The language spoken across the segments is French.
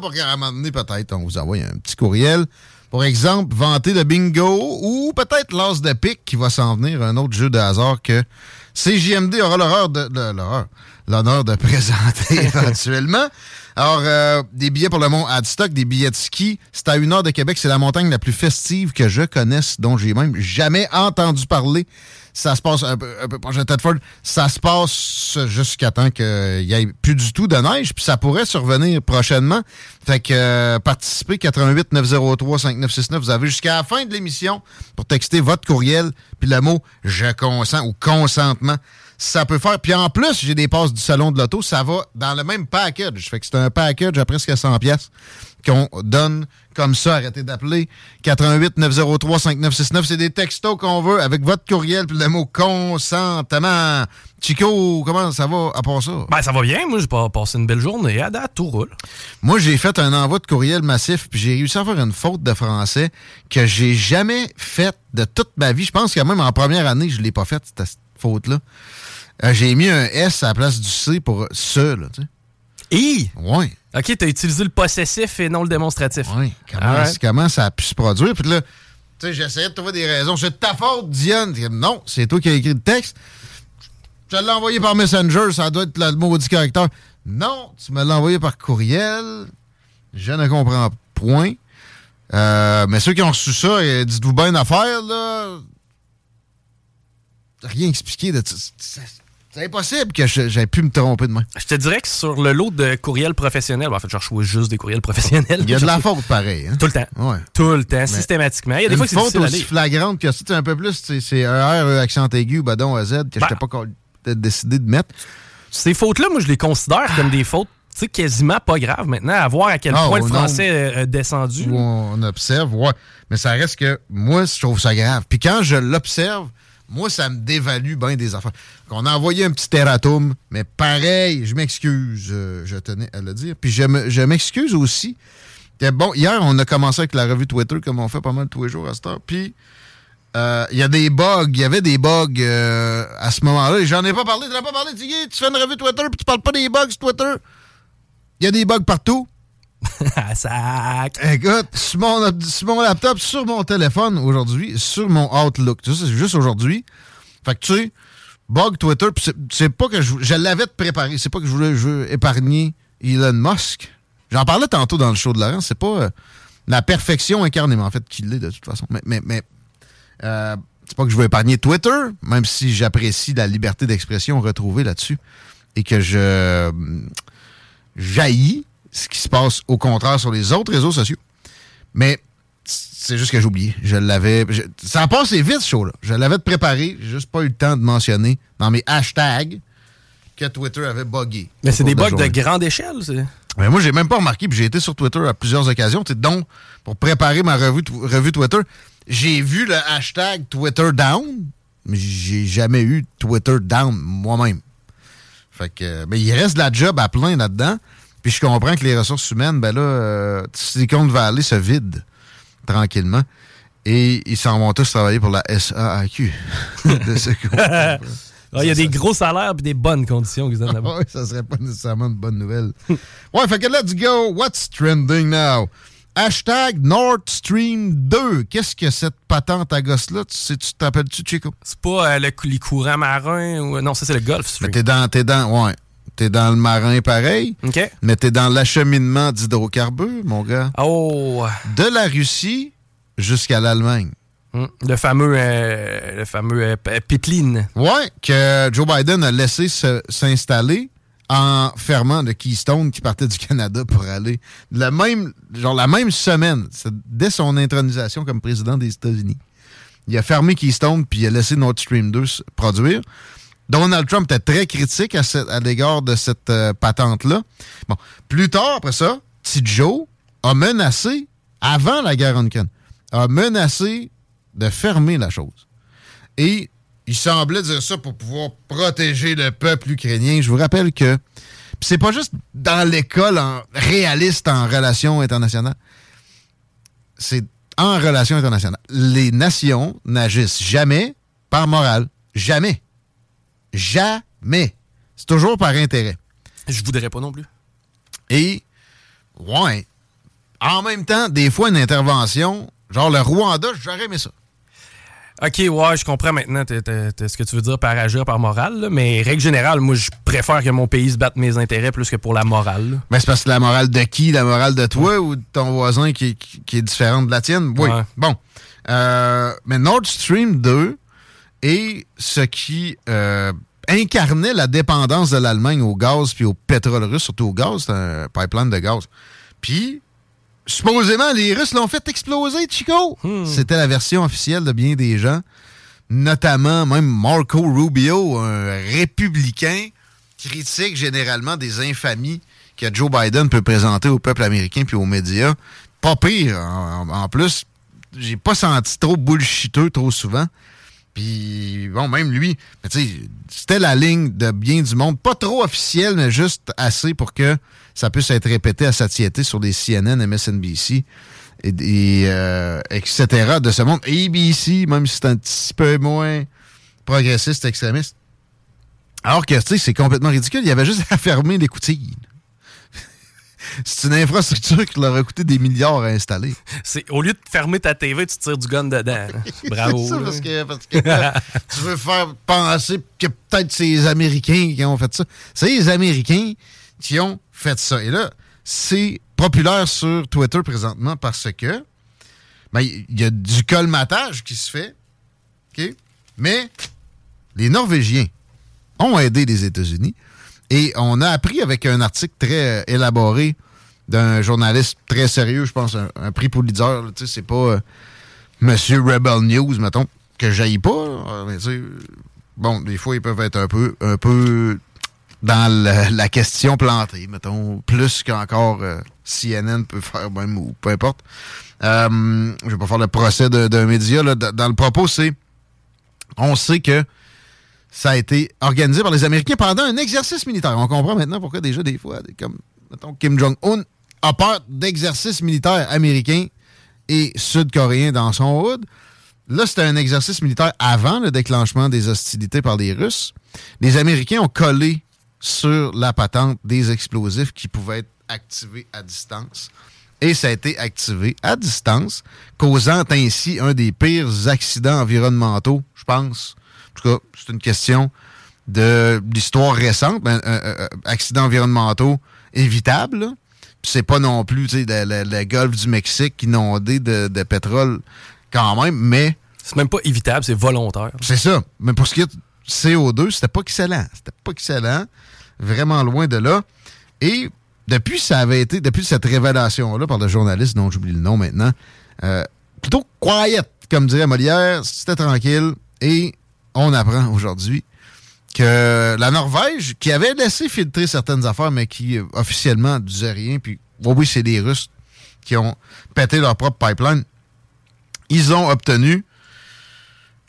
Pour qu'à un moment donné, peut-être, on vous envoie un petit courriel. Pour exemple, vanter le bingo ou peut-être l'as de pique qui va s'en venir, un autre jeu de hasard que CJMD aura l'horreur de, de- l'horreur, l'honneur de présenter éventuellement. Alors, euh, des billets pour le mont Adstock, des billets de ski. C'est à une heure de Québec. C'est la montagne la plus festive que je connaisse, dont j'ai même jamais entendu parler. Ça se passe un peu, un peu proche. Ça se passe jusqu'à temps qu'il n'y ait plus du tout de neige. Puis ça pourrait survenir prochainement. Fait que euh, participez 88 903 5969. Vous avez jusqu'à la fin de l'émission pour texter votre courriel puis le mot je consens ou consentement. Ça peut faire. Puis en plus, j'ai des passes du salon de l'auto. Ça va dans le même package. Fait que c'est un package à presque 100 pièces qu'on donne comme ça. Arrêtez d'appeler. 88 903 5969. C'est des textos qu'on veut avec votre courriel puis le mot consentement. Chico, comment ça va à part ça? Ben, ça va bien. Moi, j'ai pas passé une belle journée. À date, tout roule. Moi, j'ai fait un envoi de courriel massif, puis j'ai réussi à faire une faute de français que j'ai jamais faite de toute ma vie. Je pense que même en première année, je l'ai pas faite, cette faute-là. Euh, j'ai mis un S à la place du C pour ce, là, tu sais. Et? Ouais. OK, t'as utilisé le possessif et non le démonstratif. Oui. Comment, Alright. comment ça a pu se produire? Puis là, tu sais, j'essayais de trouver des raisons. C'est de ta faute, Diane. Non, c'est toi qui as écrit le texte. Je l'ai envoyé par Messenger, ça doit être le maudit caractère. Non, tu me l'as envoyé par courriel. Je ne comprends point. Euh, mais ceux qui ont reçu ça, euh, dites-vous bien une affaire, là. Rien expliqué de c'est- c'est impossible que j'aie pu me tromper de main. Je te dirais que sur le lot de courriels professionnels, ben, en fait, je reçois juste des courriels professionnels. Il y a de la faute pareil. Hein? Tout le temps. Ouais. Tout le temps, systématiquement. Il y a des Une fois que c'est faute difficile à aussi flagrante que ça, c'est un peu plus, c'est c'est un R, E, accent aigu, badon, à Z, que Ben. je pas décidé de mettre. Ces fautes-là, moi, je les considère comme des fautes tu sais, quasiment pas graves maintenant, à voir à quel Ah, point le français euh, a descendu. On observe, ouais. Mais ça reste que moi, je trouve ça grave. Puis quand je l'observe, moi, ça me dévalue bien des affaires. On a envoyé un petit erratum, mais pareil, je m'excuse, euh, je tenais à le dire. Puis je me- je m'excuse aussi. Bon, hier, on a commencé avec la revue Twitter, comme on fait pas mal tous les jours à cette heure. Puis euh, il y a des bugs, il y avait des bugs euh, à ce moment-là. J'en ai pas parlé, tu n'as pas parlé. Tu tu fais une revue Twitter, puis tu parles pas des bugs Twitter. Il y a des bugs partout. Sac. Écoute, sur mon, sur mon laptop, sur mon téléphone aujourd'hui, sur mon Outlook. Sais, c'est juste aujourd'hui. Fait que tu sais, bug Twitter, c'est- pas que je, l'avais préparé, c'est pas que je voulais épargner Elon Musk. J'en parlais tantôt dans le show de Laurent, c'est pas euh, la perfection incarnée, mais en fait qu'il l'est de toute façon. Mais, euh, c'est pas que je veux épargner Twitter, même si j'apprécie la liberté d'expression retrouvée là-dessus et que je jaillis ce qui se passe au contraire sur les autres réseaux sociaux. Mais c'est juste que j'ai oublié. Je l'avais. ça a passé vite, ce show-là. Je l'avais préparé. J'ai juste pas eu le temps de mentionner dans mes hashtags que Twitter avait buggé. Mais c'est des bugs de grande échelle. c'est- Mais moi, j'ai même pas remarqué, puis j'ai été sur Twitter à plusieurs occasions. Donc, pour préparer ma revue, revue Twitter, j'ai vu le hashtag Twitter down, mais j'ai jamais eu Twitter down moi-même. Fait que, mais il reste de la job à plein là-dedans. Puis je comprends que les ressources humaines, ben là, euh, Silicon Valley se vide tranquillement. Et ils s'en vont tous travailler pour la SAAQ. de ce Il y a des gros salaires et des bonnes conditions qu'ils donnent là-bas. Ouais, ça serait pas nécessairement une bonne nouvelle. ouais, fait que let's go. What's trending now? Hashtag Nord Stream 2. Qu'est-ce que cette patente à gosse-là? Tu sais, tu t'appelles-tu, Chico? C'est pas euh, le, les courants marins ou. Non, ça, c'est le golf. Mais t'es dans, t'es dans, ouais. T'es dans le marin pareil, mais t'es dans l'acheminement d'hydrocarbures, mon gars. Oh, De la Russie jusqu'à l'Allemagne. hum, le fameux, euh, le fameux euh, pipeline. Ouais, que Joe Biden a laissé s'installer en fermant le Keystone qui partait du Canada pour aller la même, genre la même semaine, dès son intronisation comme président des États-Unis. Il a fermé Keystone puis il a laissé Nord Stream 2 se produire. Donald Trump était très critique à, l'égard de cette euh, patente-là. Bon, plus tard, après ça, T. Joe a menacé, avant la guerre en Ukraine, a menacé de fermer la chose. Et il semblait dire ça pour pouvoir protéger le peuple ukrainien. Je vous rappelle que c'est pas juste dans l'école en réaliste en relations internationales. C'est en relations internationales. Les nations n'agissent jamais par morale. Jamais. Jamais. C'est toujours par intérêt. Je voudrais pas non plus. Et, ouais, en même temps, des fois, une intervention, genre le Rwanda, j'aurais aimé ça. OK, ouais, je comprends maintenant ce que tu veux dire par agir par morale, là, mais règle générale, moi, je préfère que mon pays se batte mes intérêts plus que pour la morale. là. Mais c'est parce que la morale de qui? La morale de toi ou de ton voisin qui, qui- qui est différente de la tienne? Oui. Ouais. Bon. Euh, mais Nord Stream 2 est ce qui euh, incarnait la dépendance de l'Allemagne au gaz puis au pétrole russe, surtout au gaz, c'est un pipeline de gaz. Puis, supposément, les Russes l'ont fait exploser, Chico. C'était la version officielle de bien des gens, notamment même Marco Rubio, un républicain critique généralement des infamies que Joe Biden peut présenter au peuple américain puis aux médias. Pas pire. En, en plus, j'ai pas senti trop bullshiteux trop souvent. Puis, bon, même lui, c'était la ligne de bien du monde. Pas trop officielle, mais juste assez pour que ça puisse être répété à satiété sur des CNN, MSNBC, et, et, euh, etc. de ce monde. ABC, même si c'est un petit peu moins progressiste, extrémiste. Alors que, tu sais, c'est complètement ridicule. Il y avait juste à fermer les coutilles. C'est une infrastructure qui leur a coûté des milliards à installer. C'est Au lieu de fermer ta TV, tu tires du gun dedans. Bravo. C'est ça, parce que, parce que tu veux faire penser que peut-être c'est les Américains qui ont fait ça. C'est les Américains qui ont fait ça. Et là, c'est populaire sur Twitter présentement parce que ben, il y a du colmatage qui se fait. Mais les Norvégiens ont aidé les États-Unis. Et on a appris avec un article très euh, élaboré d'un journaliste très sérieux, je pense, un, prix Pulitzer. là, Tu sais, c'est pas euh, Monsieur Rebel News, mettons, que j'aille pas. là, mais bon, des fois, ils peuvent être un peu, un peu dans la question plantée, mettons, plus qu'encore euh, CNN peut faire même, ou peu importe. Euh, je vais pas faire le procès d'un média. Là. Dans le propos, c'est on sait que ça a été organisé par les Américains pendant un exercice militaire. On comprend maintenant pourquoi déjà des fois, comme mettons, Kim Jong-un a peur d'exercices militaires américains et sud-coréens dans son hood. Là, c'était un exercice militaire avant le déclenchement des hostilités par les Russes. Les Américains ont collé sur la patente des explosifs qui pouvaient être activés à distance. Et ça a été activé à distance, causant ainsi un des pires accidents environnementaux, je pense. Tout cas, c'est une question de l'histoire récente, mais euh, euh, accidents environnementaux évitables. c'est pas non plus le, golfe du Mexique inondé de, de pétrole quand même, mais C'est même pas évitable, c'est volontaire. c'est ça. Mais pour ce qui est de CO2, c'était pas excellent. C'était pas excellent. Vraiment loin de là. Et depuis ça avait été, depuis cette révélation-là par le journaliste dont j'oublie le nom maintenant, euh, plutôt quiet, comme dirait Molière, c'était tranquille. Et on apprend aujourd'hui que la Norvège, qui avait laissé filtrer certaines affaires, mais qui euh, officiellement disait rien, puis oh oui, c'est les Russes qui ont pété leur propre pipeline, ils ont obtenu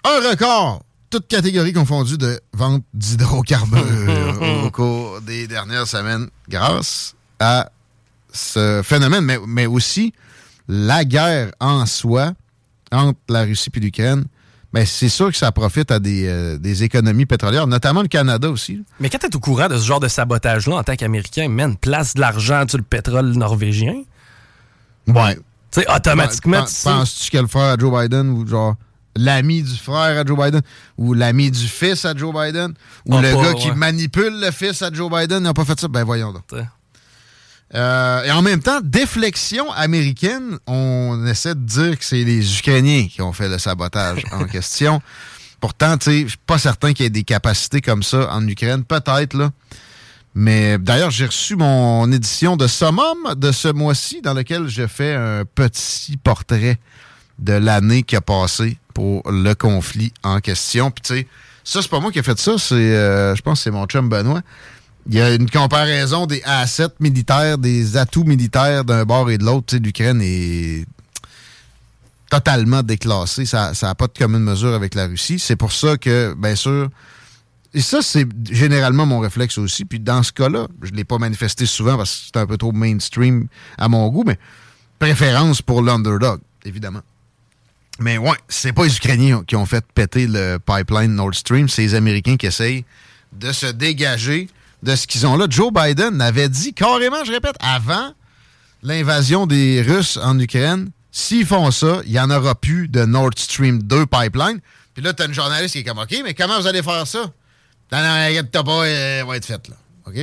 un record, toutes catégories confondues, de vente d'hydrocarbures au cours des dernières semaines, grâce à ce phénomène, mais, mais aussi la guerre en soi entre la Russie et l'Ukraine. Ben, c'est sûr que ça profite à des, euh, des économies pétrolières, notamment le Canada aussi. Mais quand t'es au courant de ce genre de sabotage-là en tant qu'Américain, man, place de l'argent sur le pétrole norvégien? Ouais. Tu sais, automatiquement, tu Penses-tu qu'elle le fera à Joe Biden ou genre l'ami du frère à Joe Biden ou l'ami du fils à Joe Biden ou Ah, le pas, gars qui manipule le fils à Joe Biden n'a pas fait ça? Ben voyons donc. T'sais. Euh, et en même temps, déflexion américaine, on essaie de dire que c'est les Ukrainiens qui ont fait le sabotage en question. Pourtant, tu sais, je suis pas certain qu'il y ait des capacités comme ça en Ukraine. Peut-être, là. Mais d'ailleurs, j'ai reçu mon édition de Summum de ce mois-ci dans lequel je fais un petit portrait de l'année qui a passé pour le conflit en question. Puis tu sais, ça, c'est pas moi qui ai fait ça, c'est, euh, je pense que c'est mon chum Benoît. Il y a une comparaison des assets militaires, des atouts militaires d'un bord et de l'autre. L'Ukraine est totalement déclassée. Ça n'a pas de commune mesure avec la Russie. C'est pour ça que, bien sûr, et ça, c'est généralement mon réflexe aussi. Puis dans ce cas-là, je ne l'ai pas manifesté souvent parce que c'est un peu trop mainstream à mon goût, mais préférence pour l'underdog, évidemment. Mais ouais, c'est pas les Ukrainiens qui ont fait péter le pipeline Nord Stream, c'est les Américains qui essayent de se dégager de ce qu'ils ont là. Joe Biden avait dit carrément, je répète, avant l'invasion des Russes en Ukraine, s'ils font ça, il n'y en aura plus de Nord Stream 2 pipeline. Puis là, tu as une journaliste qui est comme, OK, mais comment vous allez faire ça? Non, non, inquiète-toi pas, elle va être faite, là. OK?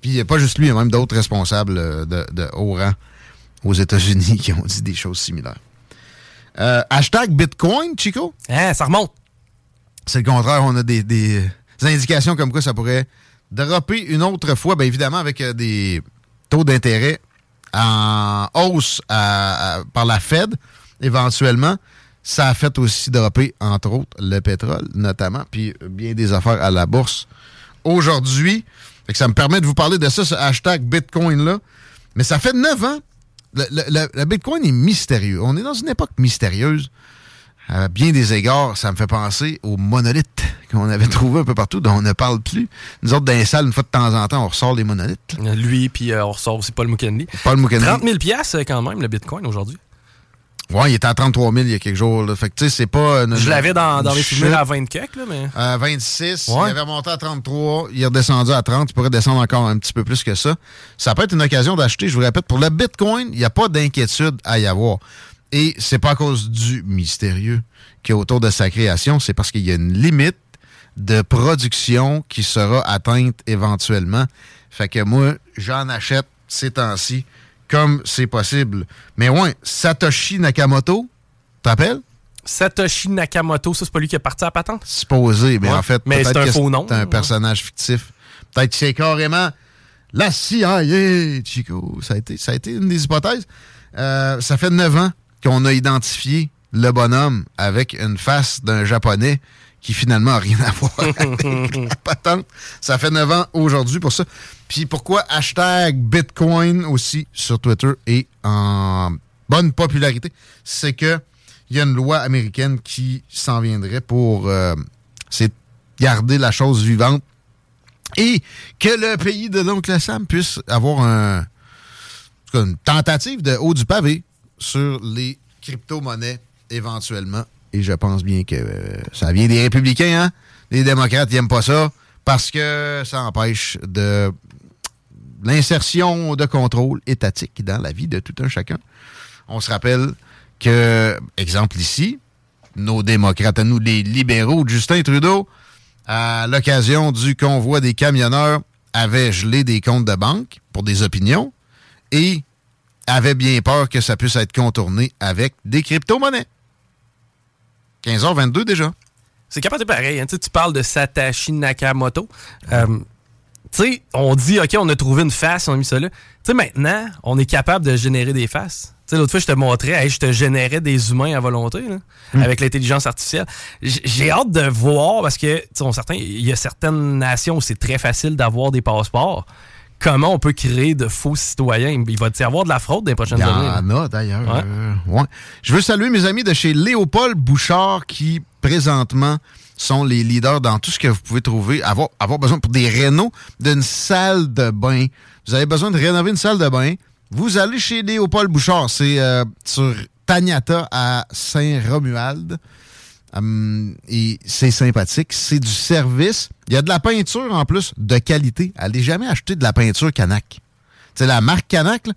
Puis il n'y a pas juste lui, il y a même d'autres responsables euh, de, de haut rang aux États-Unis qui ont dit des choses similaires. Euh, hashtag Bitcoin, Chico? Hein, ça remonte. C'est le contraire. On a des, des indications comme quoi ça pourrait dropper une autre fois, bien évidemment, avec euh, des taux d'intérêt en hausse à- à- par la Fed, éventuellement. Ça a fait aussi dropper, entre autres, le pétrole, notamment, puis bien des affaires à la bourse aujourd'hui. Ça me permet de vous parler de ça, ce hashtag Bitcoin-là. Mais ça fait 9 ans. Le Bitcoin est mystérieux. On est dans une époque mystérieuse. À bien des égards, ça me fait penser aux monolithes qu'on avait trouvés un peu partout, dont on ne parle plus. Nous autres, dans les salles, une fois de temps en temps, on ressort les monolithes. Lui, puis euh, on ressort aussi Paul Mukendi. Paul Mukendi. 30 000 piastres, euh, quand même, le Bitcoin aujourd'hui. Ouais, il était à 33 000 il y a quelques jours. Là. Fait que, tu sais, c'est pas... une- Je l'avais dans, les souvenirs à 20 quelques, là, mais... À 26, Ouais. il avait monté à 33, il est redescendu à 30, il pourrait descendre encore un petit peu plus que ça. Ça peut être une occasion d'acheter, je vous répète, pour le Bitcoin, il n'y a pas d'inquiétude à y avoir. Et c'est pas à cause du mystérieux qui est autour de sa création, c'est parce qu'il y a une limite de production qui sera atteinte éventuellement. Fait que moi, j'en achète ces temps-ci comme c'est possible. Mais ouais, Satoshi Nakamoto, t'appelles? Satoshi Nakamoto, ça, c'est pas lui qui est parti à la patente? supposé, mais Ouais. en fait, Mais c'est un faux nom, C'est un ouais. personnage fictif. Peut-être que c'est carrément la CIA, Chico. Ça a été, ça a été une des hypothèses. Euh, ça fait neuf ans qu'on a identifié le bonhomme avec une face d'un japonais qui finalement n'a rien à voir avec. Ça fait neuf ans aujourd'hui pour ça. Puis pourquoi hashtag Bitcoin aussi sur Twitter est en bonne popularité, c'est que il y a une loi américaine qui s'en viendrait pour euh, garder la chose vivante et que le pays de l'oncle Sam puisse avoir un, une tentative de haut du pavé sur les crypto-monnaies éventuellement. Et je pense bien que euh, ça vient des républicains, hein? Les démocrates n'aiment pas ça parce que ça empêche de l'insertion de contrôle étatique dans la vie de tout un chacun. On se rappelle que, exemple ici, nos démocrates à nous, les libéraux, Justin Trudeau, à l'occasion du convoi des camionneurs, avait gelé des comptes de banque pour des opinions et avait bien peur que ça puisse être contourné avec des crypto-monnaies. 15h22 déjà. C'est capable de pareil. hein. Tu parles de Satoshi Nakamoto. Euh, tu sais, on dit, OK, on a trouvé une face, on a mis ça là. Tu sais, maintenant, on est capable de générer des faces. Tu sais, l'autre fois, je te montrais, hey, je te générais des humains à volonté, là, avec l'intelligence artificielle. J'ai hâte de voir, parce que, tu sais, il y a certaines nations où c'est très facile d'avoir des passeports. Comment on peut créer de faux citoyens? Il va y avoir de la fraude dans les prochaines Il y années. en a d'ailleurs. Ouais. euh, ouais. Je veux saluer mes amis de chez Léopold Bouchard qui, présentement, sont les leaders dans tout ce que vous pouvez trouver. Avoir, avoir besoin pour des rénaux d'une salle de bain. Vous avez besoin de rénover une salle de bain? Vous allez chez Léopold Bouchard. C'est euh, sur Tagnata à Saint-Romuald. Hum, et c'est sympathique. C'est du service. Il y a de la peinture en plus de qualité. Allez jamais acheter de la peinture Canac. C'est la marque Canac.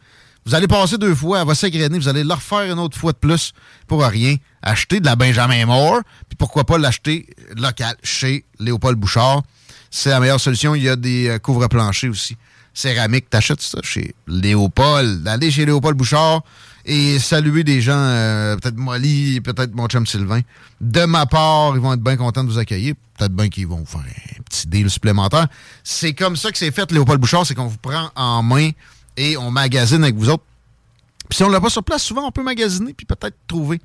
Vous allez passer deux fois, elle va s'égrener, vous allez la refaire une autre fois de plus pour rien. Acheter de la Benjamin Moore, puis pourquoi pas l'acheter local chez Léopold Bouchard. C'est la meilleure solution. Il y a des euh, couvre-planchers aussi. Céramique, t'achètes ça chez Léopold. Allez chez Léopold Bouchard et saluer des gens, euh, peut-être Molly, peut-être mon chum Sylvain. De ma part, ils vont être bien contents de vous accueillir. Peut-être bien qu'ils vont vous faire un petit deal supplémentaire. C'est comme ça que c'est fait, Léopold Bouchard, c'est qu'on vous prend en main et on magasine avec vous autres. Puis si on l'a pas sur place, souvent on peut magasiner puis peut-être trouver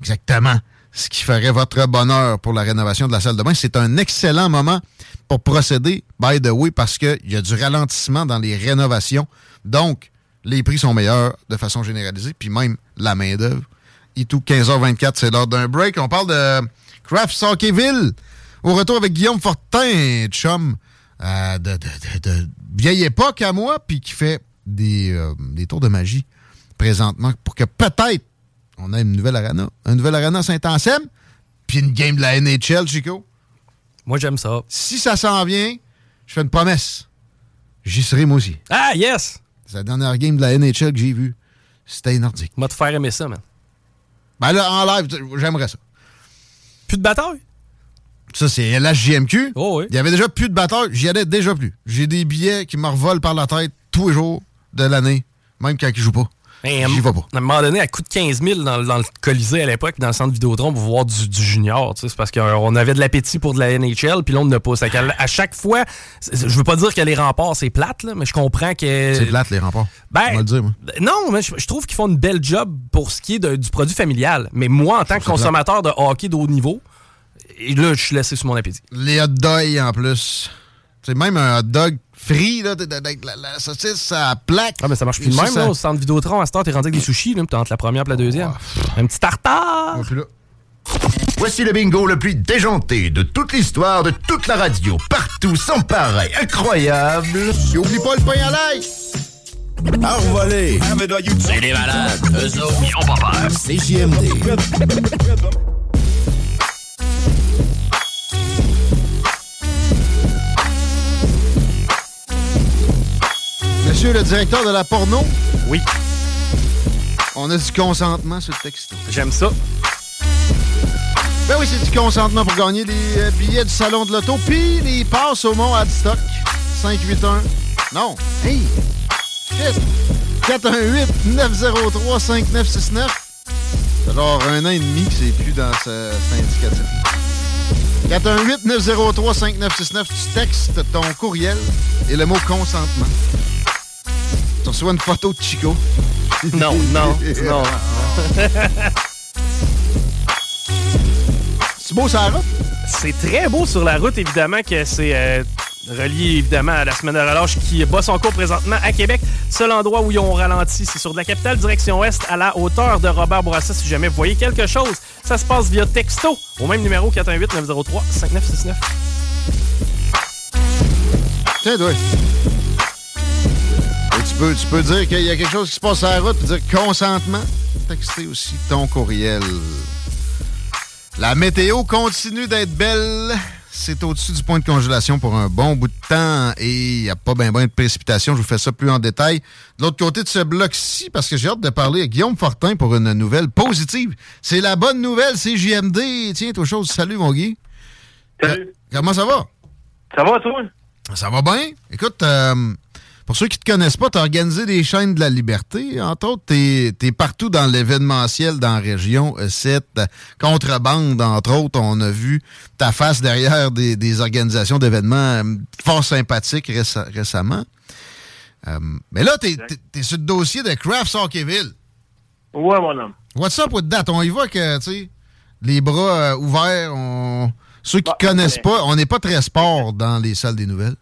exactement ce qui ferait votre bonheur pour la rénovation de la salle de bain. C'est un excellent moment pour procéder, by the way, parce qu'il y a du ralentissement dans les rénovations. Donc, les prix sont meilleurs de façon généralisée, puis même la main-d'œuvre. Et tout, 15h24, c'est l'heure d'un break. On parle de Craft Sackeville. Au retour avec Guillaume Fortin, chum euh, de, de, vieille époque à moi, puis qui fait des, euh, des tours de magie présentement pour que peut-être on ait une nouvelle arena. Un nouvel arena Saint-Anselme, puis une game de la NHL, Chico. Moi, j'aime ça. Si ça s'en vient, je fais une promesse. J'y serai moi aussi. Ah, yes! C'est la dernière game de la NHL que j'ai vue. C'était nordique. Moi, te faire aimer ça, man. Ben là, en live, j'aimerais ça. Plus de bataille? Ça, c'est LHJMQ. Oh oui. Il y avait déjà plus de bataille. J'y allais déjà plus. J'ai des billets qui me revolent par la tête tous les jours de l'année, même quand ils jouent pas. Ben, J'y vais pas. À un moment donné, à coût de 15 000 dans, le Colisée à l'époque, dans le centre Vidéotron, pour voir du, junior. C'est parce qu'on avait de l'appétit pour de la NHL, puis là, on n'a pas. À chaque fois, je veux pas dire que les remparts, c'est plate, là, mais je comprends que. C'est plate, les remparts. Ben, le dire, moi. Non, mais je, trouve qu'ils font une belle job pour ce qui est du produit familial. Mais moi, en tant que consommateur de hockey de haut niveau, et là, je suis laissé sur mon appétit. Les hot dogs, en plus. C'est même un hot dog frit, là, avec la, la, saucisse à plaque. Ah, mais ça marche plus de même, là, au centre Vidéotron. À ce temps, t'es rendu avec des sushis, là, entre la première et la deuxième. Un petit tartare! Voici le bingo le plus déjanté de toute l'histoire, de toute la radio, partout, sans pareil, incroyable. Et oublie pas le pain à l'ail! Envolé! C'est des malades, eux autres, ils ont pas peur. C'est JMD. Monsieur le directeur de la porno? Oui. On a du consentement sur le texte. J'aime ça. Ben oui, c'est du consentement pour gagner des euh, billets du salon de l'auto, puis les passes au Mont Adstock. 581. Non. Hey! Shit! 418-903-5969. C'est genre un an et demi que c'est plus dans ce, cet indicatif. 418-903-5969. Tu textes ton courriel et le mot consentement. Tu reçois une photo de Chico? Non, non, non. C'est beau sur la route? C'est très beau sur la route, évidemment, que c'est euh, relié évidemment à la semaine de relâche qui bat son cours présentement à Québec. Seul endroit où ils ont ralenti, c'est sur de la capitale, direction ouest, à la hauteur de Robert Bourassa. Si jamais vous voyez quelque chose, ça se passe via texto au même numéro 418-903-5969. Tiens, toi tu peux, tu peux dire qu'il y a quelque chose qui se passe sur la route, dire consentement. Texter aussi ton courriel. La météo continue d'être belle. C'est au-dessus du point de congélation pour un bon bout de temps et il n'y a pas bien ben de précipitation. Je vous fais ça plus en détail. De l'autre côté de ce bloc-ci, parce que j'ai hâte de parler à Guillaume Fortin pour une nouvelle positive. C'est la bonne nouvelle, c'est JMD. Tiens, toi chose, salut mon Guy. Salut. comment ça va? Ça va, toi? Ça va bien? Écoute, euh, pour ceux qui ne te connaissent pas, tu as organisé des chaînes de la liberté. Entre autres, tu es, partout dans l'événementiel dans la région. Euh, cette contrebande, entre autres, on a vu ta face derrière des, organisations d'événements euh, fort sympathiques récemment. Euh, mais là, tu es, sur le dossier de Craft Hockeyville. Ouais, mon homme. What's up with that? On y voit que, tu sais, les bras ouverts, ceux qui ne bah, connaissent pas, on n'est pas très sport dans les salles des nouvelles.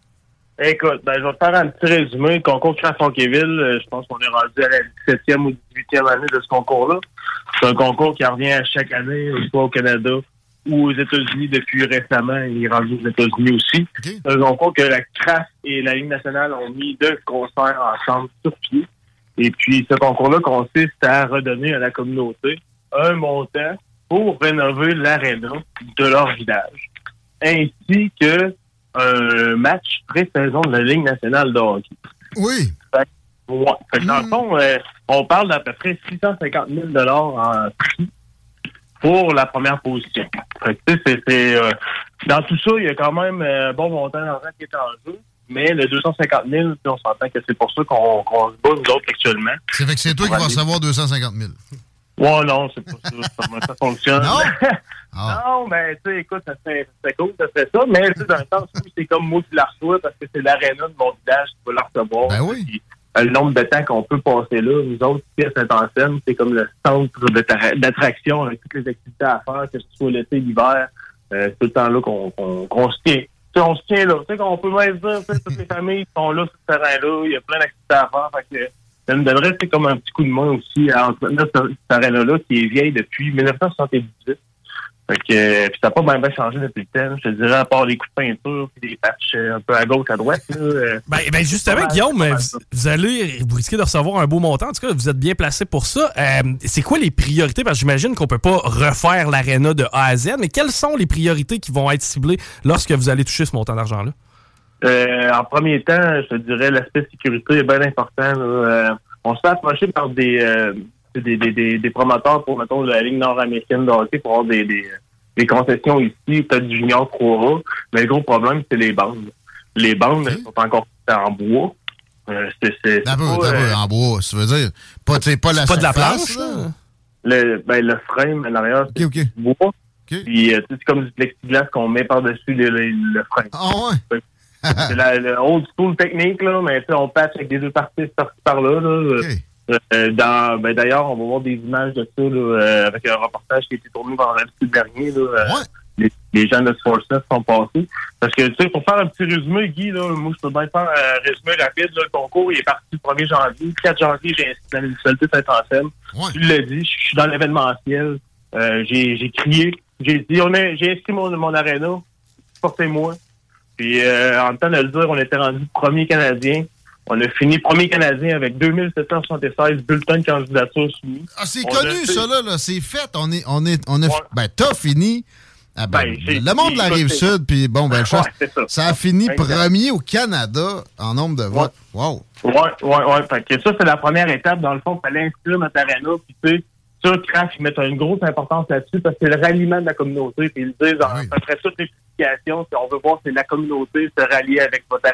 Écoute, ben, je vais te faire un petit résumé. Le concours Crafonqueville, euh, je pense qu'on est rendu à la 17e ou 18e année de ce concours-là. C'est un concours qui revient à chaque année, soit au Canada ou aux États-Unis depuis récemment. Il est rendu aux États-Unis aussi. C'est un concours que la CRAF et la Ligue nationale ont mis deux concerts ensemble sur pied. Et puis, ce concours-là consiste à redonner à la communauté un montant pour rénover l'aréna de leur village, ainsi que un match pré-saison de la Ligue nationale de hockey. Oui. Ouais. Fait que dans le fond, euh, on parle d'à peu près 650 000 en prix pour la première position. Fait que, tu sais, c'est, c'est, euh, dans tout ça, il y a quand même euh, un bon montant d'argent qui est en jeu. Mais le 250 000, on s'entend que c'est pour ça qu'on, qu'on se bat, nous autres, actuellement. C'est fait que c'est toi qui vas recevoir 250 000. Ouais, non, c'est pas ça. Comment ça fonctionne? Non? Ah. Non, mais tu sais, écoute, ça serait, ça serait cool, ça serait ça. Mais tu sais, dans le sens où c'est comme moi qui la reçois parce que c'est l'aréna de mon village qui va la recevoir. Ben oui. Puis, euh, le nombre de temps qu'on peut passer là, nous autres, ici à Saint-Anselme, c'est comme le centre d'attraction avec toutes les activités à faire, que ce soit l'été, l'hiver, euh, c'est tout le temps là qu'on se tient. Tu sais, on se tient là. Tu sais, qu'on peut même dire, tu sais, toutes les familles sont là sur ce terrain-là, il y a plein d'activités à faire. Fait que, ça nous donnerait c'est comme un petit coup de main aussi à entretenir ce, aréna-là qui est vieille depuis 1978. Fait que, euh, puis ça n'a pas bien, changé depuis le temps. Je te dirais, à part les coups de peinture puis des patchs euh, un peu à gauche, à droite. Là, euh, Ben, ben justement, Guillaume, vous, vous allez vous risquez de recevoir un beau montant. En tout cas, vous êtes bien placé pour ça. Euh, c'est quoi les priorités? Parce que j'imagine qu'on peut pas refaire l'aréna de A à Z, mais quelles sont les priorités qui vont être ciblées lorsque vous allez toucher ce montant d'argent-là? Euh, en premier temps, je te dirais l'aspect sécurité est bien important. là. Euh, on se fait approcher par des, euh, des, des, des, des promoteurs pour, mettons, la Ligue nord-américaine de hockey pour avoir des, des, des concessions ici, peut-être du junior 3A. Mais le gros problème, c'est les bandes. Les bandes elles sont encore en bois. Euh, c'est pas, euh, en bois, ça veut dire. Pas, pas la Pas de la planche, là. le, ben, le frame à l'arrière, c'est du bois. Puis euh, tu sais, c'est comme du plexiglas qu'on met par-dessus le, le, le frame. Ah ouais? C'est la, la old school technique, là, mais tu sais, on patch avec des deux parties par-ci par-là. Là. Euh, dans, ben, d'ailleurs, on va voir des images de ça là, euh, avec un reportage qui a été tourné vendredi dernier. Là, euh, Ouais. les, les gens de Sportsnet sont passés. Parce que, tu sais, pour faire un petit résumé, Guy, là, moi, je peux bien faire un résumé rapide. Là, le concours il est parti le 1er janvier. Le 4 janvier, j'ai inscrit dans la municipalité Saint-Anselme. Ouais. Tu l'as dit, je suis dans l'événementiel. Euh, j'ai, j'ai crié. J'ai dit, on a, j'ai inscrit mon, mon aréna. Portez-moi. Puis, euh, en temps de le dire, on était rendu premier Canadien. On a fini premier Canadien avec 2776 bulletins de candidature soumis. Ah, c'est On connu, ça, là, là. C'est fait. On est, on est, on a, Ouais. ben, t'as fini. Ah, ben, Ben, le monde de la fini, rive écoute, sud, puis bon, ben, Ouais, c'est ça. ça a fini premier au Canada en nombre de votes. Wow. Ouais, ouais, ouais. Fait que ça, c'est la première étape. Dans le fond, il fallait inscrire notre. Puis, tu sais, ça, Craft, ils mettent une grosse importance là-dessus parce que c'est le ralliement de la communauté. Puis, ils disent, Oui. après toutes les publications, si on veut voir si la communauté se rallier avec votre.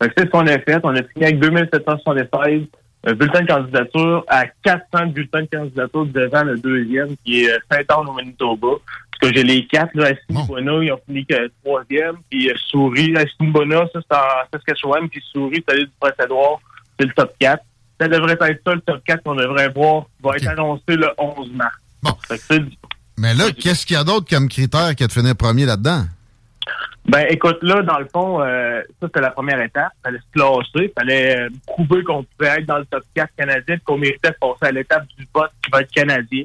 Fait que c'est ce qu'on a fait. On a fini avec 2776 euh, bulletins de candidature à 400 bulletins de candidature devant le deuxième, qui est euh, Saint-Anne au Manitoba. Parce que j'ai les quatre, là, Assiniboina, ils ont fini que troisième, puis euh, Souris, Assiniboina, ça c'est en Saskatchewan, puis Souris, c'est allé du Prince-Édouard, c'est le top 4. Ça devrait être ça, le top 4 qu'on devrait voir, va être annoncé le 11 mars. Bon. Fait que c'est- Mais là, qu'est-ce qu'il y a d'autre comme critère que de finir premier là-dedans? Ben, écoute, là, dans le fond, euh, ça, c'était la première étape. Fallait se classer. Fallait euh, prouver qu'on pouvait être dans le top 4 canadien, qu'on méritait de passer à l'étape du vote qui va être canadien.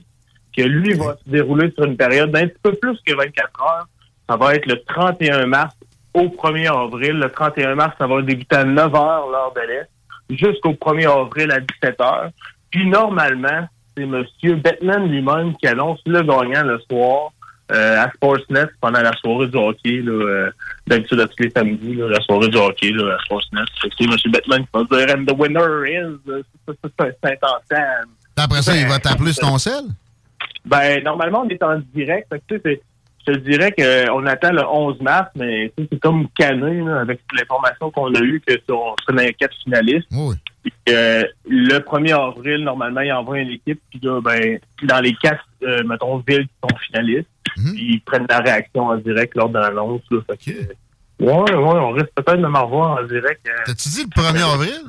Que lui va se dérouler sur une période d'un petit peu plus que 24 heures. Ça va être le 31 mars au 1er avril. Le 31 mars, ça va débuter à 9 heures l'heure de l'Est jusqu'au 1er avril à 17 heures. Puis, normalement, c'est M. Bettman lui-même qui annonce le gagnant le soir euh, à Sportsnet pendant la soirée du hockey. Là, euh, D'habitude, à tous les samedis, là, la soirée du hockey là, à Sportsnet. C'est M. Bettman qui va dire « And the winner is... euh, Saint-Anselme. Après ça, il va t'appeler sur ton sel? Ben, normalement, on est en direct. Fait que, tu sais, je te dirais qu'on attend le 11 mars, mais tu sais, c'est comme cané là, avec l'information qu'on a eue que on serait dans les quatre finalistes. Oui. Puis, euh, le 1er avril, normalement, il envoie une équipe. Puis là, ben, dans les quatre, euh, mettons, villes qui sont finalistes, Mhm. puis ils prennent la réaction en direct lors de l'annonce. là. Fait que, Ok. euh, ouais, ouais, on risque peut-être de me revoir en direct. euh. T'as-tu dit le 1er avril?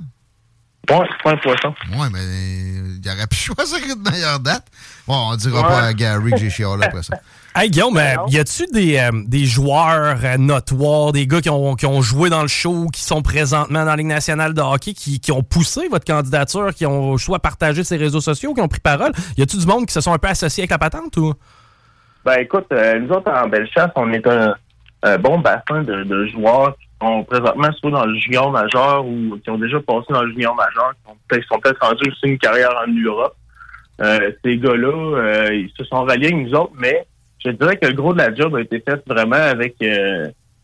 Ouais, c'est pas un poisson. Ouais, mais il aurait pu choisir une meilleure date. Bon, on dira Ouais. pas à Gary que j'ai chialé après ça. Hey Guillaume, euh, y a-tu des, euh, des joueurs euh, notoires, des gars qui ont, qui ont joué dans le show, qui sont présentement dans la Ligue nationale de hockey, qui, qui ont poussé votre candidature, qui ont soit partagé ses réseaux sociaux, qui ont pris parole? Y a-tu du monde qui se sont un peu associés avec la patente ou? Ben écoute, euh, nous autres en Bellechasse, on est un, bon bassin de, de joueurs qui sont présentement soit dans le junior majeur ou qui ont déjà passé dans le junior majeur, qui sont peut-être rendus aussi une carrière en Europe. Euh, ces gars-là, euh, ils se sont ralliés avec nous autres, mais je dirais que le gros de la job a été fait vraiment avec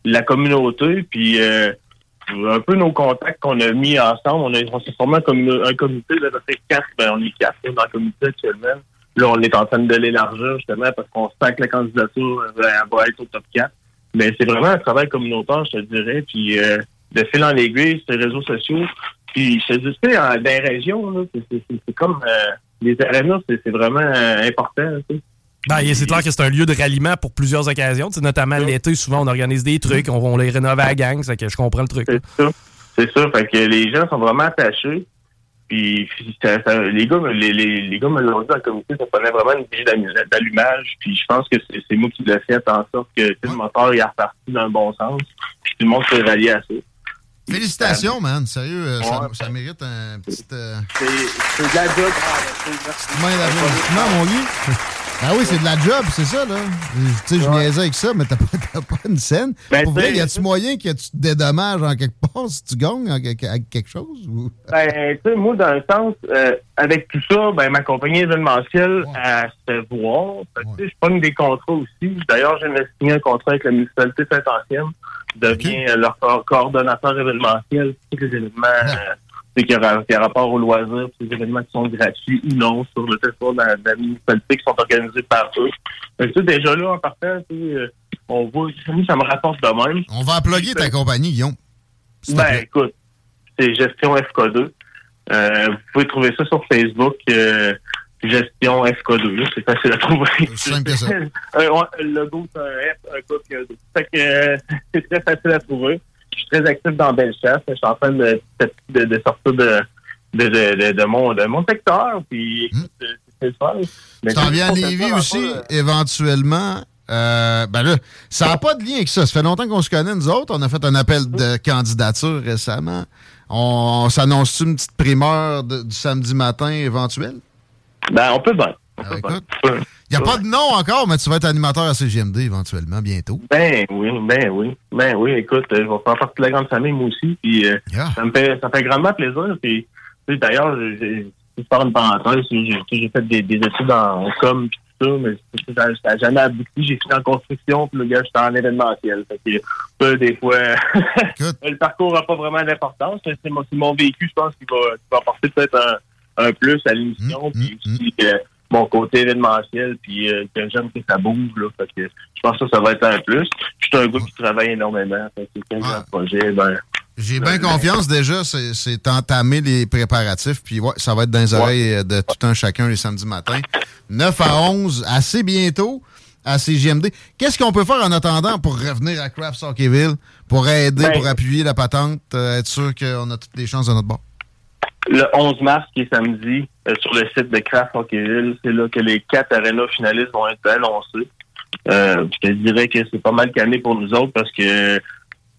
la communauté. Puis, un peu nos contacts qu'on a mis ensemble. On, on s'est formé un, un comité de notre quatre, ben, on est quatre là, dans le comité actuellement. Là, on est en train de l'élargir justement parce qu'on sent que la candidature euh, va être au top 4. Mais c'est vraiment un travail communautaire, je te dirais. Puis euh, de fil en aiguille, sur les réseaux sociaux. Puis je te dis, tu sais, en- dans les régions, c'est- comme euh, les arénas, c'est vraiment euh, important. tu sais. Ben, c'est clair que c'est un lieu de ralliement pour plusieurs occasions. Tu sais, notamment l'été, souvent, on organise des trucs, on, on les rénove à la gang, c'est que je comprends le truc. C'est ça. C'est ça. Fait que les gens sont vraiment attachés. Puis ça- ça- les gars, me- les, les, les gars me l'ont dit le comité, ça prenait vraiment une d'allu- d'allumage. Puis je pense que c'est moi qui l'ai fait en sorte que tu sais, le moteur il est reparti dans le bon sens. Puis tout le monde s'est rallié à ça. Félicitations, man. Sérieux, euh, ça, Ouais. ça mérite un petit. euh, C'est de la job. Merci. main mon Guy. Ben oui, c'est de la job, c'est ça, là. Tu sais, je niaisais avec ça, mais t'as pas, t'as pas une scène. Ben, Pour vrai, y a-tu moyen que tu te dédommages en quelque part si tu gagnes en quelque- avec quelque chose? Ou... Ben, tu sais, moi, dans le sens, euh, avec tout ça, ben, ma compagnie événementielle, elle se voir. Tu sais, je pogne des contrats aussi. D'ailleurs, j'ai signé un contrat avec la municipalité Saint-Ancienne. Je deviens euh, leur co- coordonnateur événementiel pour tous les événements euh, tu sais, qui, ont qui ont rapport aux loisirs, les événements qui sont gratuits ou non sur le territoire de la, de la municipalité qui sont organisés par eux. Déjà là, en partant, euh, on voit, ça me rapporte de même. On va aploguer ta compagnie, Guillaume. Ben, écoute, c'est Gestion FK2. Euh, vous pouvez trouver ça sur Facebook, euh, Gestion FK2. là. C'est facile à trouver. C'est simple que ça. Euh, le logo, c'est un F, un K, puis un 2. Fait que euh, c'est très facile à trouver. Je suis très actif dans Bellechasse. Je suis en train de, de, de sortir de, mon, de mon secteur. Puis, c'est fun. Tu t'en viens à Lévis aussi, euh, éventuellement. Euh, ben là, ça n'a pas de lien avec ça. Ça fait longtemps qu'on se connaît, nous autres. On a fait un appel de candidature récemment. On, s'annonce-tu une petite primeur de- du samedi matin éventuel? Ben, on peut bien. On Ah, écoute. Il n'y a pas de nom encore, mais tu vas être animateur à CGMD éventuellement, bientôt. Ben oui, ben oui. Ben oui, écoute, euh, je vais faire partie de la grande famille, moi aussi. Puis euh, Yeah. ça me fait ça fait grandement plaisir. Puis d'ailleurs, je vais faire une parenthèse, j'ai fait des, des études en com puis tout ça, mais ça ça a jamais abouti. J'ai fini en construction, puis le gars, j'étais en événementiel. Fait que ça, des fois, le parcours n'a pas vraiment d'importance. C'est mon, c'est mon vécu, je pense, qui va, qui va apporter peut-être un, un plus à l'émission. Mm, puis mm, aussi euh, mon côté événementiel, puis euh, que j'aime que ça bouge. Là, fait que je pense que ça, va être un plus. Je suis un gars qui travaille énormément. Fait que quand j'ai Ah. un projet, ben, j'ai bien confiance déjà. C'est entamer les préparatifs. Puis ouais, ça va être dans les oreilles euh, de tout un chacun les samedis matins. 9 à 11, assez bientôt à CGMD. Qu'est-ce qu'on peut faire en attendant pour revenir à Craft Hockeyville, pour aider, Ben- pour appuyer la patente, euh, être sûr qu'on a toutes les chances de notre bord? Le 11 mars, qui est samedi, euh, sur le site de Craft Hockeyville, c'est là que les quatre arénas finalistes vont être annoncés. Euh, je te dirais que c'est pas mal calmé pour nous autres parce que,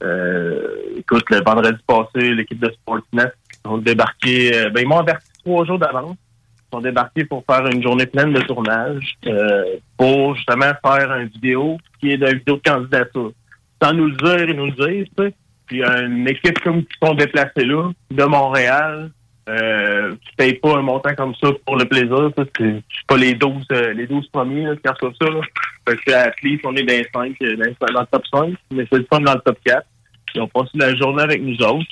euh, écoute, le vendredi passé, l'équipe de Sportsnet ont débarqué, euh, ben, ils m'ont averti trois jours d'avance. Ils sont débarqués pour faire une journée pleine de tournage, euh, pour justement faire une vidéo qui est une vidéo de candidature. Sans nous le dire, ils nous le disent, tu sais. Puis une équipe comme qui sont déplacés là, de Montréal, euh, qui paye pas un montant comme ça pour le plaisir. C'est pas les 12, euh, les 12 premiers là, qui reçoivent ça. Là. Fait que à on est dans les 5, euh, dans, le top 5, mais c'est le fun dans le top 4. Ils ont passé la journée avec nous autres.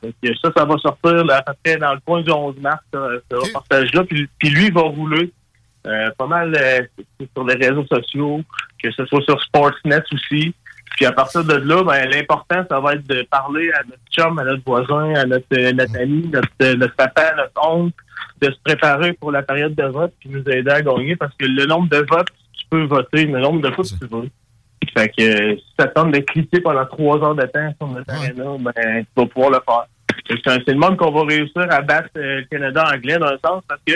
Fait que ça, ça va sortir là, à peu près dans le coin du 11 mars, ça, ce Ok. reportage-là. Puis, puis lui, il va rouler euh, pas mal euh, sur les réseaux sociaux, que ce soit sur Sportsnet aussi. Puis à partir de là, ben, l'important, ça va être de parler à notre chum, à notre voisin, à notre, euh, notre ami, notre, euh, notre papa, notre oncle, de se préparer pour la période de vote, puis nous aider à gagner, parce que le nombre de votes, tu peux voter, le nombre de fois que tu veux. Fait que euh, si ça tente de cliquer pendant trois heures de temps sur notre Ouais. arena, ben, tu vas pouvoir le faire. C'est le monde qu'on va réussir à battre euh, le Canada anglais dans un sens, parce que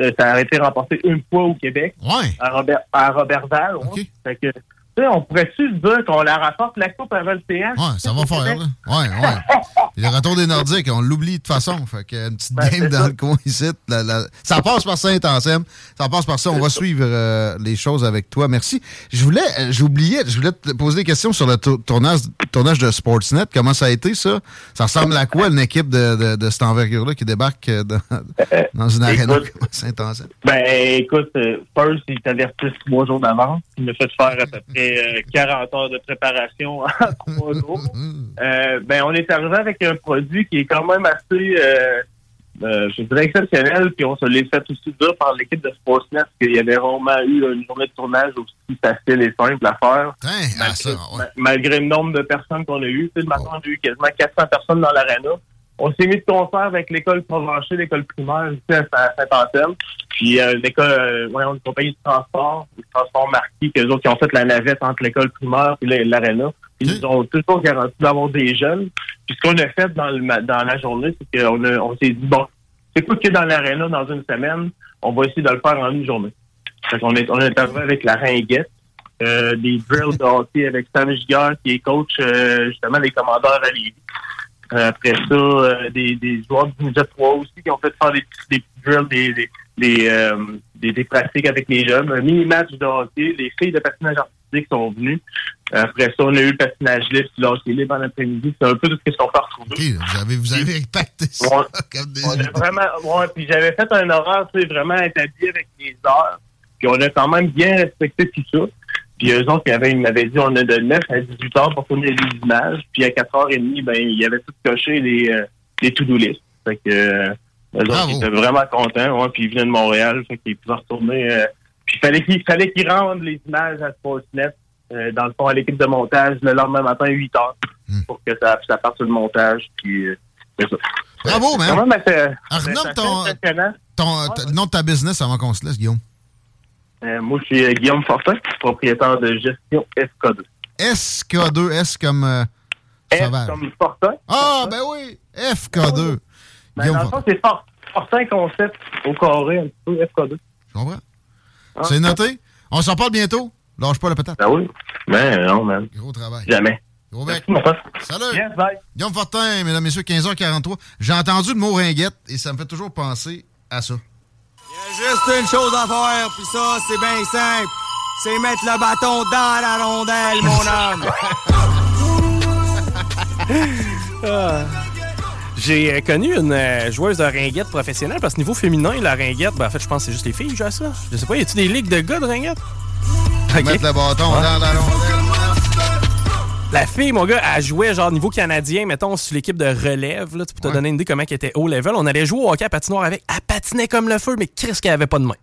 euh, ça a été remporté une fois au Québec Ouais. à Robert à Robertval. ouais. Fait que, on pourrait-tu dire qu'on la rapporte la coupe le CH? Ouais, ça va faire, là. Ouais, ouais. Le retour des Nordiques, on l'oublie de toute façon. Fait que une petite Ben, game dans ça. le coin ici. la- la- Ça passe par Saint-Anselme. Ça passe par ça. On va suivre euh, les choses avec toi. Merci. Je voulais, euh, j'oubliais, je voulais te poser des questions sur le tour- tournage, tournage de Sportsnet. Comment ça a été, ça? Ça ressemble à quoi, une équipe de, de, de cette envergure-là qui débarque euh, dans, dans une arène comme Saint-Anselme? Ben, écoute, first, il t'avertissent trois jours d'avance. Il m'a fait faire à peu près après euh, 40 heures de préparation en trois jours. Euh, ben, on est arrivé avec un produit qui est quand même assez, euh, je dirais, exceptionnel. Puis on se l'est fait aussi dire par l'équipe de Sportsnet qu'il y avait vraiment eu une journée de tournage aussi facile et simple à faire. Hein, ah, ça, ouais. Ma- Malgré le nombre de personnes qu'on a eues. Tu sais, le matin, on a eu quasiment 400 personnes dans l'aréna. On s'est mis de concert avec l'école Provencher, l'école primaire ici à Saint- Saint-Anselme. Puis euh, l'école, euh, ouais, on une compagnie de transport, de transport marqué, qu'eux autres qui ont fait la navette entre l'école primaire et l'aréna. Ils nous ont toujours garanti d'avoir des jeunes. Puis ce qu'on a fait dans, le, dans la journée, c'est qu'on a- on s'est dit, bon, c'est quoi a dans l'aréna dans une semaine? On va essayer de le faire en une journée. Fait qu'on est, on est arrivé avec la ringuette, euh, des drills de hockey avec Sam Giguère, qui est coach euh, justement des commandeurs à Lévis. Euh, après ça, euh, des, des joueurs du Ninja 3 aussi qui ont fait faire des, petits- drills, des, des, des, euh, des, des pratiques avec les jeunes. Un mini-match de hockey. Les filles de patinage artistique sont venues. Après ça, on a eu le patinage libre, puis le hockey libre en après-midi. C'est un peu tout ce qu'on peut retrouver. OK, vous avez, vous avez pacté ça comme des... On a vraiment, ouais, puis j'avais fait un horaire, tu sais, vraiment établi avec les heures. Puis on a quand même bien respecté tout ça. Puis eux autres, ils, avaient, ils m'avaient dit, on a de 9 à 18 heures pour tourner les images. Puis à 4h30, ben, il y avait tout coché les, euh, les to-do list. Fait que, euh, eux autres, ils étaient vraiment contents, ouais, puis ils venaient de Montréal. Fait qu'ils pouvaient retourner, euh, puis il fallait qu'ils, fallait qu'ils rendent les images à Sportsnet, euh, dans le fond, à l'équipe de montage, le lendemain matin, 8 heures, pour que ça, ça parte sur le montage. Puis, euh, c'est ça. Bravo, man. Quand même assez- Alors, c'est- nomme c'est ton-. Ton, t- le nom de ta business avant qu'on se laisse, Guillaume. Euh, moi, je suis euh, Guillaume Fortin, propriétaire de gestion FK2. SK2, S comme euh, F sauvage. comme Fortin. Ah, ben oui, FK2. Ben, Guillaume dans le Fortin. fond, c'est Fort- Fortin Concept au carré, un petit peu FK2. Je comprends. C'est noté. On s'en parle bientôt. Lâche pas la patate. Ben oui. Ben non, man. Gros travail. Jamais. Gros. Merci. Salut. Yes, bye. Guillaume Fortin, mesdames, messieurs, 15h43. J'ai entendu le mot ringuette et ça me fait toujours penser à ça. Juste une chose à faire, puis ça, c'est bien simple. C'est mettre le bâton dans la rondelle, mon homme. Ah. J'ai euh, connu une euh, joueuse de ringuette professionnelle parce que niveau féminin, la ringuette, ben, en fait, je pense que c'est juste les filles qui jouent à ça. Je sais pas, y a-tu des ligues de gars de ringuette? Mettre le bâton Ouais. dans la rondelle. La fille, mon gars, elle jouait genre niveau canadien, mettons, sur l'équipe de relève, là, tu peux te donner une idée comment elle était haut level. On allait jouer au hockey à patinoire avec. Elle patinait comme le feu, mais qu'est-ce qu'elle avait pas de main?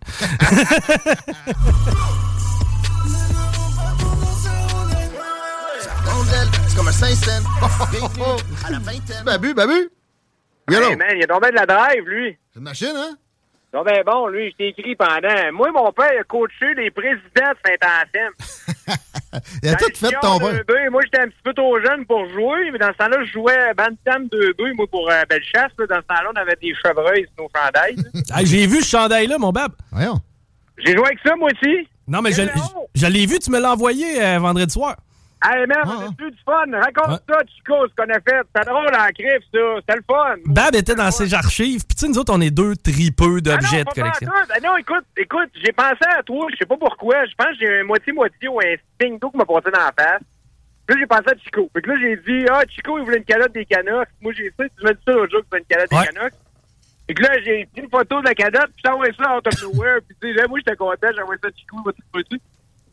C'est comme un Saint-Saëns. à la vingtaine. Babu, babu? Hey, man, il a tombé de la drive, lui. C'est une machine, hein? Non, ben bon, lui, je t'ai écrit pendant. Moi, mon père a coaché les présidents de Saint-Anselme. Il a tout fait ton père. 2B, moi, j'étais un petit peu trop jeune pour jouer, mais dans ce temps-là, je jouais Bantam 2B, moi, pour euh, Bellechasse. là. Dans ce temps-là, on avait des chevreuils sur nos chandails. J'ai vu ce chandail-là, mon bab. Voyons. J'ai joué avec ça, moi aussi. Non, mais je, je- je l'ai vu, tu me l'as envoyé euh, vendredi soir. Hey, man, on a eu du fun. Raconte ça, Chico, ce qu'on a fait. C'était drôle en crif, ça. C'était le fun. Bab était dans ses archives, puis tu sais, nous autres, on est deux tripeux d'objets de collection. Ah non, écoute, écoute, j'ai pensé à toi, je sais pas pourquoi. Je pense que j'ai un moitié-moitié ou un sting d'eau qui m'a passé dans la face. Puis là, j'ai pensé à Chico. Fait que là, j'ai dit, ah, Chico, il voulait une calotte des Canucks. Moi, j'ai ça. Tu m'as dit ça l'autre jour que c'était une calotte Ouais. des. Fait que là, j'ai pris une photo de la calotte, puis j'ai envoyé ça out of nowhere. Puis tu sais, moi, j'étais content, j'ai envoyé ça à Chico, il va tout.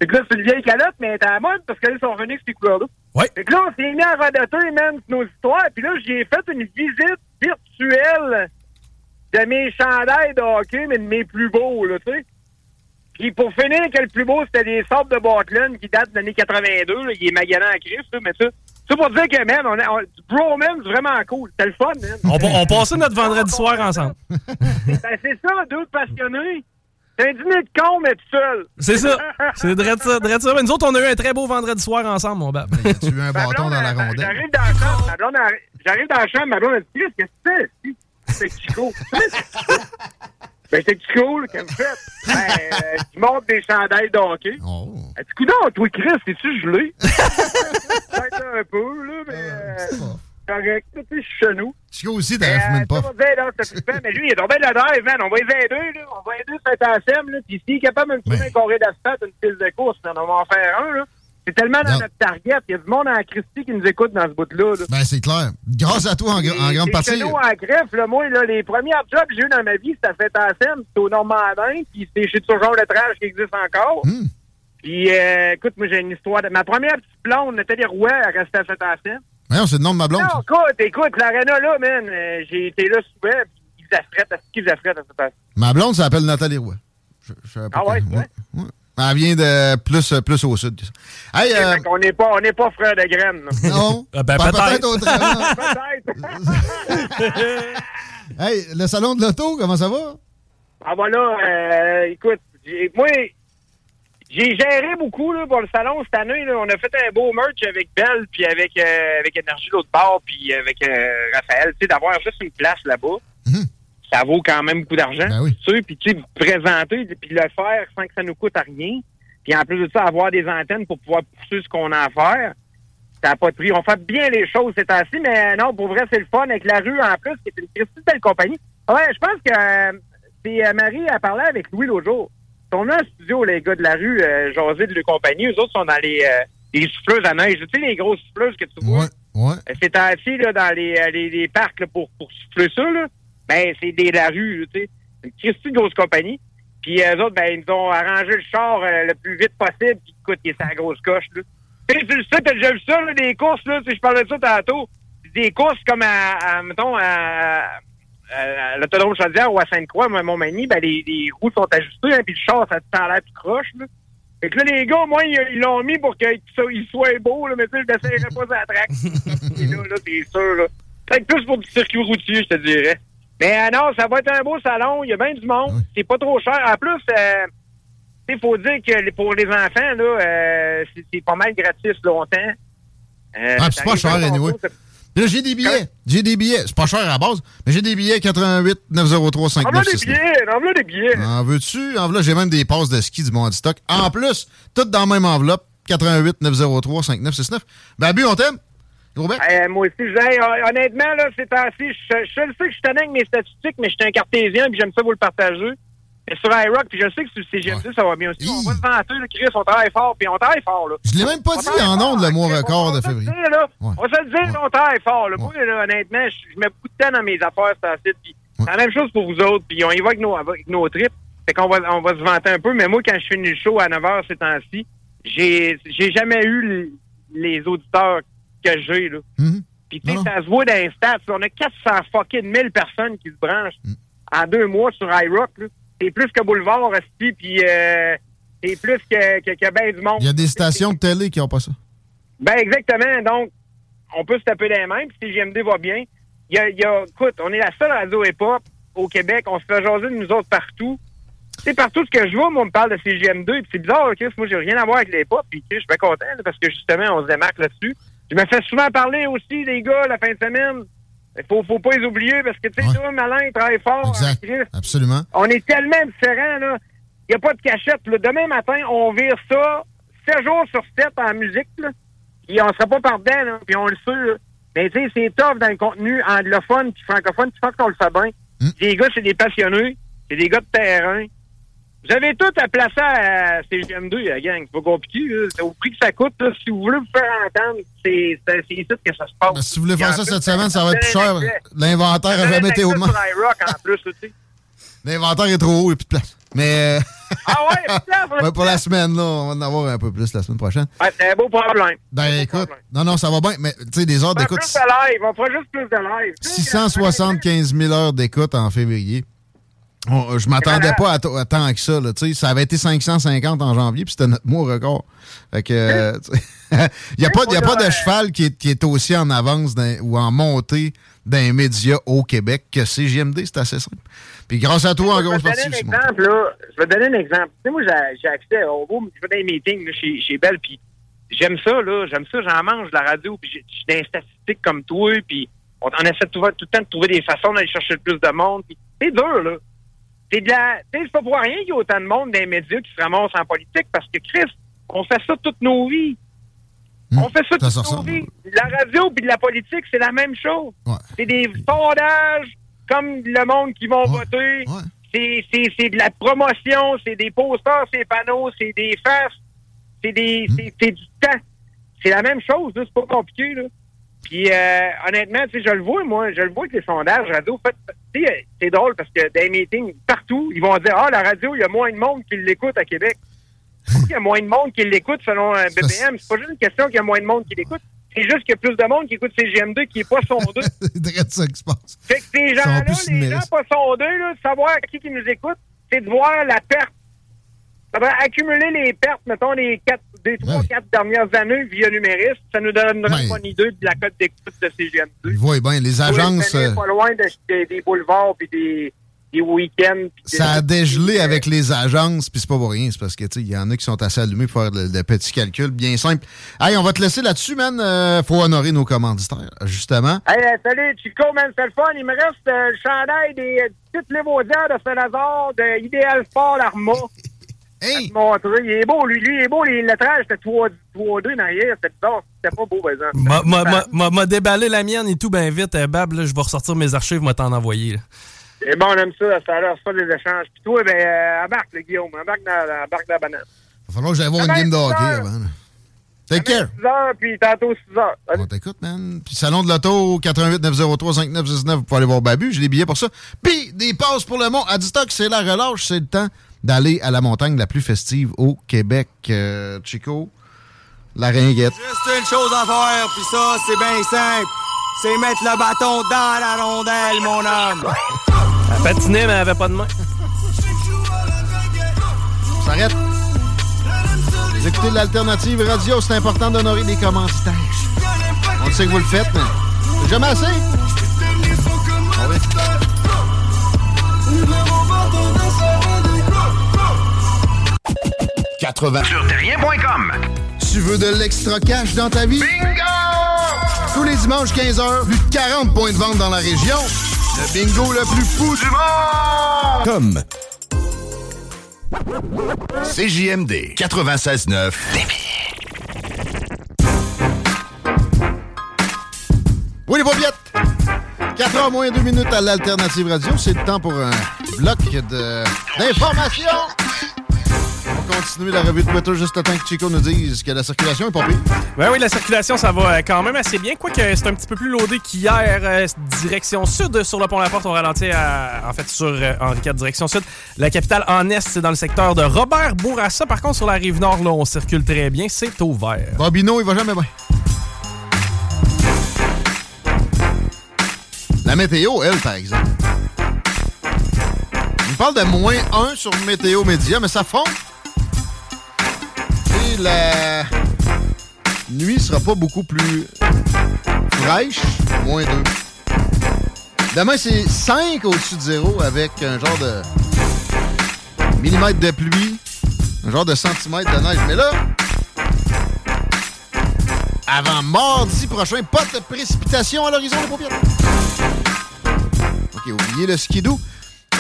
Fait que là, c'est une vieille calotte, mais elle était à la mode parce qu'elles sont revenues avec ces couleurs-là. Ouais. Fait que là, on s'est mis à radoter, man, sur nos histoires. Puis là, j'ai fait une visite virtuelle de mes chandails de hockey, mais de mes plus beaux, là, tu sais. Puis pour finir, que le plus beau, c'était des sortes de Bartland qui datent de l'année 82. Là, il est magané en crise, là, mais ça... Ça pour dire que, man, on a, on, du bromance, c'est vraiment cool. C'était le fun, man. On, on passait notre vendredi soir ensemble. Ben, c'est ça, deux passionnés. C'est un dîner de con, mais tout seul. C'est ça. C'est drôle ça, drôle ça. Mais nous autres, on a eu un très beau vendredi soir ensemble, mon bab. Tu as eu un bâton dans la rondelle. J'arrive dans la chambre, ma blonde arri- j'arrive dans la chambre, ma blonde elle dit Chris, qu'est-ce que c'est? C'est Chico. ben, c'est Chico, là, qu'elle me fait. Ben, euh, tu montes des chandails de hockey. Oh. Elle dit, coudonc, toi, Chris, es-tu gelé? Peut-être un peu, là, mais. euh, correct, tu suis chez nous. Chico aussi, dire, là, c'est trippant, mais lui, il est tombé de la drive, man. On va les aider, là. On va aider cet ASM, là. Puis s'il est capable de me trouver un carré d'asphalte, une piste de course, on va en faire un, là. C'est tellement dans notre target. Il y a du monde en Christie qui nous écoute dans ce bout-là, là. Ben, c'est clair. Grâce à toi, en, gr- en grande partie. chez nous, en greffe, là, moi, là, les premiers jobs que j'ai eu dans ma vie, c'était à Saint-Anselme, c'était au Normandin, puis c'était chez Toujours le Trash qui existe encore. Hmm. Puis, euh, écoute, moi, j'ai une histoire. De... Ma première petite blonde, Nathalie Roy, elle restait à Saint-Ancien. Voyons, c'est le nom de ma blonde. Non, écoute, écoute, l'aréna là, man, euh, j'ai été là souvent, puis ils faisaient frette, est-ce qu'ils frette à Saint-Ancien? Ma blonde s'appelle Nathalie Roy. Je- je Ah ouais, que- c'est vrai? ouais. Elle vient de plus, plus au sud. Hey, euh, qu'on n'est pas, on n'est pas frères de graines. non. Ah, ben, Pas- peut-être. Peut-être. hey, le salon de l'auto, comment ça va? Ah voilà, euh, écoute, moi, j'ai géré beaucoup là, pour le salon cette année. Là. On a fait un beau merch avec Belle, puis avec, euh, avec Énergie l'autre part, puis avec euh, Raphaël. Tu sais, d'avoir juste une place là-bas, ça vaut quand même beaucoup d'argent. Tu sais, puis tu sais, présenter, puis le faire sans que ça nous coûte à rien. Puis en plus de ça, avoir des antennes pour pouvoir pousser ce qu'on a à faire. Ça n'a pas de prix. On fait bien les choses ces temps-ci, mais non, pour vrai, c'est le fun avec la rue en plus, qui est une Christie belle compagnie. Ouais, je pense que euh, c'est euh, Marie a parlé avec Louis l'autre jour. Sont dans un studio, les gars de la rue, euh, jaser de leur compagnie. Eux autres sont dans les, euh, les souffleuses à neige. Tu sais, les grosses souffleuses que tu vois? Ouais. Euh, C'est assis là, dans les, les, les parcs là, pour, pour souffler ça. Là. Ben, c'est des la rue, tu sais. Une Christie de grosse compagnie. Puis eux autres, ben, ils nous ont arrangé le char euh, le plus vite possible. Puis écoute, il est sa grosse coche. Là. Tu sais, tu le sais, t'as déjà vu ça, là, des courses, là, si je parlais de ça tantôt. Des courses comme à, à mettons, à, à l'autodrome Chaudière ou à Sainte-Croix, moi, Montmagny, ben, les, les roues sont ajustées, hein, puis le char, ça te l'air tout croche, là. Fait que là, les gars, moi, ils ils l'ont mis pour qu'il soit, beau, là, mais tu sais, je pas à traque. Et là, là, c'est sûr, là. Peut-être plus pour du circuit routier, je te dirais. Mais euh, non, ça va être un beau salon, il y a bien du monde, c'est pas trop cher. En plus, euh, il faut dire que pour les enfants, là, euh, c'est- pas mal gratis longtemps. Euh, Ah, c'est pas cher, à anyway. Là, j'ai des billets. J'ai des billets. C'est pas cher à la base, mais j'ai des billets 88 903 Envoie des 5969. billets, envoie des billets. En veux-tu? En voilà, j'ai même des passes de ski du monde stock. En plus, toutes dans la même enveloppe. 88 903 5969. Babu, on t'aime? Euh, moi aussi, hey, hon- honnêtement, là, c'est ainsi, je, je le sais que je suis tanné avec mes statistiques, mais je suis un cartésien, puis j'aime ça vous le partager. Mais sur iRock, puis je sais que sur le CGMD, ça va bien aussi. On va se vanter, là, Chris, on travaille fort, puis on travaille fort, là. Je l'ai même pas dit en ondes le mois record de février. Sais, là, On va se le dire, on travaille fort. Là. Moi, là, honnêtement, je, mets beaucoup de temps dans mes affaires, c'est assez. Puis c'est la même chose pour vous autres. Puis on y va avec nos, avec nos trips. Fait qu'on va, on va se vanter un peu. Mais moi, quand je finis le show à 9h ces temps-ci, j'ai, j'ai jamais eu les auditeurs que j'ai, là. Puis tu sais, ça se voit dans les stats. là. On a 400 fucking 1000 personnes qui se branchent en deux mois sur iRock, là. C'est plus que Boulevard, Esti, puis euh, c'est plus que, que, que ben du monde. Il y a des stations de télé qui ont pas ça. Ben exactement. Donc, on peut se taper les mains, puis si GMD va bien. Il y a, y a- écoute, on est la seule radio hip-hop au Québec. On se fait jaser de nous autres partout. Tu sais, partout ce que je vois, moi, on me parle de CGM2, puis c'est bizarre, Chris, moi, j'ai rien à voir avec les pop, puis je suis bien content, parce que justement, on se démarque là-dessus. Je me fais souvent parler aussi, les gars, la fin de semaine. Il faut, faut pas les oublier, parce que, tu sais, Malin, il travaille fort. hein, Chris. Absolument. On est tellement différents, là. Il n'y a pas de cachette. là. Demain matin, on vire ça 7 jours sur 7 en musique, là. Puis on sera pas par dedans, là. Puis on le sait, là. Mais tu sais, c'est top dans le contenu anglophone puis francophone. Tu penses qu'on le fait bien. Les gars, c'est des passionnés. C'est des gars de terrain. Vous avez tout à placer à CGM2, la gang. C'est pas compliqué. C'est au prix que ça coûte, là. Si vous voulez vous faire entendre, c'est ici que ça se passe. Ben, si vous voulez faire ça plus, cette semaine, ça va être plus cher. L'inventaire vous a avez jamais été au sais. L'inventaire est trop haut, il n'y a plus de place. Mais euh, Ah ouais, plus de place, ouais, pour la semaine, là, on va en avoir un peu plus la semaine prochaine. Ouais, c'est un beau problème. Ben écoute, non, non, ça va bien, mais tu sais, des heures On fera d'écoute, plus de live. On fera juste plus de live. 675 000 heures d'écoute en février. On- je m'attendais pas à, tant que ça. Là, ça avait été 550 en janvier, puis c'était notre mois record. Fait que, euh, il n'y a pas, il y a pas de cheval qui est, qui est aussi en avance dans- ou en montée d'un média au Québec que CGMD, c'est assez simple. Puis grâce à toi, en grosse partie, un Simon. exemple, là. Je vais te donner un exemple. Tu sais, moi, j'ai accès au je vais dans les meetings là, chez, chez Belle, puis j'aime ça, là. J'aime ça, j'en mange de la radio, puis j'ai- je suis dans les statistiques comme toi, puis on, on essaie trouver- tout le temps de trouver des façons d'aller chercher le plus de monde. C'est dur, là. C'est de la. Tu sais, c'est pas pour rien qu'il y a autant de monde dans les médias qui se ramassent en politique, parce que, Chris, on fait ça toutes nos vies. On fait ça Hmm. ça toute nos ressemble. vies. La radio puis de la politique, c'est la même chose. C'est des sondages comme le monde qui vont voter. C'est- C'est de la promotion, c'est des posters, c'est des panneaux, c'est des faces, c'est des Hmm. c'est- du temps. C'est la même chose, c'est pas compliqué. Là. Puis euh, honnêtement, tu sais, je le vois, moi, je le vois avec les sondages radio. Fait, tu sais, c'est drôle parce que dans les meetings, partout, ils vont dire Ah, la radio, il y a moins de monde qui l'écoute à Québec. qu'il y a moins de monde qui l'écoute selon un BBM. C'est pas juste une question qu'il y a moins de monde qui l'écoute. C'est juste qu'il y a plus de monde qui écoute CGM2 qui est pas sondé. c'est ça qui se passe. Fait que ces gens-là, les gens pas sondés, là, de savoir qui qui nous écoute, c'est de voir la perte. Ça va accumuler les pertes, mettons, les quatre, des trois, quatre dernières années via numériste. Ça nous donnerait Ouais. une idée de la cote d'écoute de CGM2. Ils voient bien, les agences, euh, Pas loin de- de- des boulevards puis des, des week-ends. ça a dégelé avec les agences, puis c'est pas pour rien. C'est parce que, tu sais, il y en a qui sont assez allumés pour faire le, le petit calcul bien simple. Hey, on va te laisser là-dessus, man. Euh, faut honorer nos commanditaires, justement. Hey, euh, salut, Chico, man, c'est le fun. Il me reste euh, le chandail des euh, petites lévaudières de Saint-Lazare, de Idéal Sport Arma. Hey! te montrer. Il est beau, lui. Lui, il est beau. Les lettrages, c'était 3-2 derrière. C'était bizarre. C'était pas beau, par exemple. M'a- m'a- m'a- M'a m'a déballé la mienne et tout, ben vite, euh, Bab, là, je vais ressortir mes archives, moi t'en envoyer. là. C'est bon, on aime ça. Ça a l'air ça, des échanges. Puis toi, ben, euh, embarque, le Guillaume. Embarque dans, la- embarque dans la banane. Il va falloir que j'aille voir une game de hockey avant. là. Take care. 6 heures, puis tantôt 6 heures. On t'écoute, man. Puis Salon de l'Auto, 88 903 5919, vous pouvez aller voir Babu, j'ai des billets pour ça. Puis des passes pour le mont. À Distock, c'est la relâche, c'est le temps d'aller à la montagne la plus festive au Québec. Euh, Chico, la ringuette. Juste une chose à faire, puis ça, c'est bien simple. C'est mettre le bâton dans la rondelle, mon homme. Elle patinait, mais elle avait pas de main. On s'arrête. Vous écoutez l'alternative radio, c'est important d'honorer les commanditaires. On sait que vous le faites, mais c'est jamais assez. Ah oui. 80 sur terrien.com. Tu veux de l'extra cash dans ta vie? Bingo! Tous les dimanches 15h, plus de 40 points de vente dans la région. Le bingo le plus fou du monde! Comme CJMD 96.9 Oui, les paupiètes! 4 h moins 2 minutes à l'Alternative Radio. C'est le temps pour un bloc de- d'informations. Continuer la revue de Twitter juste le temps que Chico nous dise que la circulation est pas pire. Ben oui, la circulation, ça va euh, quand même assez bien. Quoique c'est un petit peu plus loadé qu'hier. euh, direction sud sur le pont La Porte. On ralentit à- en fait sur euh, Henri IV, direction sud. La capitale en est, c'est dans le secteur de Robert Bourassa. Par contre, sur la rive nord, là, on circule très bien. C'est ouvert. Bobino, il va jamais bien. La météo, elle, par exemple. On parle de moins 1 sur Météo Média, mais ça fond. La nuit sera pas beaucoup plus fraîche, moins 2. Demain, c'est 5 au-dessus de zéro avec un genre de millimètre de pluie, un genre de centimètre de neige. Mais là, avant mardi prochain, pas de précipitation à l'horizon, les paupières. OK, oubliez le skidoo.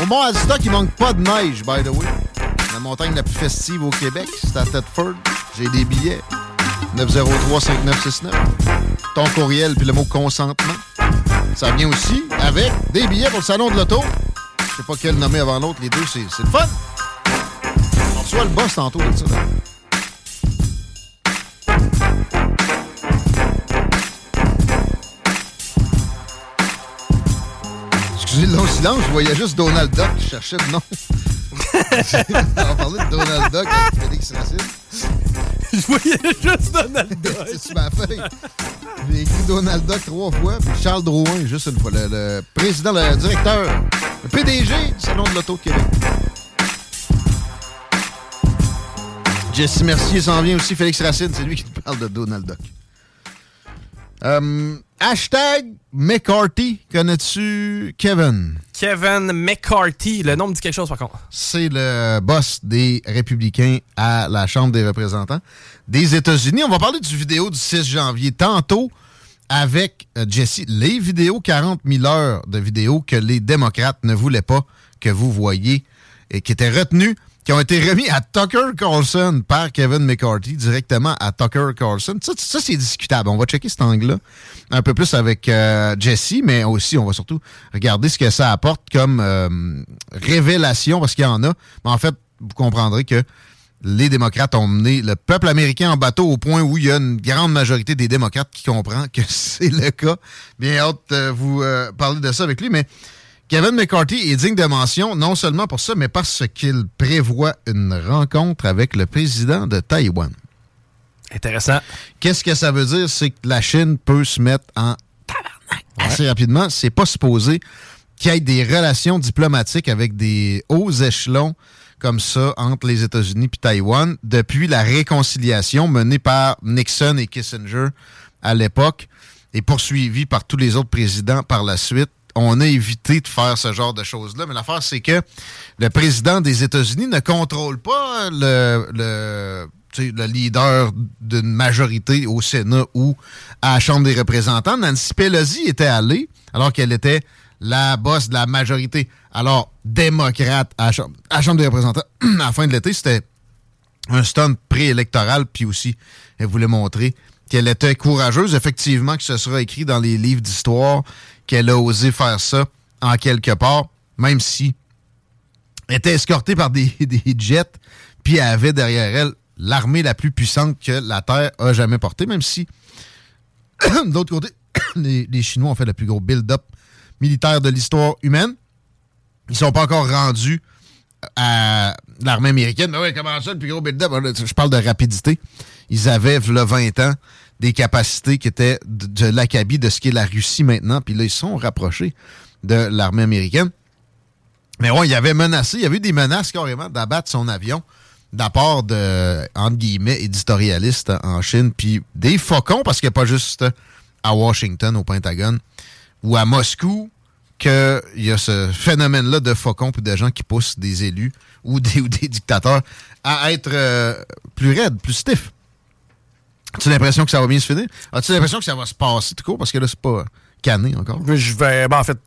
Au Mont Aztoc, il manque pas de neige, by the way. La montagne la plus festive au Québec, c'est à Thetford. J'ai des billets. 903-5969. Ton courriel, puis le mot consentement. Ça vient aussi avec des billets pour le salon de l'auto. Je sais pas quel nommer avant l'autre. Les deux, c'est le fun. On reçoit le boss tantôt de ça. Excusez le long silence, je voyais juste Donald Duck, je cherchais le nom. On parler de Donald Duck avec Félix Racine. Je voyais juste Donald Duck. C'est sur ma feuille. J'ai écrit Donald Duck trois fois, puis Charles Drouin juste une fois. Le, le président, le directeur, le PDG du Salon de l'Auto de Québec. Jesse Mercier s'en vient aussi, Félix Racine, c'est lui qui nous parle de Donald Duck. Euh, hashtag McCarthy, connais-tu Kevin? Kevin McCarthy. Le nom me dit quelque chose, par contre. c'est le boss des républicains à la Chambre des représentants des États-Unis. On va parler du vidéo du 6 janvier tantôt avec euh, Jesse. Les vidéos, 40 000 heures de vidéos que les démocrates ne voulaient pas que vous voyiez et qui étaient retenues, qui ont été remis à Tucker Carlson par Kevin McCarthy directement à Tucker Carlson. Ça, ça, c'est discutable. On va checker cet angle-là un peu plus avec euh, Jesse, mais aussi, on va surtout regarder ce que ça apporte comme euh, révélation, parce qu'il y en a. Mais en fait, vous comprendrez que les démocrates ont mené le peuple américain en bateau au point où il y a une grande majorité des démocrates qui comprend que c'est le cas. Bien hâte de vous euh, parler de ça avec lui, mais Kevin McCarthy est digne de mention, non seulement pour ça, mais parce qu'il prévoit une rencontre avec le président de Taïwan. Intéressant. Qu'est-ce que ça veut dire? C'est que la Chine peut se mettre en tabarnak assez rapidement. C'est pas supposé qu'il y ait des relations diplomatiques avec des hauts échelons comme ça entre les États-Unis et Taïwan depuis la réconciliation menée par Nixon et Kissinger à l'époque et poursuivie par tous les autres présidents par la suite. On a évité de faire ce genre de choses-là, mais l'affaire, c'est que le président des États-Unis ne contrôle pas le, leader d'une majorité au Sénat ou à la Chambre des représentants. Nancy Pelosi était allée, alors qu'elle était la boss de la majorité, alors démocrate à la Chambre, à la Chambre des représentants à la fin de l'été. C'était un stunt préélectoral, puis aussi, elle voulait montrer qu'elle était courageuse. Effectivement, que ce sera écrit dans les livres d'histoire qu'elle a osé faire ça en quelque part, même si elle était escortée par des, jets, puis elle avait derrière elle l'armée la plus puissante que la Terre a jamais portée, même si, d'autre côté, les, Chinois ont fait le plus gros build-up militaire de l'histoire humaine. Ils sont pas encore rendus à l'armée américaine. Mais ouais, comment ça, le plus gros build-up? Je parle de rapidité. Ils avaient, le 20 ans, des capacités qui étaient de, de de ce qu'est la Russie maintenant. Puis là, ils sont rapprochés de l'armée américaine. Mais ouais, il avait menacé, il y avait eu des menaces carrément d'abattre son avion part de, entre guillemets, éditorialistes en Chine, puis des faucons, parce qu'il n'y a pas juste à Washington, au Pentagone, ou à Moscou, qu'il y a ce phénomène-là de faucons puis de gens qui poussent des élus ou des, ou des dictateurs à être euh, plus raides, plus stiff. As-tu l'impression que ça va bien se finir? As-tu l'impression que ça va se passer tout court? Parce que là, c'est pas canné encore. Je vais. Ben, en fait,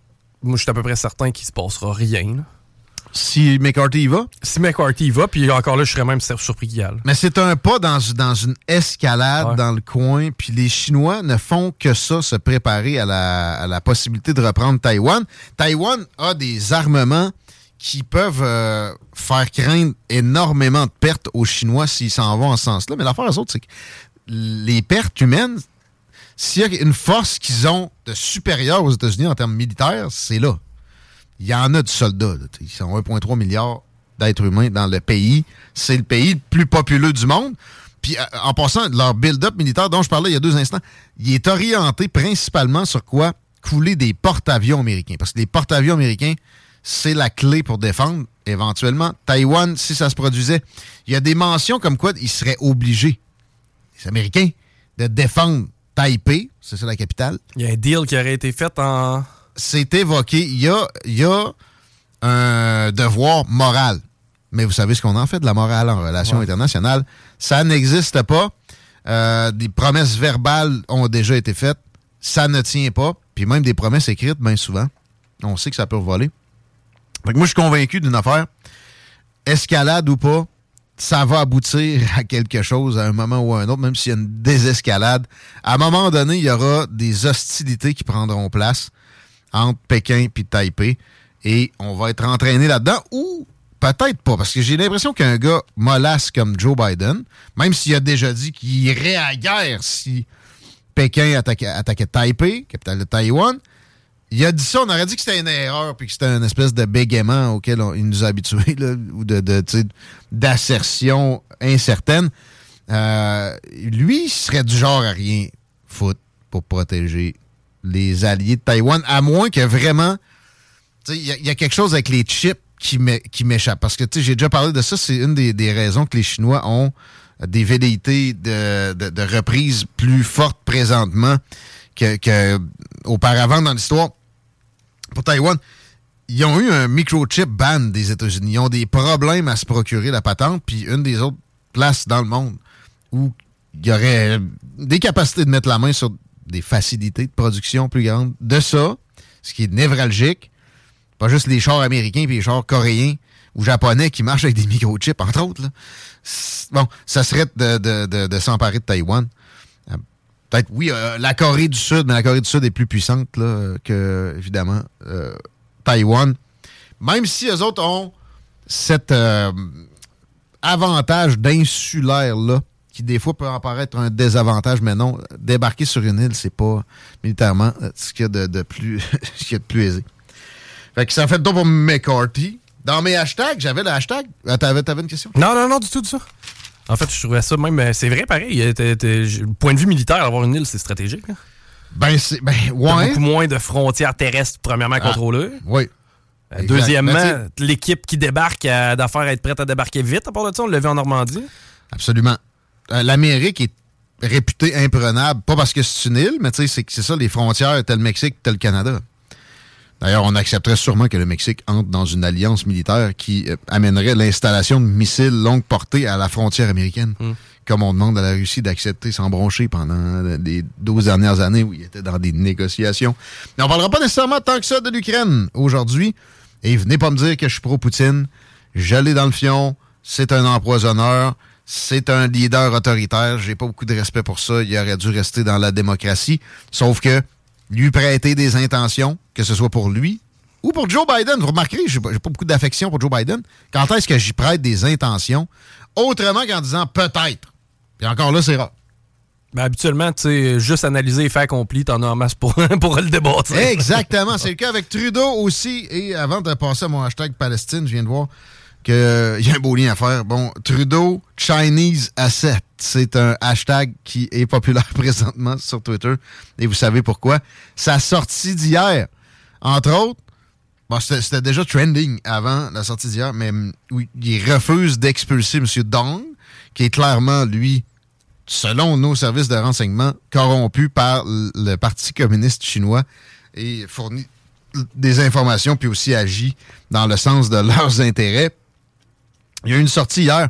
moi, je suis à peu près certain qu'il se passera rien. là. Si McCarthy y va? Si McCarthy y va, puis encore là, je serais même surpris qu'il y aille. Mais c'est un pas dans, dans une escalade Ouais. dans le coin, puis les Chinois ne font que ça, se préparer à la, à la possibilité de reprendre Taïwan. Taïwan a des armements qui peuvent euh, faire craindre énormément de pertes aux Chinois s'ils s'en vont en ce sens-là. Mais l'affaire, eux autres, c'est que les pertes humaines, s'il y a une force qu'ils ont de supérieure aux États-Unis en termes militaires, c'est là. Il y en a du soldat. là. Ils sont 1,3 milliard d'êtres humains dans le pays. C'est le pays le plus populeux du monde. Puis euh, en passant, leur build-up militaire dont je parlais il y a deux instants, il est orienté principalement sur quoi? Couler des porte-avions américains. Parce que les porte-avions américains, c'est la clé pour défendre éventuellement. Taïwan, si ça se produisait, il y a des mentions comme quoi ils seraient obligés, les Américains, de défendre Taipei, c'est ça la capitale. Il y a un deal qui aurait été fait en. C'est évoqué. Il y a, il y a un devoir moral. Mais vous savez ce qu'on en fait de la morale en relation internationale? Ça n'existe pas. Euh, des promesses verbales ont déjà été faites. Ça ne tient pas. Puis même des promesses écrites, bien souvent. On sait que ça peut voler. Fait que moi, je suis convaincu d'une affaire. Escalade ou pas, ça va aboutir à quelque chose à un moment ou à un autre, même s'il y a une désescalade. À un moment donné, il y aura des hostilités qui prendront place entre Pékin et Taipei. Et on va être entraîné là-dedans ou peut-être pas. Parce que j'ai l'impression qu'un gars mollasse comme Joe Biden, même s'il a déjà dit qu'il irait à guerre si Pékin attaquait, attaquait Taipei, capitale de Taïwan, il a dit ça, on aurait dit que c'était une erreur puis que c'était une espèce de bégaiement auquel il nous a habitués, ou de, d'assertion incertaine. Euh, lui, il serait du genre à rien foutre pour protéger les alliés de Taïwan, à moins que vraiment, il y, a- quelque chose avec les chips qui m'é- qui m'échappe. Parce que, j'ai déjà parlé de ça, c'est une des, raisons que les Chinois ont des velléités de reprise plus fortes présentement que, que auparavant dans l'histoire. Pour Taïwan, ils ont eu un microchip ban des États-Unis. Ils ont des problèmes à se procurer la patente, puis une des autres places dans le monde où il y aurait des capacités de mettre la main sur des facilités de production plus grandes de ça, ce qui est névralgique. Pas juste les chars américains puis les chars coréens ou japonais qui marchent avec des microchips, entre autres. Bon, ça serait de- de s'emparer de Taïwan. Peut-être, oui, euh, la Corée du Sud, mais la Corée du Sud est plus puissante là, que, évidemment, euh, Taïwan. Même si eux autres ont cet euh, avantage d'insulaire-là, qui des fois peut apparaître un désavantage, mais non, débarquer sur une île, c'est pas militairement ce qu'il y a de, de plus, ce qu'il y a de plus aisé. Fait que ça fait le tour pour McCarthy. Dans mes hashtags, j'avais le hashtag. T'avais, t'avais une question? Non, non, non, du tout, du tout. En fait, je trouvais ça même. euh, C'est vrai, pareil. euh, j- Point de vue militaire, avoir une île, c'est stratégique. là. Ben, c'est. Ben, ouais. beaucoup moins de frontières terrestres, premièrement, Ah, contrôlées. Oui. Euh, Exact. Deuxièmement, Ben, l'équipe qui débarque a d'affaires à être prête à débarquer vite. À part de ça, on l'a vu en Normandie. Absolument. L'Amérique est réputée imprenable, pas parce que c'est une île, mais tu sais, c'est que c'est ça, les frontières, tel le Mexique, tel le Canada. D'ailleurs, on accepterait sûrement que le Mexique entre dans une alliance militaire qui euh, amènerait l'installation de missiles longue portée à la frontière américaine, comme on demande à la Russie d'accepter sans broncher pendant les 12 dernières années où il était dans des négociations. Mais on parlera pas nécessairement tant que ça de l'Ukraine aujourd'hui. Et venez pas me dire que je suis pro-Poutine. J'allais dans le fion. C'est un empoisonneur. C'est un leader autoritaire. J'ai pas beaucoup de respect pour ça. Il aurait dû rester dans la démocratie. Sauf que lui prêter des intentions, que ce soit pour lui ou pour Joe Biden. Vous remarquerez, j'ai pas, pas beaucoup d'affection pour Joe Biden. Quand est-ce que j'y prête des intentions autrement qu'en disant peut-être? Puis encore là, c'est rare. Ben, habituellement, tu sais, juste analyser les faits accomplis, t'en as en masse pour, pour le débattre. Exactement. C'est le cas avec Trudeau aussi. Et avant de passer à mon hashtag Palestine, je viens de voir qu'il y a un beau lien à faire. Bon, Trudeau Chinese Asset. C'est un hashtag qui est populaire présentement sur Twitter. Et vous savez pourquoi? Sa sortie d'hier, entre autres, bon, c'était déjà trending avant la sortie d'hier, mais hum, oui, il refuse d'expulser M. Dong, qui est clairement, lui, selon nos services de renseignement, corrompu par le Parti communiste chinois et fournit des informations puis aussi agit dans le sens de leurs intérêts. Il y a eu une sortie hier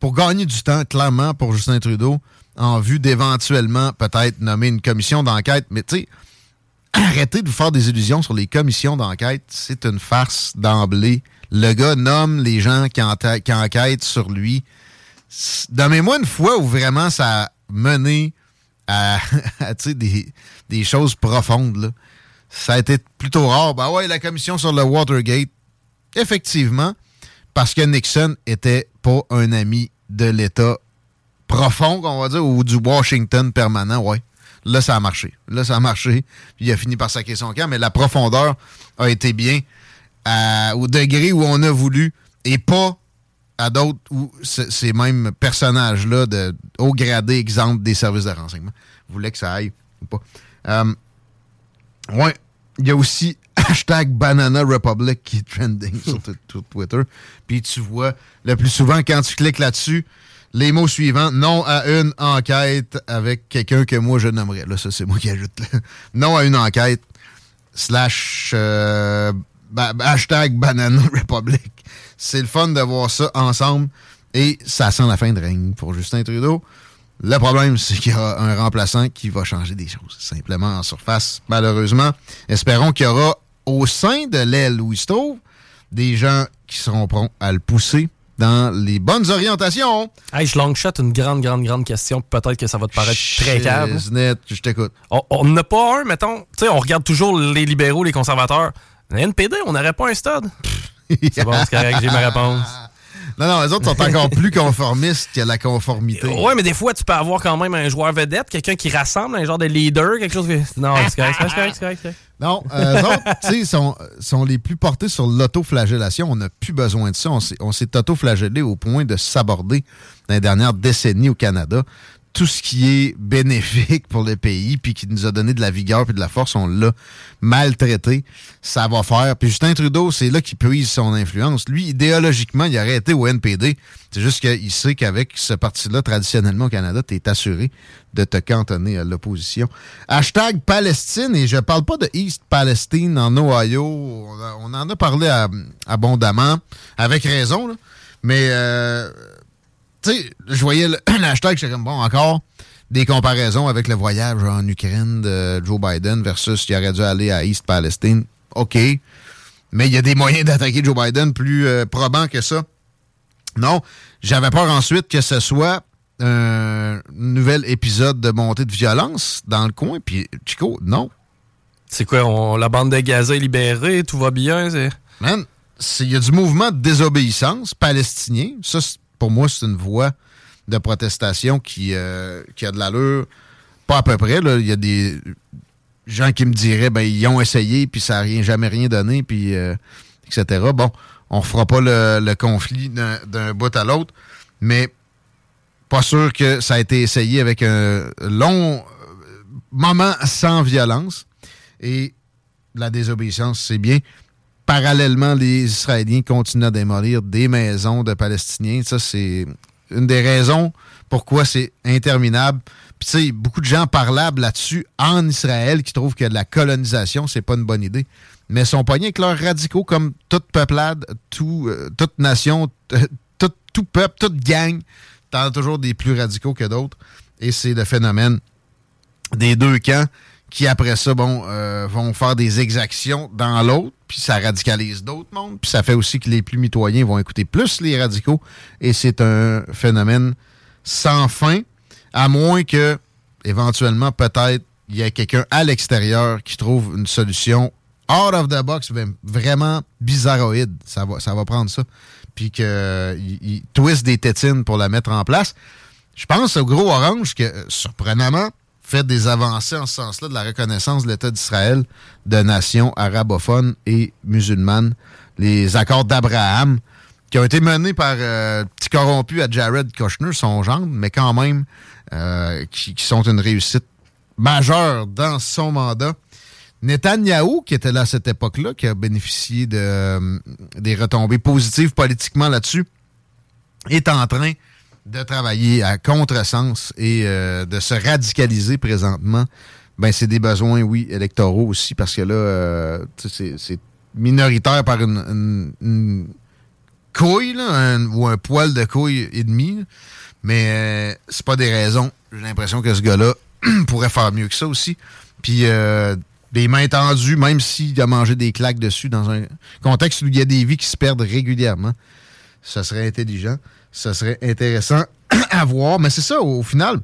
pour gagner du temps, clairement, pour Justin Trudeau, en vue d'éventuellement peut-être nommer une commission d'enquête. Mais tu sais, arrêtez de vous faire des illusions sur les commissions d'enquête. C'est une farce d'emblée. Le gars nomme les gens qui, enquêtent sur lui. Donnez-moi une fois où vraiment ça a mené à, des choses profondes. là. Ça a été plutôt rare. Ben ouais, la commission sur le Watergate, effectivement, parce que Nixon était pas un ami de l'État profond, on va dire, ou du Washington permanent, ouais. Là, ça a marché. Là, ça a marché. Puis il a fini par sacrer son camp, mais la profondeur a été bien au degré où on a voulu et pas à d'autres où ce- ces mêmes personnages-là de haut gradé, exemple des services de renseignement, voulaient que ça aille ou pas? Euh, ouais, il y a aussi hashtag Banana Republic qui est trending sur, Twitter. Puis tu vois, le plus souvent, quand tu cliques là-dessus, les mots suivants, non à une enquête avec quelqu'un que moi je nommerais. Là, ça, c'est moi qui ajoute. Non à une enquête, slash euh, hashtag Banana Republic. C'est le fun de voir ça ensemble et ça sent la fin de règne pour Justin Trudeau. Le problème, c'est qu'il y a un remplaçant qui va changer des choses, simplement en surface, malheureusement. Espérons qu'il y aura au sein de l'aile trouve des gens qui seront prompts à le pousser dans les bonnes orientations. Hey, je long shot une grande, grande, grande question. Peut-être que ça va te paraître très calme. net, je t'écoute. On- n'a pas un, mettons. Tu sais, on regarde toujours les libéraux, les conservateurs. Le NPD, on n'aurait pas un stade. C'est bon, c'est correct, j'ai ma réponse. Non, non, les autres sont encore plus conformistes que la conformité. Ouais, mais des fois, tu peux avoir quand même un joueur vedette, quelqu'un qui rassemble, un genre de leader, quelque chose. que- Non, c'est correct, c'est correct, c'est correct. Non, euh, eux autres, tu sais, sont, sont les plus portés sur l'autoflagellation. On n'a plus besoin de ça. On s'est autoflagellé au point de s'aborder dans les dernières décennies au Canada. Tout ce qui est bénéfique pour le pays, puis qui nous a donné de la vigueur puis de la force, on l'a maltraité. Ça va faire. Puis Justin Trudeau, c'est là qu'il puise son influence. Lui, idéologiquement, il aurait été au NPD. C'est juste qu'il sait qu'avec ce parti-là, traditionnellement au Canada, tu es assuré de te cantonner à l'opposition. Hashtag Palestine, et je parle pas de East Palestine en Ohio. On, en a parlé abondamment, avec raison, là. mais euh, tu sais, je voyais le, le hashtag, j'étais comme, bon, encore des comparaisons avec le voyage en Ukraine de Joe Biden versus il aurait dû aller à East Palestine. OK. Mais il y a des moyens d'attaquer Joe Biden plus euh, probants que ça. Non, j'avais peur ensuite que ce soit un nouvel épisode de montée de violence dans le coin. Puis, Chico, non. C'est quoi, on- la bande de Gaza est libérée, tout va bien? Man, il y a du mouvement de désobéissance palestinien. Ça, c'est- pour moi, c'est une voie de protestation qui, euh, a de l'allure. Pas à peu près. Il y a des gens qui me diraient, ben, ils ont essayé, puis ça n'a rien, jamais rien donné, puis euh, etc. Bon, on fera pas le, conflit d'un d'un bout à l'autre, mais pas sûr que ça a été essayé avec un long euh, moment sans violence. Et la désobéissance, c'est bien. Parallèlement, les Israéliens continuent à démolir des maisons de Palestiniens. Ça, c'est une des raisons pourquoi c'est interminable. Puis, tu sais, beaucoup de gens parlables là-dessus en Israël qui trouvent que la colonisation, c'est pas une bonne idée. Mais sont pognés avec leurs radicaux comme toute peuplade, euh, toute nation, tout peuple, toute gang. T'en as toujours des plus radicaux que d'autres. Et c'est le phénomène des deux camps qui, après ça, bon, euh, vont faire des exactions dans l'autre, puis ça radicalise d'autres mondes, puis ça fait aussi que les plus mitoyens vont écouter plus les radicaux, et c'est un phénomène sans fin, à moins que, éventuellement, peut-être, il y ait quelqu'un à l'extérieur qui trouve une solution out of the box, ben, vraiment bizarroïde. Ça va, ça va prendre ça. Puis qu'il twist des tétines pour la mettre en place. Je pense au gros orange que, euh, surprenamment, fait des avancées en ce sens-là de la reconnaissance de l'État d'Israël de nations arabophones et musulmanes. Les accords d'Abraham, qui ont été menés par euh, petit corrompu à Jared Kushner, son gendre, mais quand même, euh, qui, sont une réussite majeure dans son mandat. Netanyahou, qui était là à cette époque-là, qui a bénéficié de, euh, des retombées positives politiquement là-dessus, est en train de travailler à contresens et euh, de se radicaliser présentement. Ben, c'est des besoins, oui, électoraux aussi, parce que là, euh, c'est minoritaire par une, couille, ou un poil de couille et demi. Mais euh, c'est pas des raisons. J'ai l'impression que ce gars-là pourrait faire mieux que ça aussi. Puis des mains tendues, même s'il a mangé des claques dessus dans un contexte où il y a des vies qui se perdent régulièrement. Ça serait intelligent. Ça serait intéressant à voir. Mais c'est ça, au, final,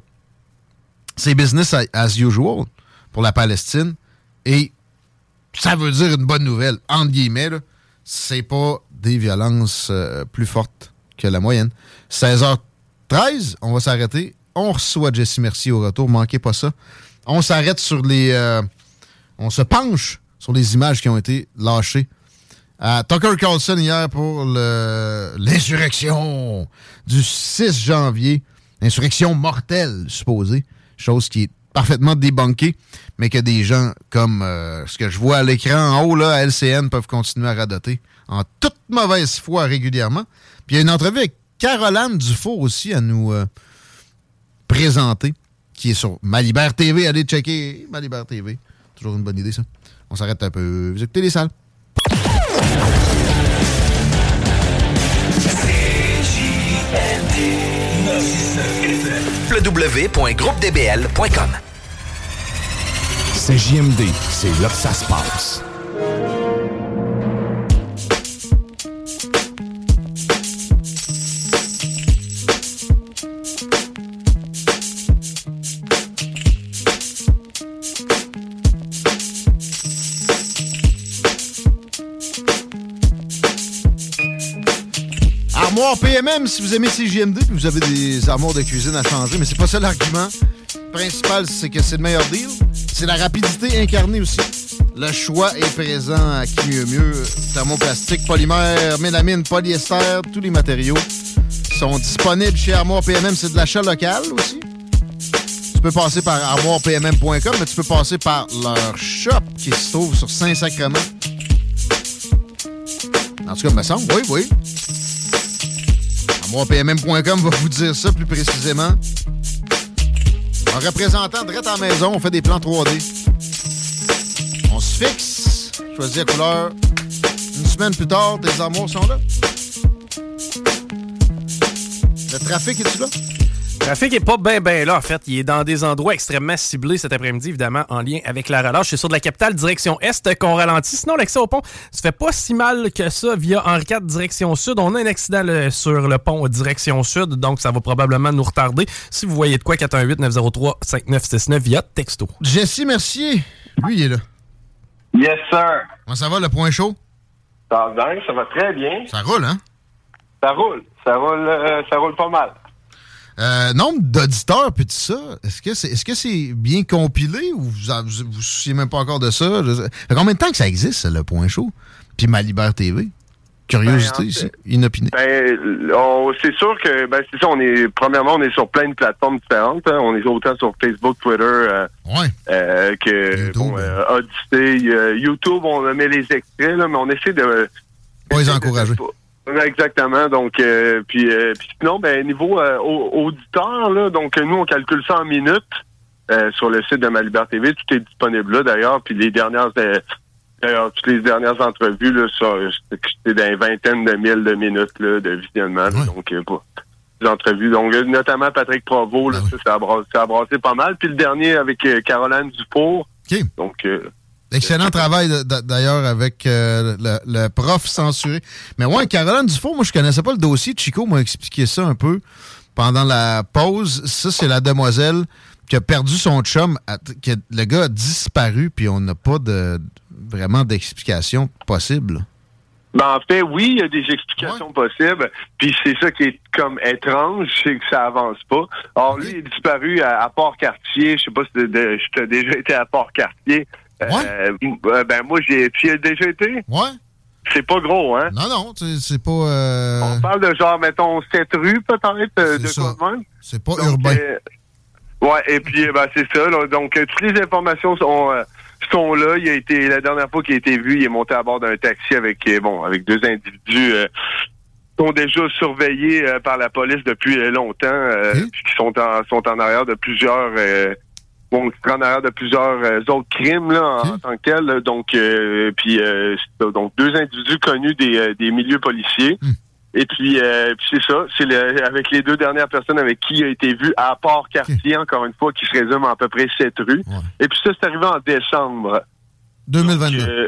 c'est business as usual pour la Palestine. Et ça veut dire une bonne nouvelle, entre guillemets. C'est pas des violences euh, plus fortes que la moyenne. 16h13, on va s'arrêter. On reçoit Jesse Mercier au retour. Manquez pas ça. On s'arrête sur les. euh, on se penche sur les images qui ont été lâchées à Tucker Carlson hier pour l'insurrection du 6 janvier. Insurrection mortelle, supposée. Chose qui est parfaitement débunkée, mais que des gens comme euh, ce que je vois à l'écran en haut, là, à LCN, peuvent continuer à radoter en toute mauvaise foi régulièrement. Puis il y a une entrevue avec Caroline Dufour aussi à nous euh, présenter, qui est sur Malibert TV. Allez checker Malibert TV. Toujours une bonne idée, ça. On s'arrête un peu. Vous écoutez les salles. www.groupedbl.com C'est JMD, c'est là que ça se passe. Armoire PMM, si vous aimez CJMD, puis vous avez des armoires de cuisine à changer, mais c'est pas ça l'argument. Le principal, c'est que c'est le meilleur deal. C'est la rapidité incarnée aussi. Le choix est présent à qui mieux mieux. Thermoplastique, polymère, mélamine, polyester, tous les matériaux sont disponibles chez Armoire PMM. C'est de l'achat local aussi. Tu peux passer par armoirepmm.com, mais tu peux passer par leur shop qui se trouve sur Saint-Sacrement. En tout cas, il me semble, oui, oui. ArmoirePMM.com va vous dire ça plus précisément. En représentant direct à maison, on fait des plans 3D. On se fixe, choisit la couleur. Une semaine plus tard, tes armoires sont là. Le trafic est-tu là? Le trafic est pas bien ben là, en fait. Il est dans des endroits extrêmement ciblés cet après-midi, évidemment, en lien avec la relâche. C'est sur de la capitale direction Est qu'on ralentit. Sinon, l'accès au pont se fait pas si mal que ça via Henri IV direction Sud. On a un accident là, sur le pont direction Sud, donc ça va probablement nous retarder. Si vous voyez de quoi, 418-903-5969 via texto. Jesse Mercier, lui, il est là. Yes, sir. Comment ça va, le point chaud? Ça va bien, ça va très bien. Ça roule, hein? Ça roule. Ça roule, euh, ça roule pas mal. Euh, nombre d'auditeurs, puis tout ça, est-ce que c'est est-ce que c'est bien compilé ou vous en- vous vous souciez même pas encore de ça? Je Ça fait combien de temps que ça existe, le Point Chaud? Puis Ma Libre TV? Curiosité Ben, en inopinée. Ben, c'est sûr que, ben, c'est ça, on est, premièrement, on est sur plein de plateformes différentes. hein. On est autant sur Facebook, Twitter, euh, euh, que, bon, euh, Odyssey, euh, YouTube, on met les extraits, là, mais on essaie de, Pas les encourager. Exactement. Donc, euh, puis, euh, puis sinon, ben, niveau euh, au- auditeur, là, donc nous, on calcule ça en minutes euh, sur le site de Ma Liberté TV. Tout est disponible là, d'ailleurs. Puis les dernières, euh, d'ailleurs, toutes les dernières entrevues, là, ça, c'est dans une vingtaine de mille de minutes là, de visionnement. là. Donc, euh, pas des entrevues. Donc, euh, notamment Patrick Provo, là, ça, ça, a brassé, ça a brassé pas mal. Puis le dernier avec euh, Caroline Dufour. Donc, euh, Excellent travail d'ailleurs avec euh, le, le prof censuré. Mais ouais, Caroline Dufour, moi je connaissais pas le dossier. Chico m'a expliqué ça un peu pendant la pause. Ça, c'est la demoiselle qui a perdu son chum. que le gars a disparu, puis on n'a pas de vraiment d'explication possible. Ben, en fait, oui, il y a des explications possibles. Puis c'est ça qui est comme étrange, c'est que ça avance pas. Or, lui, il est disparu à, à Port-Cartier. Je sais pas si je t'ai déjà été à Port-Cartier. Euh, euh, ben, moi, j'ai... Tu y as déjà été? Ouais. C'est pas gros, hein? Non, non, c'est c'est pas... euh, On parle de genre, mettons, sept rues, peut-être, euh, de même? C'est pas Donc, urbain. euh, ouais, et puis, ben, c'est ça. là. Donc, toutes les informations sont, euh, sont là. Il a été, la dernière fois qu'il a été vu, il est monté à bord d'un taxi avec, bon, avec deux individus qui sont déjà surveillés par la police depuis longtemps, puis qui sont en, sont en arrière de plusieurs, bon, sont en arrière de plusieurs euh, autres crimes là, en, en tant que tels. là. Donc, euh, puis, euh, c'est donc deux individus connus des, euh, des milieux policiers. Et puis, euh, puis c'est ça, c'est le- avec les deux dernières personnes avec qui il a été vu à Port-Cartier, encore une fois, qui se résume en à peu près sept rues. Et puis ça, c'est arrivé en décembre. 2022.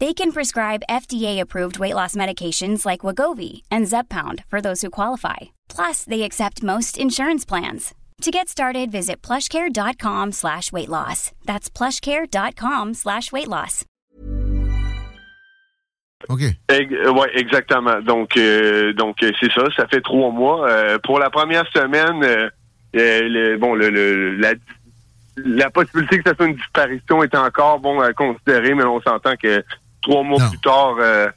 They can prescribe FDA-approved weight loss medications like Wagovi and Zepbound for those who qualify. Plus, they accept most insurance plans. To get started, visit plushcare.com slash weight loss. That's plushcare.com slash weight loss. OK. oui, exactement. Donc, euh, donc euh, c'est ça. Ça fait trois mois. Euh, pour la première semaine, euh, euh, le- bon, le, le- la, la possibilité que ça soit une disparition est encore bon à considérer, mais on s'entend que trois mois plus tard, euh,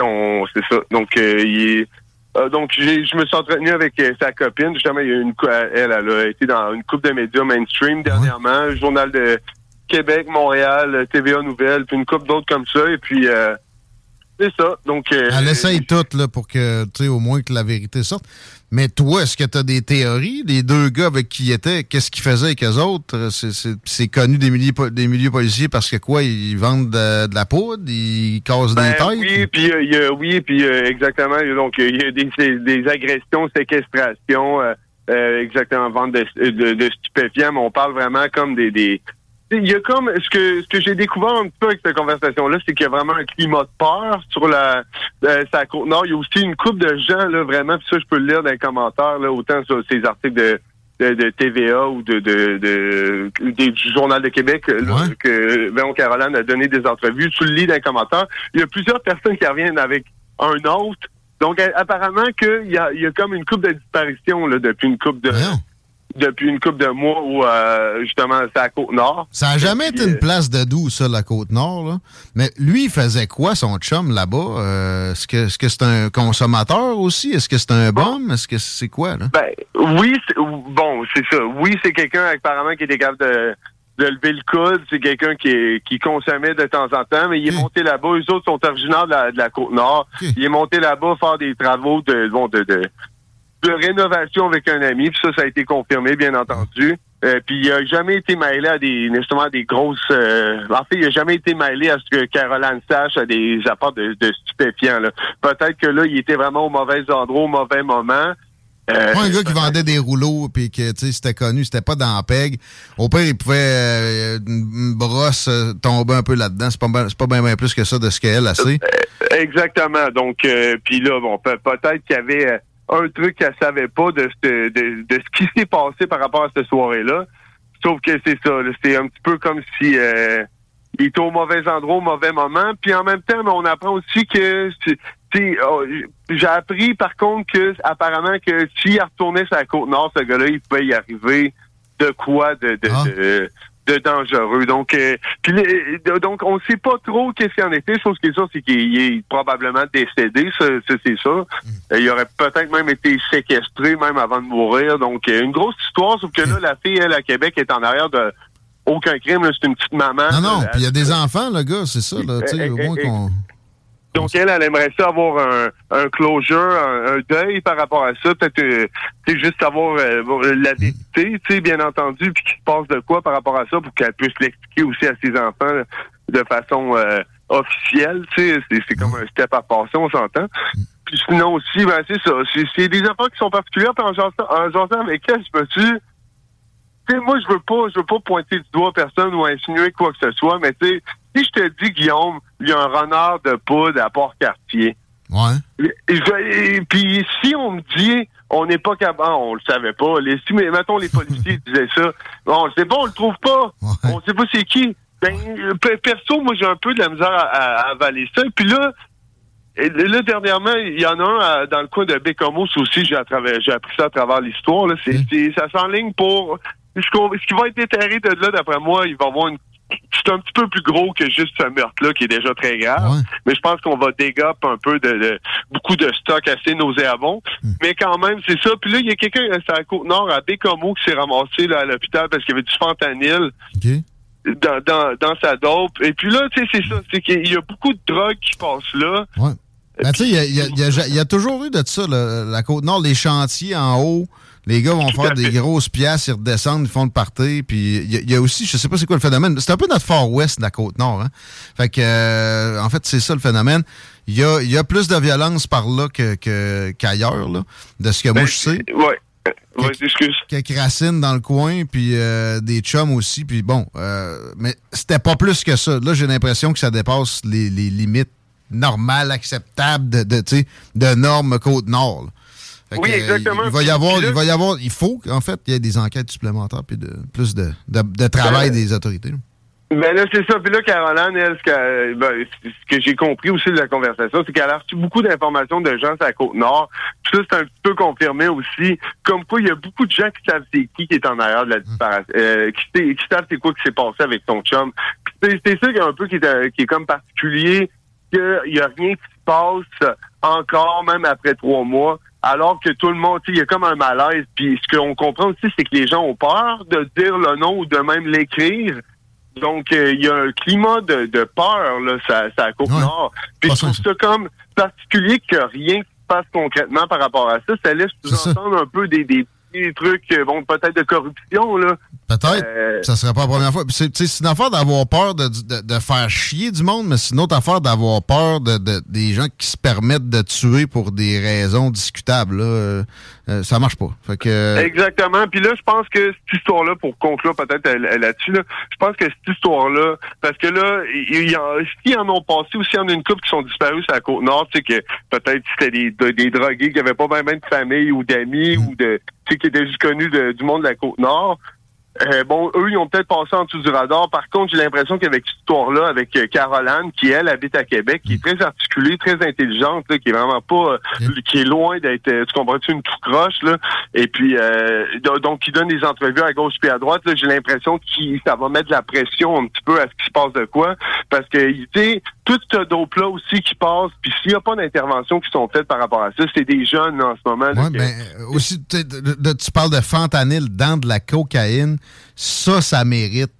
on, c'est ça. Donc, euh, il est- euh, donc j'ai, je me suis entretenu avec euh, sa copine. Justement, il y a une, elle, elle a été dans une coupe de médias mainstream dernièrement, Journal de Québec, Montréal, TVA Nouvelles, puis une coupe d'autres comme ça. Et puis, euh, c'est ça. Donc, euh, Elle essaye tout là, pour que, tu sais, au moins que la vérité sorte. Mais toi, est-ce que tu as des théories? Les deux gars avec qui ils étaient, qu'est-ce qu'ils faisaient avec eux autres? C'est- connu des milieux, po- des milieux policiers parce que quoi? Ils vendent de, de la poudre? Ils cassent Ben des têtes? oui, puis euh, oui, puis euh, exactement. Donc euh, il y a des, des agressions, séquestrations, euh, euh, exactement, vente de, de, de stupéfiants. Mais on parle vraiment comme des, des il y a comme ce que ce que j'ai découvert un petit peu avec cette conversation-là, c'est qu'il y a vraiment un climat de peur sur la euh, sa côte nord. Il y a aussi une couple de gens là vraiment, puis ça je peux le lire dans les commentaires là, autant sur ces articles de de, de TVA ou de, de, de, du Journal de Québec là, que Léon Caroline a donné des entrevues. Tu le lis dans les commentaires. Il y a plusieurs personnes qui reviennent avec un autre. Donc apparemment qu'il y a, il y a comme une coupe de disparition là, depuis une coupe de depuis une coupe de mois où euh, justement c'est à Côte-Nord. Ça a jamais été une place de doux, ça, la Côte-Nord. là. Mais lui, il faisait quoi, son chum, là-bas? Euh, Est-ce que est-ce que c'est un consommateur aussi? Est-ce que c'est un bum? Est-ce que c'est quoi, là? Ben oui, c'est- bon, c'est ça. Oui, c'est quelqu'un apparemment qui était capable de de lever le coude. C'est quelqu'un qui, est- qui consommait de temps en temps, mais il est monté là-bas. Eux autres sont originaires de la, de la Côte-Nord. Il est monté là-bas faire des travaux de, bon, de, de, de rénovation avec un ami. Puis ça, ça a été confirmé, bien entendu. Euh, puis il a jamais été mêlé à des à des grosses. euh, en fait, il a jamais été mêlé à ce que Caroline sache à des apports de, de stupéfiants. Peut-être que là, il était vraiment au mauvais endroit, au mauvais moment. Euh, Pas un gars qui vendait des rouleaux puis que tu sais c'était connu, c'était pas dans la peg. Au pire, il pouvait euh, une brosse euh, tomber un peu là-dedans. C'est pas c'est pas bien bien plus que ça de ce qu'elle a sait. Exactement. Donc, puis là, bon, peut- peut-être qu'il y avait un truc qu'elle savait pas de, ce- de, de ce qui s'est passé par rapport à cette soirée-là. Sauf que c'est ça. C'est un petit peu comme si euh, il était au mauvais endroit au mauvais moment. Puis en même temps, on apprend aussi que oh, j'ai appris par contre que apparemment que s'il retournait sur la côte nord, ce gars-là, il pouvait y arriver de quoi de, de, de, de dangereux. Donc, euh, euh, donc on sait pas trop qu'est-ce qu'il en était. Chose qui est sûre, c'est qu'il est probablement décédé, ça, ça, c'est ça. Euh, Il aurait peut-être même été séquestré même avant de mourir. Donc, euh, une grosse histoire, sauf que là, la fille, elle, à Québec, est en arrière de aucun crime. C'est une petite maman. Non, non, puis il y a des enfants, le gars, c'est ça, là, sais, au moins qu'on... donc, elle, elle aimerait ça avoir un, un closure, un, un deuil par rapport à ça. Peut-être, euh, juste avoir euh, la vérité, tu sais, bien entendu, puis qu'il se passe de quoi par rapport à ça pour qu'elle puisse l'expliquer aussi à ses enfants de façon euh, officielle, tu sais. C'est, comme un step à passer, on s'entend. Puis sinon aussi, ben, c'est ça. C'est, des affaires qui sont particulières. Puis en jasant, avec elle, je me suis... Tu sais, moi, je veux pas, je veux pas pointer du doigt personne ou insinuer quoi que ce soit, mais tu sais, si je te dis, Guillaume, il y a un renard de poudre à Port-Cartier. Ouais. Et je- et puis si on me dit, on n'est pas capable, ah, on le savait pas. Les, si, mais mettons les policiers disaient ça, bon, on le sait pas, on le trouve pas. On sait pas c'est qui. Ben, euh, pe- perso, moi, j'ai un peu de la misère à, à- à avaler ça. Puis là, et là, dernièrement, il y en a un à- dans le coin de Bécamos aussi, j'ai appris ça à travers l'histoire. là. C'est, c'est- ça s'enligne pour ce, ce qui va être déterré de là, d'après moi, il va y avoir une c'est un petit peu plus gros que juste ce meurtre-là qui est déjà très grave. Mais je pense qu'on va dégaper un peu de, de- beaucoup de stock assez nauséabond. Mais quand même, c'est ça. Puis là, il y a quelqu'un euh, sur la côte nord à Bécomo qui s'est ramassé là, à l'hôpital parce qu'il y avait du fentanyl dans, dans, dans sa dope. Et puis là, tu sais, c'est ça. C'est qu'il y a beaucoup de drogue qui passe là. Ouais. Ben, tu sais, il y a, y y y toujours eu de ça, là, la Côte-Nord, les chantiers en haut. Les gars vont faire des grosses pièces, ils redescendent, ils font le party. Puis il y, a- il y a aussi, je sais pas c'est quoi le phénomène, c'est un peu notre far ouest de la Côte-Nord. Hein? Fait que, euh, en fait, c'est ça le phénomène. Il y a, y a plus de violence par là que, que- qu'ailleurs, là, de ce que moi je sais. Ouais. Ouais, excuse. Quelques racines dans le coin, puis euh, des chums aussi, puis bon. euh, mais c'était pas plus que ça. Là, j'ai l'impression que ça dépasse les, les limites normales, acceptables de, de, de normes Côte-Nord. Fait Oui, que, euh, exactement. Il, va y avoir, il va y avoir, il faut en fait qu'il y ait des enquêtes supplémentaires puis de plus de, de, de travail Ben, des autorités. là. Ben là, c'est ça. Puis là, Caroline, elle, ce que, ben, ce que j'ai compris aussi de la conversation, c'est qu'elle a reçu beaucoup d'informations de gens sur la Côte-Nord. Puis ça, c'est un petit peu confirmé aussi. Comme quoi, il y a beaucoup de gens qui savent c'est qui qui est en arrière de la disparition, euh, qui, savent c'est quoi qui s'est passé avec ton chum. Puis c'est- ça qui est un peu qui est, euh, qui est comme particulier, qu'il y a rien qui se passe encore, même après trois mois. Alors que tout le monde, tu sais, il y a comme un malaise. Puis ce qu'on comprend aussi, c'est que les gens ont peur de dire le nom ou de même l'écrire. Donc, euh, il y a un climat de, de peur, là, ça, ça Côte-Nord. Puis je trouve ça comme particulier que rien qui se passe concrètement par rapport à ça. Ça laisse sous-entendre un peu des, des petits trucs, euh, bon, peut-être de corruption, là. Peut-être. Euh, ça serait pas la première fois. C'est, une affaire d'avoir peur de, de, de faire chier du monde, mais c'est une autre affaire d'avoir peur de, de- des gens qui se permettent de tuer pour des raisons discutables. Là. Euh, ça marche pas. Fait que, euh, Exactement. Puis là, je pense que cette histoire-là, pour conclure peut-être là- là-dessus, là, je pense que cette histoire-là, parce que là, il y en, s'ils en ont passé aussi, il y en a une couple qui sont disparus sur la côte nord, tu sais que peut-être c'était des, de- des drogués qui n'avaient pas même de famille ou d'amis ou de, tu sais, qui étaient juste connus de- du monde de la côte nord. Euh, bon, eux, ils ont peut-être passé en dessous du radar. Par contre, j'ai l'impression qu'avec cette histoire-là, avec euh, Caroline, qui elle habite à Québec, qui est très articulée, très intelligente, là, qui est vraiment pas, euh, qui est loin d'être, euh, tu comprends-tu, une tout croche, là. Et puis, euh, do- donc, qui donne des entrevues à gauche puis à droite. Là, j'ai l'impression que ça va mettre de la pression un petit peu à ce qui se passe de quoi, parce que, tu sais, tout ce dope-là aussi qui passe, puis s'il n'y a pas d'intervention qui sont faites par rapport à ça, c'est des jeunes là, en ce moment. ben, euh, aussi, tu parles de fentanyl dans de la cocaïne. Ça, ça mérite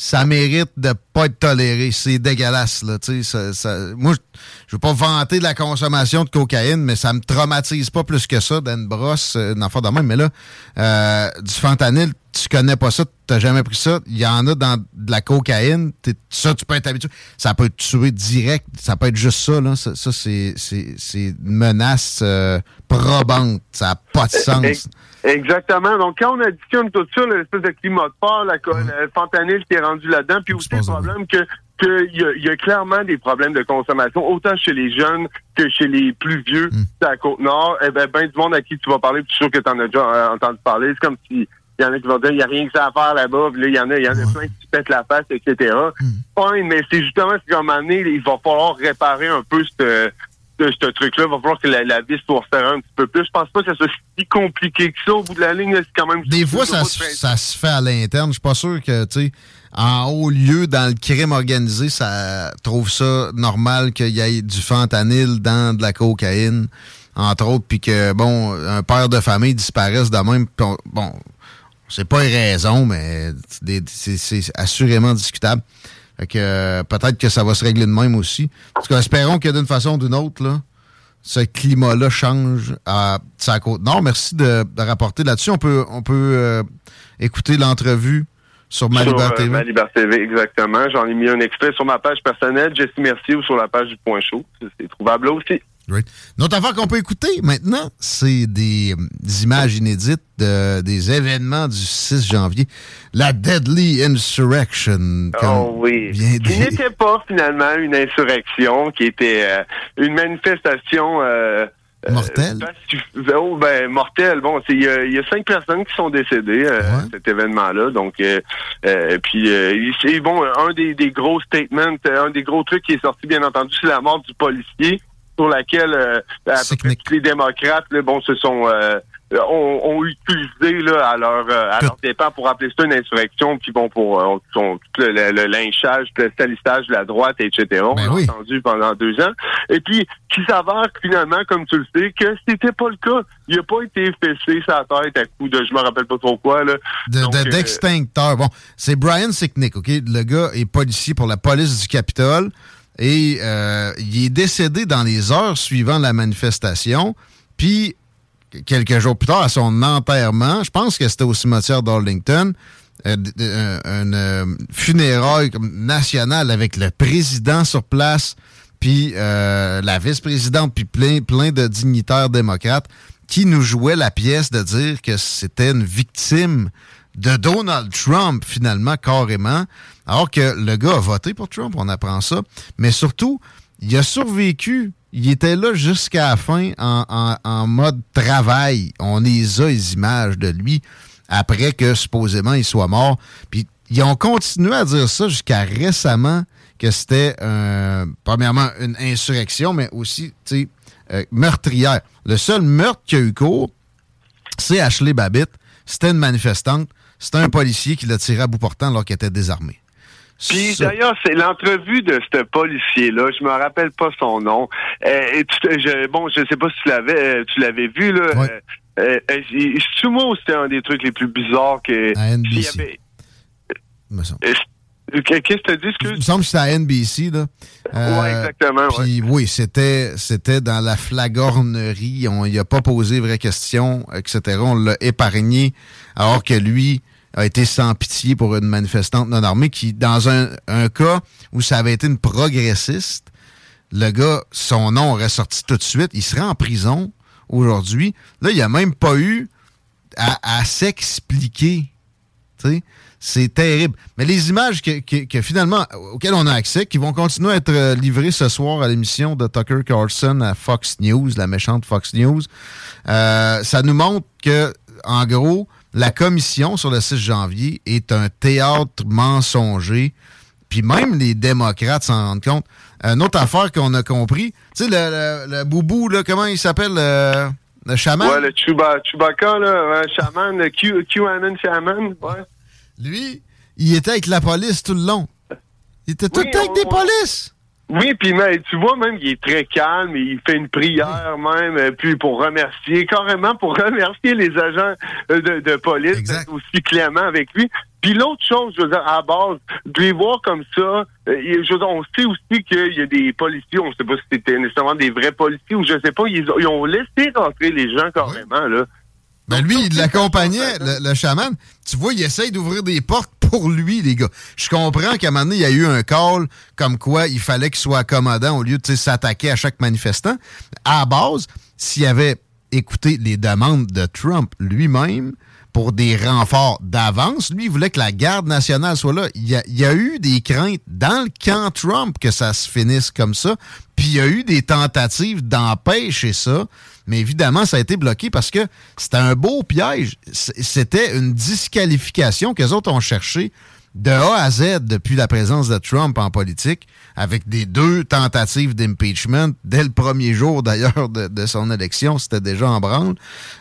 ça mérite de pas être toléré. C'est dégueulasse, là. ça- ça- moi, je- veux pas vanter de la consommation de cocaïne, mais ça me traumatise pas plus que ça d'une brosse, euh, une affaire de même. Mais là, euh, du fentanyl, tu connais pas ça, t'as jamais pris ça. Il y en a dans de la cocaïne. ça, tu peux être habitué. Ça peut te tuer direct. Ça peut être juste ça, là. Ça, ça, c'est, une menace euh, probante. Ça n'a pas de sens. Ex- Exactement. Donc, quand on additionne tout ça, l'espèce de climat de peur, la, co- le fentanyl qui est rendu là-dedans, puis aussi le problème que qu'il y, y a clairement des problèmes de consommation, autant chez les jeunes que chez les plus vieux à la Côte-Nord. Eh ben, ben du monde à qui tu vas parler, puis je suis sûr que tu en as déjà euh, entendu parler. C'est comme si il y en a qui vont dire il n'y a rien que ça à faire là-bas, puis là, il y en a, il y en a plein qui se pètent la face, etc. Fine, mais c'est justement c'est comme année, il va falloir réparer un peu ce ce, ce truc-là. Il va falloir que la, la vis soit resserrée un petit peu plus. Je pense pas que ça soit si compliqué que ça au bout de la ligne. C'est quand même Des fois, ça, se- ça se fait à l'interne. Je suis pas sûr que, tu sais, en haut lieu, dans le crime organisé, ça trouve ça normal qu'il y ait du fentanyl dans de la cocaïne, entre autres, puis que, bon, un père de famille disparaisse de même. on- bon, c'est pas une raison, mais c'est assurément discutable. Fait que euh, peut-être que ça va se régler de même aussi. En tout cas, espérons que d'une façon ou d'une autre, là, ce climat-là change à sa côte nord. Merci de, de rapporter là-dessus. On peut, on peut euh, écouter l'entrevue sur Ma Sur, Liberté euh, TV. Ma Liberté TV, exactement. J'en ai mis un extrait sur ma page personnelle, Jesse Mercier, ou sur la page du Point Chaud. C'est- trouvable là aussi. Une autre affaire qu'on peut écouter maintenant, c'est des, euh, des images inédites de- des événements du 6 janvier. La Deadly Insurrection. Oh oui. bien Qui n'était pas finalement une insurrection, qui était euh, une manifestation euh, Mortelle. pacif- oh, ben, mortelle. Bon, c'est- il y, y a cinq personnes qui sont décédées euh, cet événement-là. Donc, euh, euh, puis euh, c'est bon. Un des, des gros statements, euh, un des gros trucs qui est sorti, bien entendu, c'est la mort du policier, sur laquelle euh, à peu près tous les démocrates, là, bon, se sont euh, ont, ont utilisé là, à leur euh, à leur dépens pour appeler ça une insurrection, puis bon pour euh, son- le, le- le lynchage, le salissage de la droite, etc. On l'a entendu pendant deux ans. Et puis qui s'avère finalement, comme tu le sais, que c'était pas le cas. Il n'a pas été fessé sa tête à coup de je me rappelle pas trop quoi là. de- Donc, de- euh, d'extincteur. Bon, c'est Brian Sicknick, OK? Le gars est policier pour la police du Capitole et euh, il est décédé dans les heures suivant la manifestation. Puis, quelques jours plus tard, à son enterrement, je pense que c'était au cimetière d'Arlington, euh, d- d- un, un, euh, funérail comme national avec le président sur place, puis euh, la vice-présidente, puis plein, plein de dignitaires démocrates qui nous jouaient la pièce de dire que c'était une victime de Donald Trump, finalement, carrément, alors que le gars a voté pour Trump, on apprend ça, mais surtout, il a survécu. Il était là jusqu'à la fin en, mode travail. On les a, les images de lui, après que supposément il soit mort. Puis ils ont continué à dire ça jusqu'à récemment, que c'était, euh, premièrement, une insurrection, mais aussi, tu sais, euh, meurtrière. Le seul meurtre qui a eu cours, c'est Ashley Babbitt. C'était une manifestante. C'était un policier qui l'a tiré à bout portant alors qu'il était désarmé. Puis d'ailleurs, c'est l'entrevue de ce policier-là. Je me rappelle pas son nom. Euh, et tu je, bon, je sais pas si tu l'avais, euh, tu l'avais vu là. Euh, euh, euh, moi c'était un des trucs les plus bizarres que. À NBC. y avait- Qu'est-ce que tu as dit, Il me semble que c'était à NBC, là. Euh, Ouais, exactement, ouais. Oui, c'était, c'était dans la flagornerie. On n'y a pas posé vraies questions, etc. On l'a épargné, alors que lui a été sans pitié pour une manifestante non armée qui, dans un, cas où ça avait été une progressiste, le gars, son nom aurait sorti tout de suite. Il serait en prison aujourd'hui. Là, il n'y a même pas eu à, s'expliquer. C'est terrible. Mais les images que finalement, auxquelles on a accès, qui vont continuer à être euh, livrées ce soir à l'émission de Tucker Carlson à Fox News, la méchante Fox News, euh, ça nous montre que, en gros, la commission sur le 6 janvier est un théâtre mensonger. Puis même les démocrates s'en rendent compte. Une autre affaire qu'on a compris, tu sais, le, le- le boubou, là, comment il s'appelle, le, le chaman? Ouais, le Chuba, Chewbacca, là, ouais, Shaman, le Q, QAnon ouais. Lui, il était avec la police tout le long. Il était tout le temps avec des polices. Oui, puis mais, tu vois même qu'il est très calme, et il fait une prière même, euh, puis pour remercier, carrément pour remercier les agents euh, de, de police aussi clément avec lui. Puis l'autre chose, je veux dire, à la base, de les voir comme ça, euh, je veux dire, on sait aussi qu'il y a des policiers, on sait pas si c'était nécessairement des vrais policiers ou je sais pas, ils, ont- ils ont laissé rentrer les gens carrément, là. Ben lui, il l'accompagnait, le, le chaman. Tu vois, il essaye d'ouvrir des portes pour lui, les gars. Je comprends qu'à un moment donné, il y a eu un call comme quoi il fallait qu'il soit accommodant au lieu de s'attaquer à chaque manifestant. À la base, s'il avait écouté les demandes de Trump lui-même pour des renforts d'avance, lui, il voulait que la garde nationale soit là. Il y a, il y a eu des craintes dans le camp Trump que ça se finisse comme ça. Puis il y a eu des tentatives d'empêcher ça. Mais évidemment, ça a été bloqué parce que c'était un beau piège. C'était une disqualification qu'eux autres ont cherché de A à Z depuis la présence de Trump en politique, avec des deux tentatives d'impeachment dès le premier jour d'ailleurs de, de son élection. C'était déjà en branle.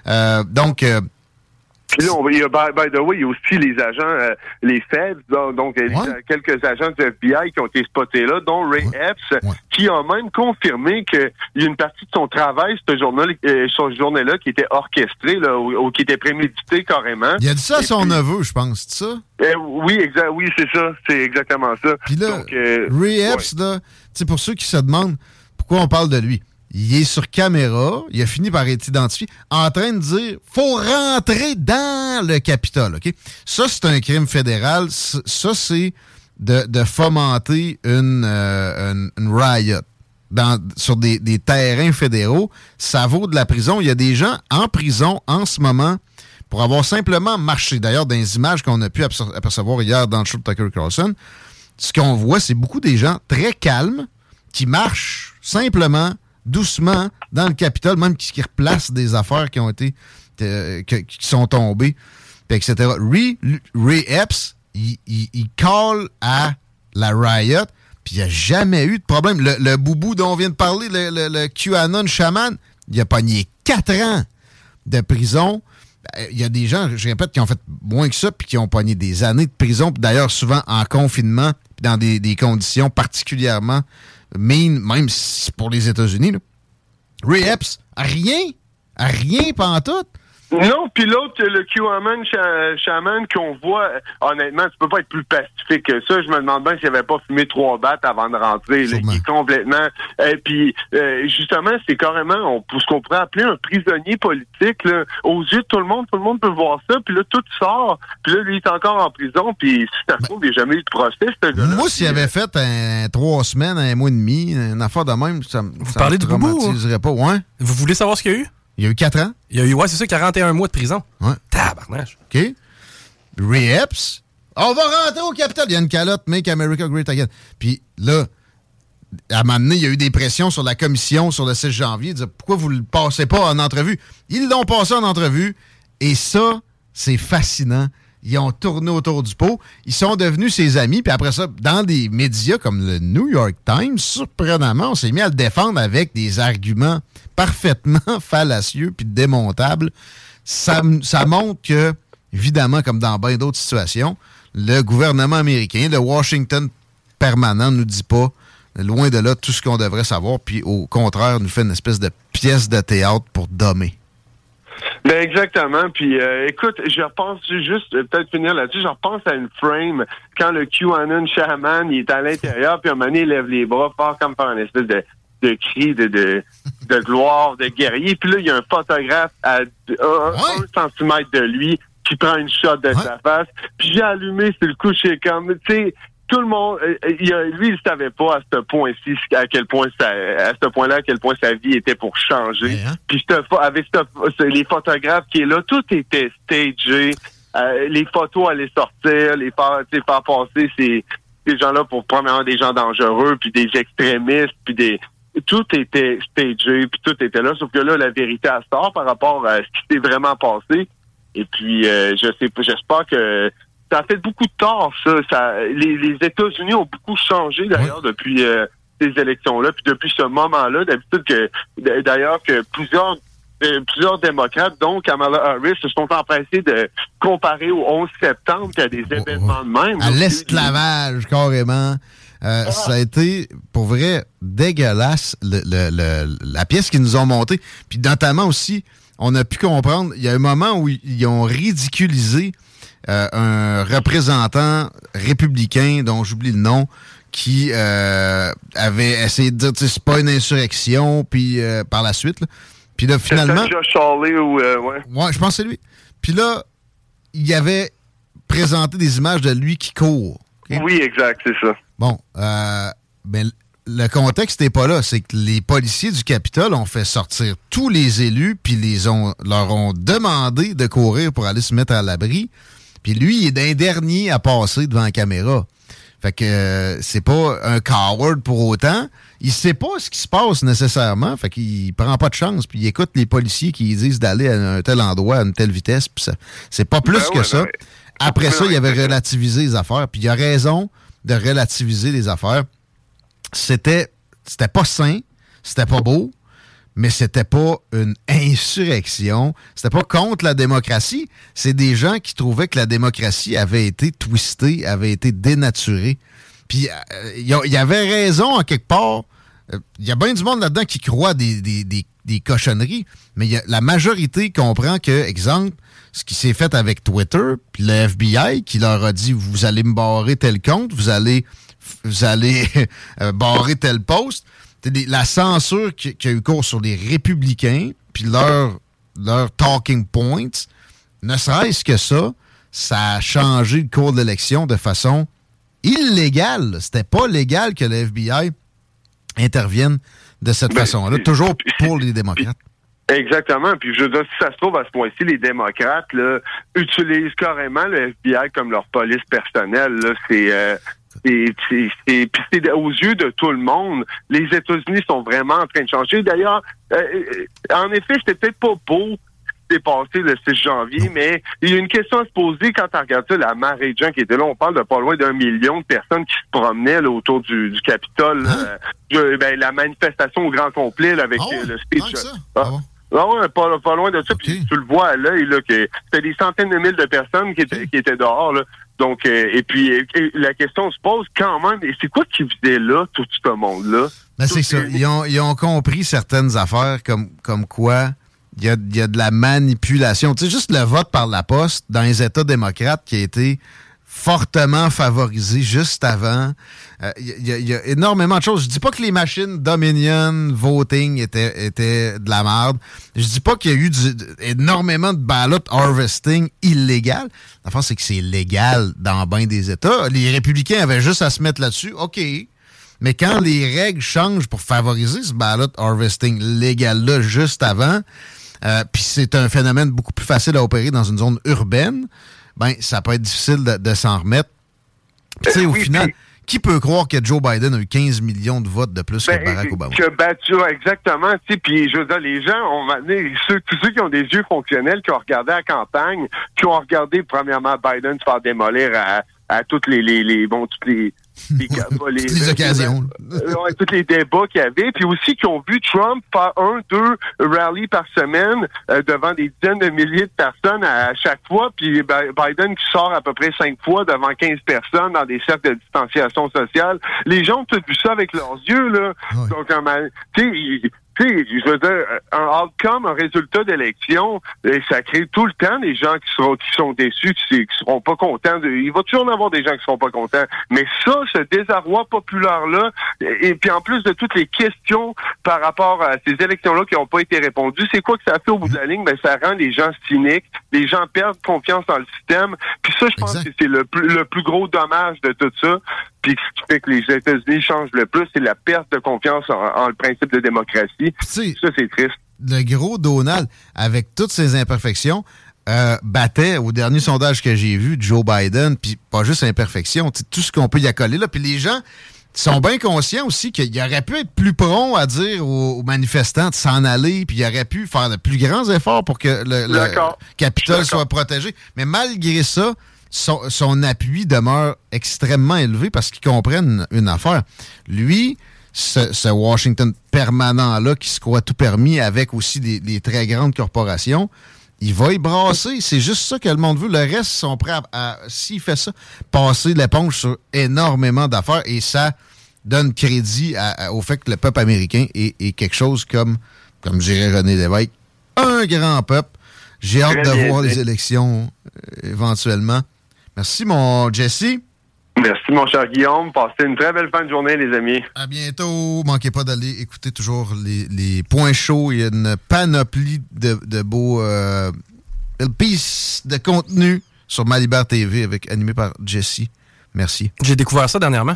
Euh, donc, euh, Puis là, on- il y a, by, by the way, il y a aussi les agents, euh, les Feds, donc, donc, euh, les- quelques agents du FBI qui ont été spotés là, dont Ray Epps, qui a même confirmé qu'il y a une partie de son travail, ce journée, euh, ce journée-là, qui était orchestré, là, ou, ou qui était prémédité carrément. il a dit ça à son neveu, je pense, c'est ça? Euh, oui, exact, oui, c'est ça, c'est exactement ça. Puis là, Donc, euh, Ray Epps, là, tu sais, pour ceux qui se demandent pourquoi on parle de lui, il est sur caméra, il a fini par être identifié, en train de dire faut rentrer dans le Capitole. Ça, c'est un crime fédéral. Ça, c'est de, fomenter une, euh, riot sur des, terrains fédéraux. Ça vaut de la prison. Il y a des gens en prison en ce moment pour avoir simplement marché. D'ailleurs, dans les images qu'on a pu aperce- apercevoir hier dans le show de Tucker Carlson, ce qu'on voit, c'est beaucoup des gens très calmes qui marchent simplement, doucement, dans le Capitole, même qui, qui replacent des affaires qui ont été, qui sont tombées, etc. Ray, Epps, il, call à la riot, puis il n'y a jamais eu de problème. Le, boubou dont on vient de parler, le, QAnon chaman, il a pogné 4 ans de prison. Ben, Il y a des gens, je répète, qui ont fait moins que ça, puis qui ont pogné des années de prison, d'ailleurs souvent en confinement, dans des conditions particulièrement mean, même pour les États-Unis. Ray Epps, rien, rien pantoute. Non, puis l'autre, le QAnon chaman qu'on voit, euh, honnêtement, tu peux pas être plus pacifique que ça. Je me demande bien s'il avait pas fumé trois battes avant de rentrer. là. Il est complètement. Et puis, euh, justement, c'est carrément on, ce qu'on pourrait appeler un prisonnier politique. Là. Aux yeux de tout le monde, tout le monde peut voir ça. Puis là, tout sort. Puis là, lui, il est encore en prison. Puis si ça se trouve, il n'y a jamais eu de procès, ce gars-là. Moi, s'il avait fait un, trois semaines, un mois et demi, une affaire de même, ça, me- ça parlez me boubou, traumatiserait pas. Ouais. Vous voulez savoir ce qu'il y a eu? Il y a eu 4 ans? Il y a eu, ouais, c'est ça, 41 mois de prison. Ouais. Tabarnache. OK. Ray Epps, on va rentrer au Capitole. Il y a une calotte, Make America Great Again. Puis là, à un moment donné, il y a eu des pressions sur la commission sur le 6 janvier. dire, pourquoi vous ne le passez pas en entrevue? Ils l'ont passé en entrevue. Et ça, c'est fascinant. Ils ont tourné autour du pot. Ils sont devenus ses amis. Puis après ça, dans des médias comme le New York Times, surprenamment, on s'est mis à le défendre avec des arguments parfaitement fallacieux puis démontables. Ça, montre que, évidemment, comme dans bien d'autres situations, le gouvernement américain, le Washington permanent, nous dit pas, loin de là, tout ce qu'on devrait savoir, puis au contraire, nous fait une espèce de pièce de théâtre pour dommer. Ben exactement. Puis euh, écoute, je repense juste euh, peut-être finir là-dessus. Je repense à une frame quand le QAnon shaman il est à l'intérieur, puis à un moment donné, il lève les bras fort comme par un espèce de, de cri de, de de gloire, de guerrier. Puis là, il y a un photographe à un, un centimètre de lui qui prend une shot de sa face. Puis j'ai allumé sur le coup, suis comme, tu sais, tout le monde, euh, il a- lui, il savait pas à ce point-ci, à quel point ça, à ce point-là, à quel point sa vie était pour changer. Puis cette pho- avec les photographes qui est là, tout était stagé. Euh, les photos allaient sortir, les faire, faire passer ces, ces gens-là pour premièrement des gens dangereux, puis des extrémistes, puis des tout était stagé, puis tout était là. Sauf que là, la vérité elle sort par rapport à ce qui s'est vraiment passé. Et puis, euh, je sais pas, j'espère que ça a fait beaucoup de tort, ça. ça les, les États-Unis ont beaucoup changé, d'ailleurs, depuis euh, ces élections-là, puis depuis ce moment-là. D'habitude, que d'ailleurs, que plusieurs euh, plusieurs démocrates, dont Kamala Harris, se sont empressés de comparer au 11 septembre qu'il y a des événements de même. À l'esclavage, carrément. Euh, Ça a été, pour vrai, dégueulasse, le- le- le- la pièce qu'ils nous ont montée. Puis notamment aussi, on a pu comprendre, il y a un moment où ils ont ridiculisé euh, un représentant républicain dont j'oublie le nom qui euh, avait essayé de dire c'est pas une insurrection, puis euh, par la suite. là. Puis là, finalement. Josh ou. ouais. Ouais, je pense que c'est lui. Puis là, il avait présenté des images de lui qui court. Oui, exact, c'est ça. Bon, euh, ben, le contexte n'est pas là. C'est que les policiers du Capitole ont fait sortir tous les élus, puis les ont, leur ont demandé de courir pour aller se mettre à l'abri. Puis lui, il est d'un dernier à passer devant la caméra. Fait que euh, c'est pas un coward pour autant. Il sait pas ce qui se passe nécessairement. Fait qu'il prend pas de chance. Puis il écoute les policiers qui disent d'aller à un tel endroit, à une telle vitesse. Puis ça- c'est pas plus Ben que ouais, ça. ben. Après ça, il avait relativisé les affaires. Puis il a raison de relativiser les affaires. C'était, c'était pas sain, c'était pas beau, mais c'était pas une insurrection. C'était pas contre la démocratie. C'est des gens qui trouvaient que la démocratie avait été twistée, avait été dénaturée. Puis euh, il il y avait raison en quelque part. Euh, Il y a bien du monde là-dedans qui croit des, des- des- des cochonneries, mais la majorité comprend que, exemple, ce qui s'est fait avec Twitter, puis le FBI qui leur a dit vous allez me barrer tel compte, vous allez, vous allez euh, barrer tel poste. Des- la censure qui, qui a eu cours sur les républicains, puis leur, leur talking points, ne serait-ce que ça, ça a changé le cours de l'élection de façon illégale. C'était pas légal que le FBI intervienne de cette façon-là, toujours pour les démocrates. Exactement. Puis je veux dire, si ça se trouve, à ce point-ci, les démocrates là, utilisent carrément le FBI comme leur police personnelle. C'est, euh, c'est, c'est, c'est- puis c'est aux yeux de tout le monde. Les États-Unis sont vraiment en train de changer. D'ailleurs, euh, euh, en effet, c'était peut-être pas beau ce qui s'est passé le 6 janvier, mais il y a une question à se poser quand on regarde ça, la marée de gens qui étaient là. On parle de pas loin d'un million de personnes qui se promenaient là, autour du, du Capitole. là. Je- ben, la manifestation au grand complet là, avec euh, le speech. Ah. Ah ouais, pas, pas loin de ça. Puis tu le vois à l'œil, là, que c'était des centaines de mille de personnes qui étaient, qui étaient dehors, là. Donc, euh, et puis, et la question se pose quand même, et c'est quoi qui faisait là, tout ce monde-là? Ben, c'est ça. Ils ont, ils ont compris certaines affaires comme, comme quoi il y a, il y a de la manipulation. Tu sais, juste le vote par la poste dans les États démocrates qui a été fortement favorisé juste avant. Euh, Il y, a- il y a énormément de choses. Je dis pas que les machines Dominion voting étaient, étaient de la merde. Je dis pas qu'il y a eu du- énormément de ballot harvesting illégal. La France, c'est que c'est légal dans bien des États. Les républicains avaient juste à se mettre là-dessus. OK. Mais quand les règles changent pour favoriser ce ballot harvesting légal-là juste avant, euh, puis c'est un phénomène beaucoup plus facile à opérer dans une zone urbaine, ben ça peut être difficile de, de s'en remettre. Puis, Tu sais, au final, qui peut croire que Joe Biden a eu 15 millions de votes de plus que Barack Obama? Que ouais, exactement. Tu sais, puis je veux dire, les gens ont ceux, tous ceux qui ont des yeux fonctionnels, qui ont regardé la campagne, qui ont regardé premièrement Biden se faire démolir à, à toutes les, les, les bon, toutes les, les, les, Les occasions. euh, ouais, tous les débats qu'il y avait, puis aussi qui ont vu Trump faire un, deux rallyes par semaine euh, devant des dizaines de milliers de personnes à, à chaque fois, puis Bi- Biden qui sort à peu près cinq fois devant 15 personnes dans des cercles de distanciation sociale. Les gens ont tout vu ça avec leurs yeux, là. Donc, tu sais, tu sais, je veux dire, un outcome, un résultat d'élection, euh, ça crée tout le temps des gens qui seront qui sont déçus, qui, qui seront pas contents. De, il va toujours en avoir des gens qui seront pas contents. Mais ça, ce désarroi populaire-là, et, et puis en plus de toutes les questions par rapport à ces élections-là qui n'ont pas été répondues, c'est quoi que ça fait au bout de la ligne? Ben, ça rend les gens cyniques, les gens perdent confiance dans le système. Puis ça, je pense que c'est le plus, le plus gros dommage de tout ça. Puis ce qui fait que les États-Unis changent le plus, c'est la perte de confiance en, en le principe de démocratie. ça, c'est triste. le gros Donald, avec toutes ses imperfections, euh, battait au dernier sondage que j'ai vu Joe Biden, puis pas juste imperfection, tout ce qu'on peut y accoler là. Puis les gens sont bien conscients aussi qu'il aurait pu être plus prompt à dire aux, aux manifestants de s'en aller, puis il aurait pu faire de plus grands efforts pour que le, le. Capitole soit protégé. Mais malgré ça, son, son appui demeure extrêmement élevé parce qu'ils comprennent une affaire. Lui, ce, ce Washington permanent-là qui se croit tout permis avec aussi des, des très grandes corporations, il va y brasser. C'est juste ça que le monde veut. Le reste sont prêts à, à- s'il fait ça, passer l'éponge sur énormément d'affaires et ça donne crédit à- à- au fait que le peuple américain est, est quelque chose comme, comme dirait René Lévesque, un grand peuple. J'ai hâte de voir les élections euh, éventuellement. Merci, mon Jesse. Merci, mon cher Guillaume. Passez une très belle fin de journée, les amis. À bientôt. Manquez pas d'aller écouter toujours les, les points chauds. Il y a une panoplie de, de beaux euh, pieces de contenu sur Malibert TV avec animé par Jesse. Merci. J'ai découvert ça dernièrement.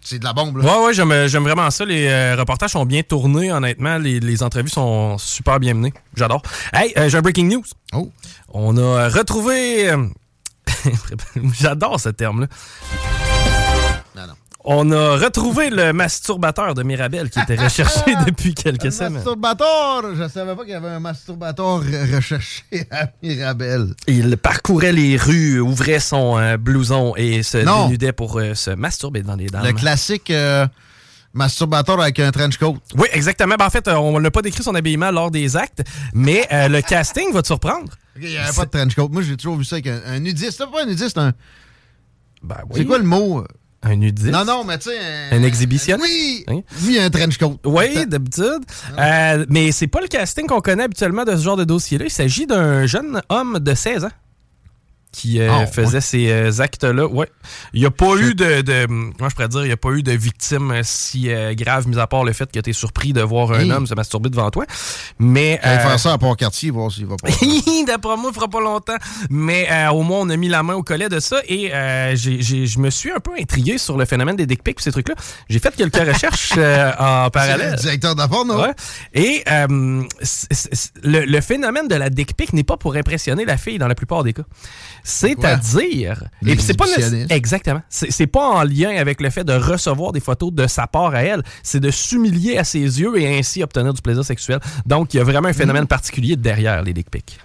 C'est de la bombe, là. Ouais, ouais, j'aime, j'aime vraiment ça. Les euh, reportages sont bien tournés, honnêtement. Les, les entrevues sont super bien menées. J'adore. Hey, euh, j'ai un breaking news. Oh. On a euh, retrouvé. J'adore ce terme-là. On a retrouvé le masturbateur de Mirabel qui était recherché depuis quelques semaines. Masturbateur! Je savais pas qu'il y avait un masturbateur re- recherché à Mirabel. Il parcourait les rues, ouvrait son euh, blouson et se Non. dénudait pour euh, se masturber dans les dames. Le classique euh, masturbateur avec un trench coat. Oui, exactement. Ben, en fait, on n'a pas décrit son habillement lors des actes, mais euh, le casting va te surprendre. Il n'y avait pas de trench coat. Moi, j'ai toujours vu ça avec un, un nudiste. C'est pas un nudiste, un. Ben C'est quoi le mot? Un nudiste? Non, non, mais tu sais. Un, Un exhibitionniste? Oui! Hein? Oui, un trench coat. Oui, d'habitude. Euh, mais c'est pas le casting qu'on connaît habituellement de ce genre de dossier-là. Il s'agit d'un jeune homme de 16 ans qui euh, Ah, faisait ouais. ces euh, actes-là. Ouais. Il n'y a pas eu de, de- Moi, je pourrais dire, il n'y a pas eu de victime euh, si euh, grave, mis à part le fait que tu es surpris de voir un Hey. homme se masturber devant toi. Mais. Euh, faire ça à Port-Cartier, voir s'il va pas. D'après moi, il fera pas longtemps. Mais euh, au moins, on a mis la main au collet de ça et euh, j'ai- j'ai- je me suis un peu intrigué sur le phénomène des dick pics et ces trucs-là. J'ai fait quelques recherches euh, en parallèle. le directeur d'affaires, non? Ouais. Et euh, le, le phénomène de la dick pic n'est pas pour impressionner la fille dans la plupart des cas. C'est-à-dire. Et puis c'est pas le-. Exactement. C'est c'est pas en lien avec le fait de recevoir des photos de sa part à elle. C'est de s'humilier à ses yeux et ainsi obtenir du plaisir sexuel. Donc il y a vraiment un phénomène particulier derrière les dick pics.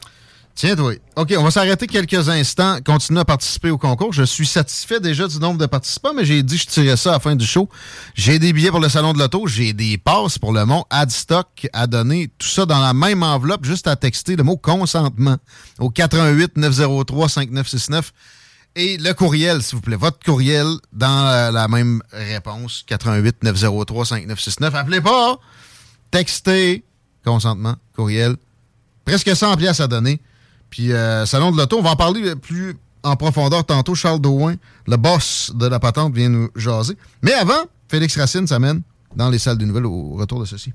Tiens, toi. OK, on va s'arrêter quelques instants. Continuez à participer au concours. Je suis satisfait déjà du nombre de participants, mais j'ai dit que je tirais ça à la fin du show. J'ai des billets pour le Salon de l'Auto. J'ai des passes pour le Mont Adstock à donner. Tout ça dans la même enveloppe, juste à texter le mot consentement au 88 903 5969. Et le courriel, s'il vous plaît. Votre courriel dans euh, la même réponse. 88 903 5969. Appelez pas. Textez. Consentement. Courriel. Presque 100 pièces à donner. Puis, euh, Salon de l'Auto, on va en parler plus en profondeur tantôt. Charles Douin, le boss de la patente, vient nous jaser. Mais avant, Félix Racine s'amène dans les salles des nouvelles au retour de ceci.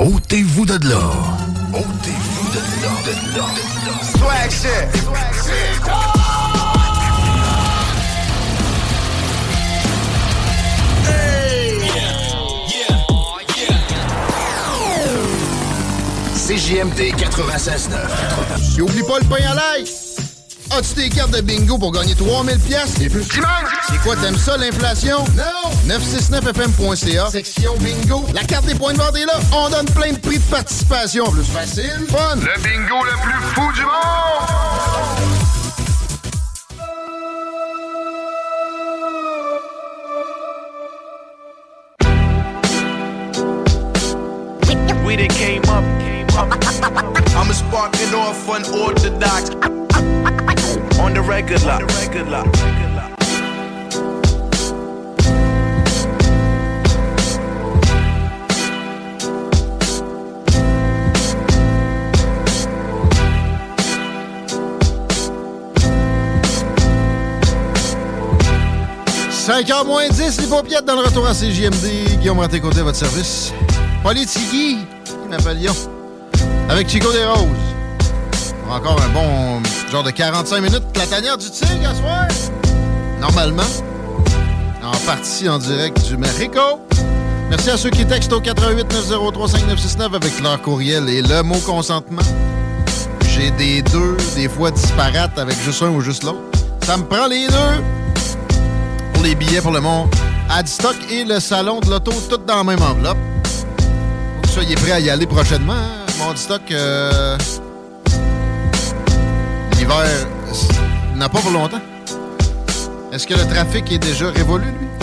Ôtez-vous de là. Ôtez-vous de là. De là. Swag shit. Swag shit. CJMD 96.9. Et oublie pas le pain à l'ail! As-tu des cartes de bingo pour gagner 3000 pièces et plus? C'est quoi, t'aimes ça, l'inflation? Non! 969fm.ca, section bingo. La carte des points de vente est là. On donne plein de prix de participation. Plus facile, fun. Le bingo le plus fou du monde! We came up. I'm a sparking off unorthodox. On the regular. On the regular. « 5h moins 10, les paupiètes dans le retour à CJMD. Guillaume Raté-Côté à votre service. Politigui, Napoléon. Avec Chico des Roses. Encore un bon genre de 45 minutes. La tanière du tigre à soir. Normalement. En partie en direct du Mexico. Merci à ceux qui textent au 88 903 5969 avec leur courriel et le mot consentement. J'ai des deux, des fois disparates avec juste un ou juste l'autre. Ça me prend les deux pour les billets pour le Mont Adstock et le Salon de l'Auto, tout dans la même enveloppe. Soyez prêts à y aller prochainement. Mont Adstock, euh, l'hiver n'a pas pour longtemps. Est-ce que le trafic est déjà révolu, lui?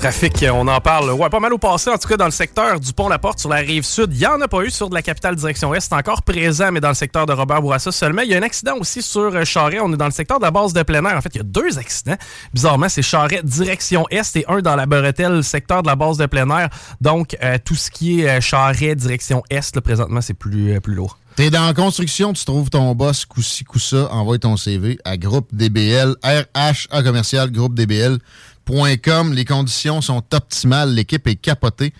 Trafic, on en parle. Ouais, pas mal au passé, en tout cas dans le secteur du Pont-la-Porte sur la rive sud. Il n'y en a pas eu sur de la capitale direction est. C'est encore présent, mais dans le secteur de Robert Bourassa seulement. Il y a un accident aussi sur euh, Charret. On est dans le secteur de la base de plein air. En fait, il y a deux accidents. Bizarrement, c'est Charret direction est et un dans la Bretelle, secteur de la base de plein air. Donc, euh, tout ce qui est euh, Charret direction est, présentement, c'est plus, plus lourd. T'es dans construction, tu trouves ton boss, coup-ci, coup-ça, envoie ton CV à groupe DBL, RH, commercial, groupe DBL.com. Les conditions sont optimales, l'équipe est capotée.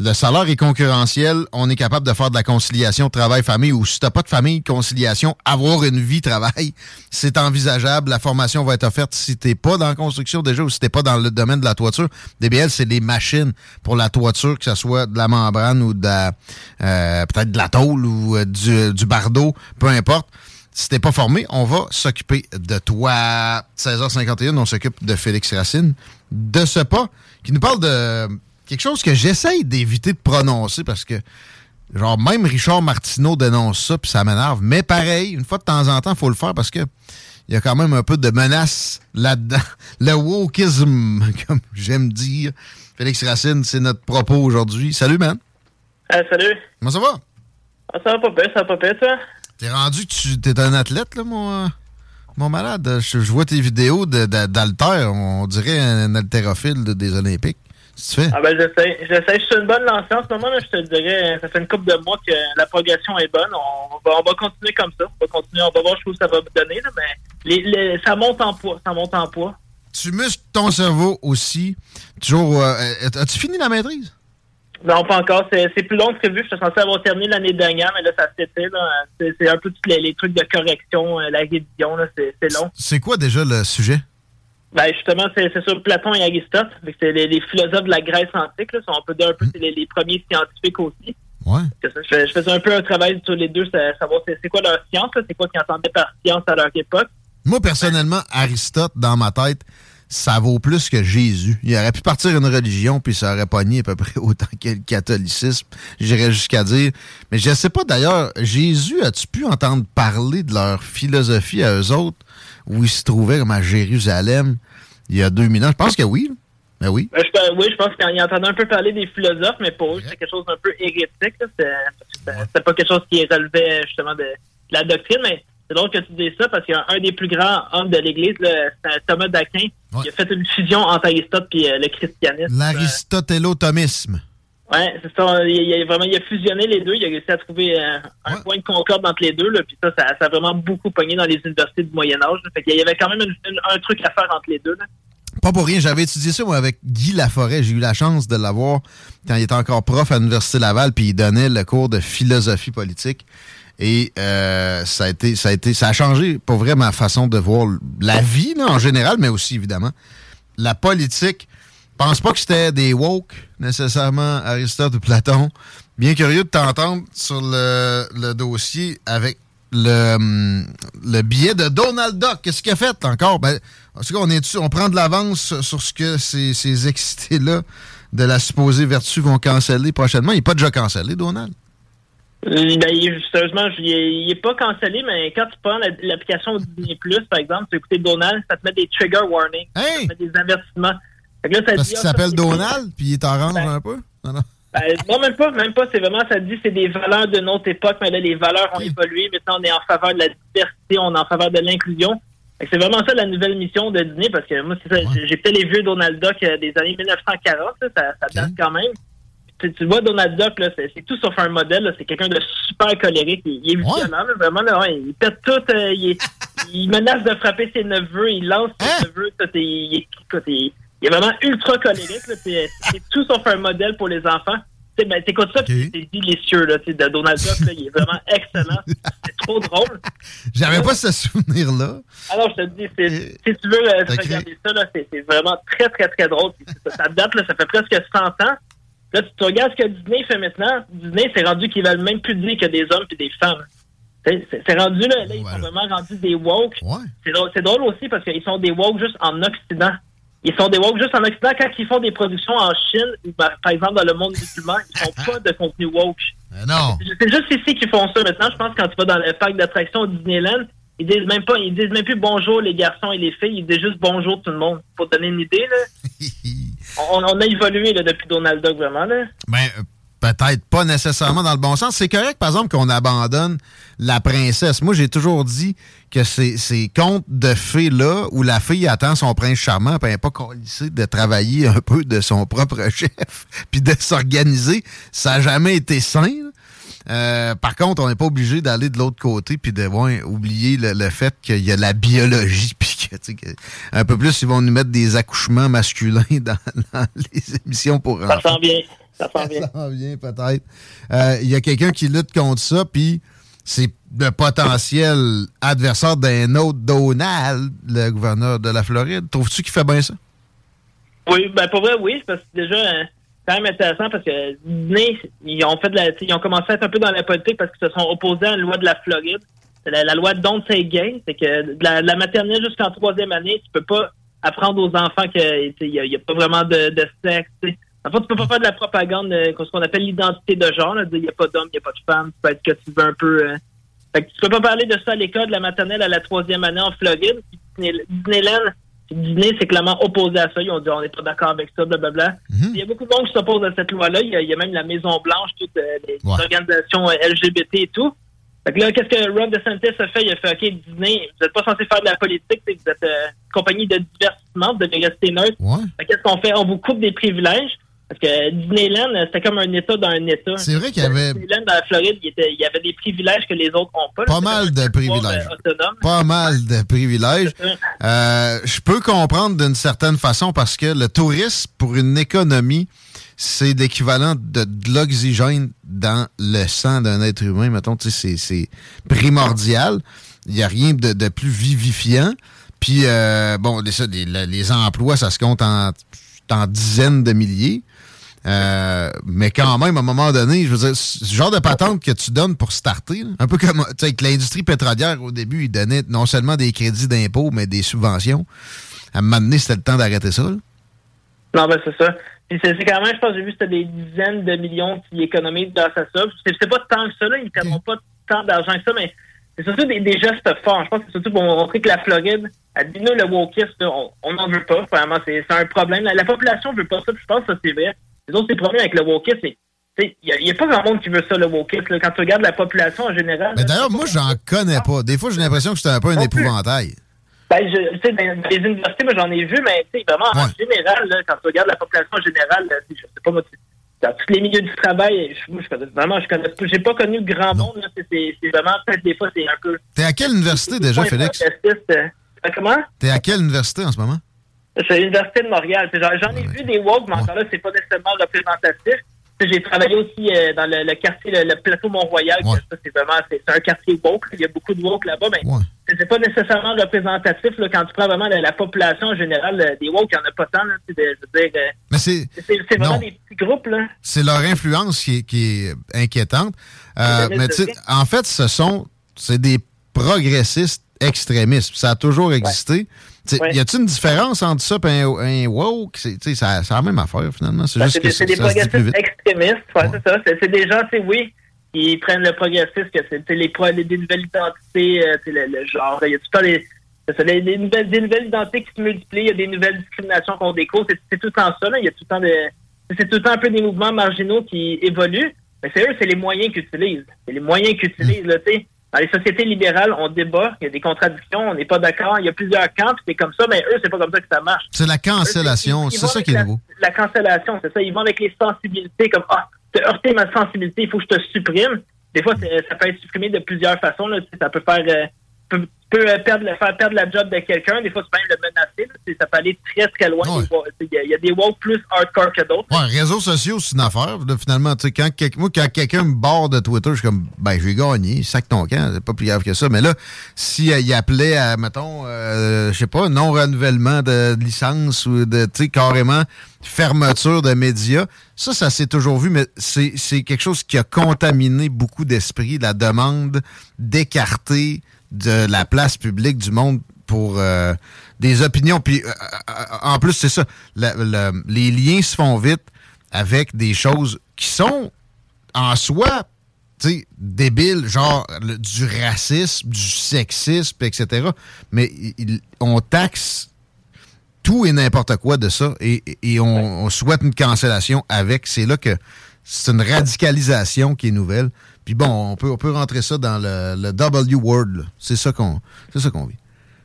Le salaire est concurrentiel. On est capable de faire de la conciliation travail-famille ou si t'as pas de famille, conciliation, avoir une vie travail, c'est envisageable. La formation va être offerte si t'es pas dans la construction déjà ou si t'es pas dans le domaine de la toiture. DBL, c'est des machines pour la toiture, que ce soit de la membrane ou de euh, peut-être de la tôle ou euh, du, du bardeau, peu importe. Si t'es pas formé, on va s'occuper de toi. 16h51, on s'occupe de Félix Racine. De ce pas, qui nous parle de quelque chose que j'essaye d'éviter de prononcer parce que, genre, même Richard Martineau dénonce ça, puis ça m'énerve. Mais pareil, une fois de temps en temps, il faut le faire parce que il y a quand même un peu de menace là-dedans. Le wokisme, comme j'aime dire. Félix Racine, c'est notre propos aujourd'hui. Salut, man. Ah, salut. Comment ça va? Ah, ça va pas bien, ça va pas bien, ça? T'es rendu que tu t'es un athlète, là, mon, mon malade. Je, je vois tes vidéos d'haltère. On dirait un haltérophile de- des Olympiques. Tu fais? Ah, ben, j'essaie. J'essaie. Je suis une bonne lancée en ce moment, là, je te dirais. Ça fait une couple de mois que la progression est bonne. On va, on va continuer comme ça. On va continuer. On va voir où ça va me donner, là, mais les, les- ça monte en poids. Ça monte en poids. Tu muscles ton cerveau aussi. Toujours. euh, euh, As-tu fini la maîtrise? Non, pas encore. C'est plus long que prévu. Je suis censé avoir terminé l'année dernière, mais là, ça là. C'est un peu tous les, les trucs de correction, euh, la révision. là, C'est long. C'est quoi déjà le sujet? Ben justement, c'est sur Platon et Aristote. C'est les, les philosophes de la Grèce antique. Là. On peut dire un peu c'est les, les premiers scientifiques aussi. Ouais. Je, fais- je faisais un peu un travail sur les deux, savoir c'est quoi leur science, c'est quoi qu'ils entendaient par science à leur époque. Moi, personnellement, Aristote, dans ma tête, ça vaut plus que Jésus. Il aurait pu partir une religion, puis ça aurait pogné à peu près autant que le catholicisme. J'irais jusqu'à dire. Mais je sais pas d'ailleurs, Jésus, as-tu pu entendre parler de leur philosophie à eux autres, où ils se trouvaient comme à Jérusalem il y a 2000 ans? Je pense que oui. Ben oui. Ben, je, pe- oui, je pense qu'ils entendaient un peu parler des philosophes, mais pour eux, c'était quelque chose d'un peu hérétique. C'était pas quelque chose qui relevait justement de, de la doctrine, mais c'est drôle que tu dises ça parce qu'il y a un des plus grands hommes de l'Église, Thomas d'Aquin, qui a fait une fusion entre Aristote et le christianisme. L'aristotélotomisme. Ouais, c'est ça. Il, il a vraiment il a fusionné les deux. Il a réussi à trouver euh, un point de concorde entre les deux. Là, puis ça, ça, ça a vraiment beaucoup pogné dans les universités du Moyen Âge. là. Fait qu'il y avait quand même une- une- un truc à faire entre les deux. Là. Pas pour rien, j'avais étudié ça moi avec Guy Laforêt. J'ai eu la chance de l'avoir quand il était encore prof à l'Université Laval, puis il donnait le cours de philosophie politique. Et euh, ça a été, ça a été, ça a changé pour vrai ma façon de voir la vie là, en général, mais aussi évidemment la politique. Pense pas que c'était des woke nécessairement Aristote ou Platon. Bien curieux de t'entendre sur le, dossier avec le, hum, le billet de Donald Duck. Qu'est-ce qu'il a fait encore? Ben, en tout cas, on, est on prend de l'avance sur ce que ces, ces excités-là de la supposée vertu vont canceller prochainement? Il n'est pas déjà cancellé, Donald. Euh, Ben, il- sérieusement, je- il est, il est pas cancellé, mais quand tu prends la- l'application Disney Plus, par exemple, tu écouter Donald, ça te met des trigger warnings. Ça te met des avertissements. Fait que là, ça Parce dit, qu'il ah, s'appelle Donald, puis il est orange Ben, un peu? Non, non. Ben, non, même pas, même pas. C'est vraiment, ça dit, c'est des valeurs de notre époque, mais là, les valeurs ont évolué. Maintenant, on est en faveur de la diversité, on est en faveur de l'inclusion. C'est vraiment ça la nouvelle mission de Disney, parce que moi, c'est ça, j'ai- j'ai fait les vieux Donald Duck euh, des années 1940, là, ça, ça date quand même. Tu, tu vois Donald Duck, là, c'est tout sauf un modèle, c'est quelqu'un de super colérique, il, il est violent, là, vraiment, là, ouais, il pète tout, euh, il, est- il menace de frapper ses neveux, il lance ses neveux, tout, et il, est- écoute, il- il est vraiment ultra colérique, c'est tout sauf un modèle pour les enfants. Tu ben, t'écoutes ça, puis c'est délicieux, là, de Donald Duck, là, il est vraiment excellent. C'est trop drôle. J'avais pas ce souvenir-là. Alors, je te dis, si tu veux euh, regarder ça, là, c'est vraiment très, très, très drôle. Ça date, là, ça fait presque 100 ans. Là, tu, regardes ce que Disney fait maintenant. Disney, c'est rendu qu'ils veulent même plus dire que des hommes et des femmes. C'est rendu, là, là, ils sont vraiment rendus des woke. C'est drôle, aussi parce qu'ils sont des woke juste en Occident. Ils sont des woke juste en Occident. Quand ils font des productions en Chine, ou par par exemple dans le monde musulman, ils font pas de contenu woke. non. C'est juste ici qu'ils font ça maintenant. Je pense que quand tu vas dans le parc d'attractions au Disneyland, ils disent même pas, ils disent même plus bonjour les garçons et les filles, ils disent juste bonjour tout le monde. Pour te donner une idée, là. On, on a évolué là, depuis Donald Duck, vraiment. Là. Ben, euh, peut-être pas nécessairement dans le bon sens. C'est correct, par exemple, qu'on abandonne la princesse. Moi, j'ai toujours dit que ces, ces contes de fées-là, où la fille attend son prince charmant, puis elle n'est pas colissée de travailler un peu de son propre chef, puis de s'organiser, ça n'a jamais été sain. là. Euh, par contre, on n'est pas obligé d'aller de l'autre côté puis de ouais, oublier le, le fait qu'il y a la biologie puis que, tu sais, que un peu plus ils vont nous mettre des accouchements masculins dans, dans les émissions pour Ça sent bien. Ça sent bien. Vient peut-être. Euh, Il y a quelqu'un qui lutte contre ça, puis c'est le potentiel adversaire d'un autre Donald, le gouverneur de la Floride. Trouves-tu qu'il fait bien ça? Oui, ben pour vrai, oui, parce que déjà, c'est quand même intéressant parce que Disney, ils ont fait de la, ils ont commencé à être un peu dans la politique parce qu'ils se sont opposés à la loi de la Floride. La, la loi Don't Say Gay, c'est que de la, maternelle jusqu'en troisième année, tu peux pas apprendre aux enfants que tu sais, il y, a- a pas vraiment de, sexe. En fait, tu peux pas faire de la propagande, euh, ce qu'on appelle l'identité de genre. Il n'y a pas d'homme, il n'y a pas de femme, tu peux être que tu veux un peu. euh. Fait que tu peux pas parler de ça à l'école, de la maternelle à la troisième année en Floride. Disneyland, Disney s'est clairement opposé à ça. Ils ont dit on n'est pas d'accord avec ça, blablabla. Il y a beaucoup de monde qui s'oppose à cette loi-là. Il y, a- il y a même la Maison Blanche, toutes euh, les organisations euh, LGBT et tout. Fait que là, qu'est-ce que Ron DeSantis a fait? Il a fait OK, Disney, vous n'êtes pas censé faire de la politique, vous êtes euh, compagnie de divertissement, vous devez rester neutre. Fait que qu'est-ce qu'on fait? On vous coupe des privilèges. Parce que Disneyland, euh, c'était comme un État dans un État. C'est vrai qu'il y avait Disneyland dans la Floride, il, était- il y avait des privilèges que les autres n'ont pas. pas mal de privilèges. euh. Pas mal de privilèges. Euh, je peux comprendre d'une certaine façon parce que le tourisme, pour une économie, c'est l'équivalent de, de l'oxygène dans le sang d'un être humain. Mettons, tu sais, c'est- primordial. Il n'y a rien de, de plus vivifiant. Puis, euh, bon, les, les emplois, ça se compte en, en dizaines de milliers. Euh, mais quand même, à un moment donné, je veux dire, ce genre de patente que tu donnes pour starter, là, un peu comme tu sais, avec l'industrie pétrolière au début, ils donnaient non seulement des crédits d'impôt, mais des subventions. À un moment donné, c'était le temps d'arrêter ça. là. Non, ben c'est ça. Puis c'est quand même, je pense, j'ai vu, c'était des dizaines de millions qui économisent grâce à ça. C'est pas tant que ça, là. Ils ne perdront pas tant d'argent que ça, mais c'est surtout des, des gestes forts. Je pense que c'est surtout pour montrer que la Floride, à dit nous, le wokisme, on n'en veut pas. Vraiment, c'est c'est un problème. La, la population veut pas ça, puis je pense que ça, c'est vrai. Les autres, c'est le problème avec le wokisme, c'est il n'y a, pas grand monde qui veut ça, le wokisme. là. Quand tu regardes la population en général. Mais d'ailleurs, moi, j'en connais pas. Des fois, j'ai l'impression que c'est un peu un épouvantail. Ben, je, sais, dans dans les universités, moi, j'en ai vu, mais tu sais, vraiment, en général, là, quand tu regardes la population en général, là, sais, je sais pas, moi, dans tous les milieux du travail, je, moi, je connais, vraiment, je connais, j'ai pas connu grand monde, là, c'est- vraiment, peut-être des fois, c'est un peu... T'es à quelle université déjà, Félix? Euh, Comment? T'es à quelle université en ce moment? C'est l'Université de Montréal. J'en ai vu des woke, mais encore là, c'est pas nécessairement représentatif. J'ai travaillé aussi euh, dans le, le quartier, le, le plateau Mont-Royal. c'est vraiment, c'est un quartier woke. Il y a beaucoup de woke là-bas, mais c'est- pas nécessairement représentatif là, quand tu prends vraiment la, la population en général. euh, des woke, il n'y en a pas tant. Là, tu sais, de- je veux dire, Mais c'est. vraiment non. des petits groupes. C'est leur influence qui est, qui est inquiétante. Euh, mais en fait, ce sont c'est des progressistes extrémistes. Ça a toujours existé. Ouais. Y a-t-il une différence entre ça et un, un woke? C'est la même affaire, finalement. C'est Ben, des, c'est des progressistes extrémistes. Ouais, c'est ça. C'est des gens, c'est oui, qui prennent le progressiste, que c'est les, des nouvelles identités, euh, c'est le, le genre. Il y a tout le temps les, les nouvelles, des nouvelles identités qui se multiplient, il y a des nouvelles discriminations qu'on découvre. C'est tout le temps ça. Il y a tout le temps des, c'est tout le temps un peu des mouvements marginaux qui évoluent. Mais c'est eux, c'est les moyens qu'ils utilisent. C'est les moyens qu'ils utilisent. Là, tu sais. Dans les sociétés libérales, on débat, il y a des contradictions, on n'est pas d'accord, il y a plusieurs camps, puis c'est comme ça, mais eux, c'est pas comme ça que ça marche. C'est la cancellation. C'est ça qui est la, nouveau. La cancellation, c'est ça. Ils vont avec les sensibilités, comme Ah, tu as heurté ma sensibilité, il faut que je te supprime. Des fois, ça peut être supprimé de plusieurs façons. Là. Ça peut faire. euh, peut, peut, euh, perdre, faire perdre la job de quelqu'un. Des fois, tu peux même le menacer. là. Ça peut aller très, très loin. Il y, a- il y a des woke plus hardcore que d'autres. Ouais, réseaux sociaux, c'est une affaire. Là, finalement, tu sais, quand, moi, quand quelqu'un me barre de Twitter, je suis comme, ben, j'ai gagné, sac ton camp, c'est pas plus grave que ça. Mais là, si euh, appelait à, mettons, euh, je sais pas, non-renouvellement de licence ou de, tu sais, carrément fermeture de médias, ça, ça s'est toujours vu, mais c'est c'est quelque chose qui a contaminé beaucoup d'esprits, la demande d'écarter de la place publique du monde pour euh, des opinions. Puis euh, euh, en plus, c'est ça, le- le- les liens se font vite avec des choses qui sont en soi débiles, genre le- du racisme, du sexisme, etc. Mais il- on taxe tout et n'importe quoi de ça et, et on, on souhaite une cancellation avec. C'est là que c'est une radicalisation qui est nouvelle. Puis bon, on peut, on peut rentrer ça dans le, le W word. C'est ça qu'on c'est ça qu'on vit.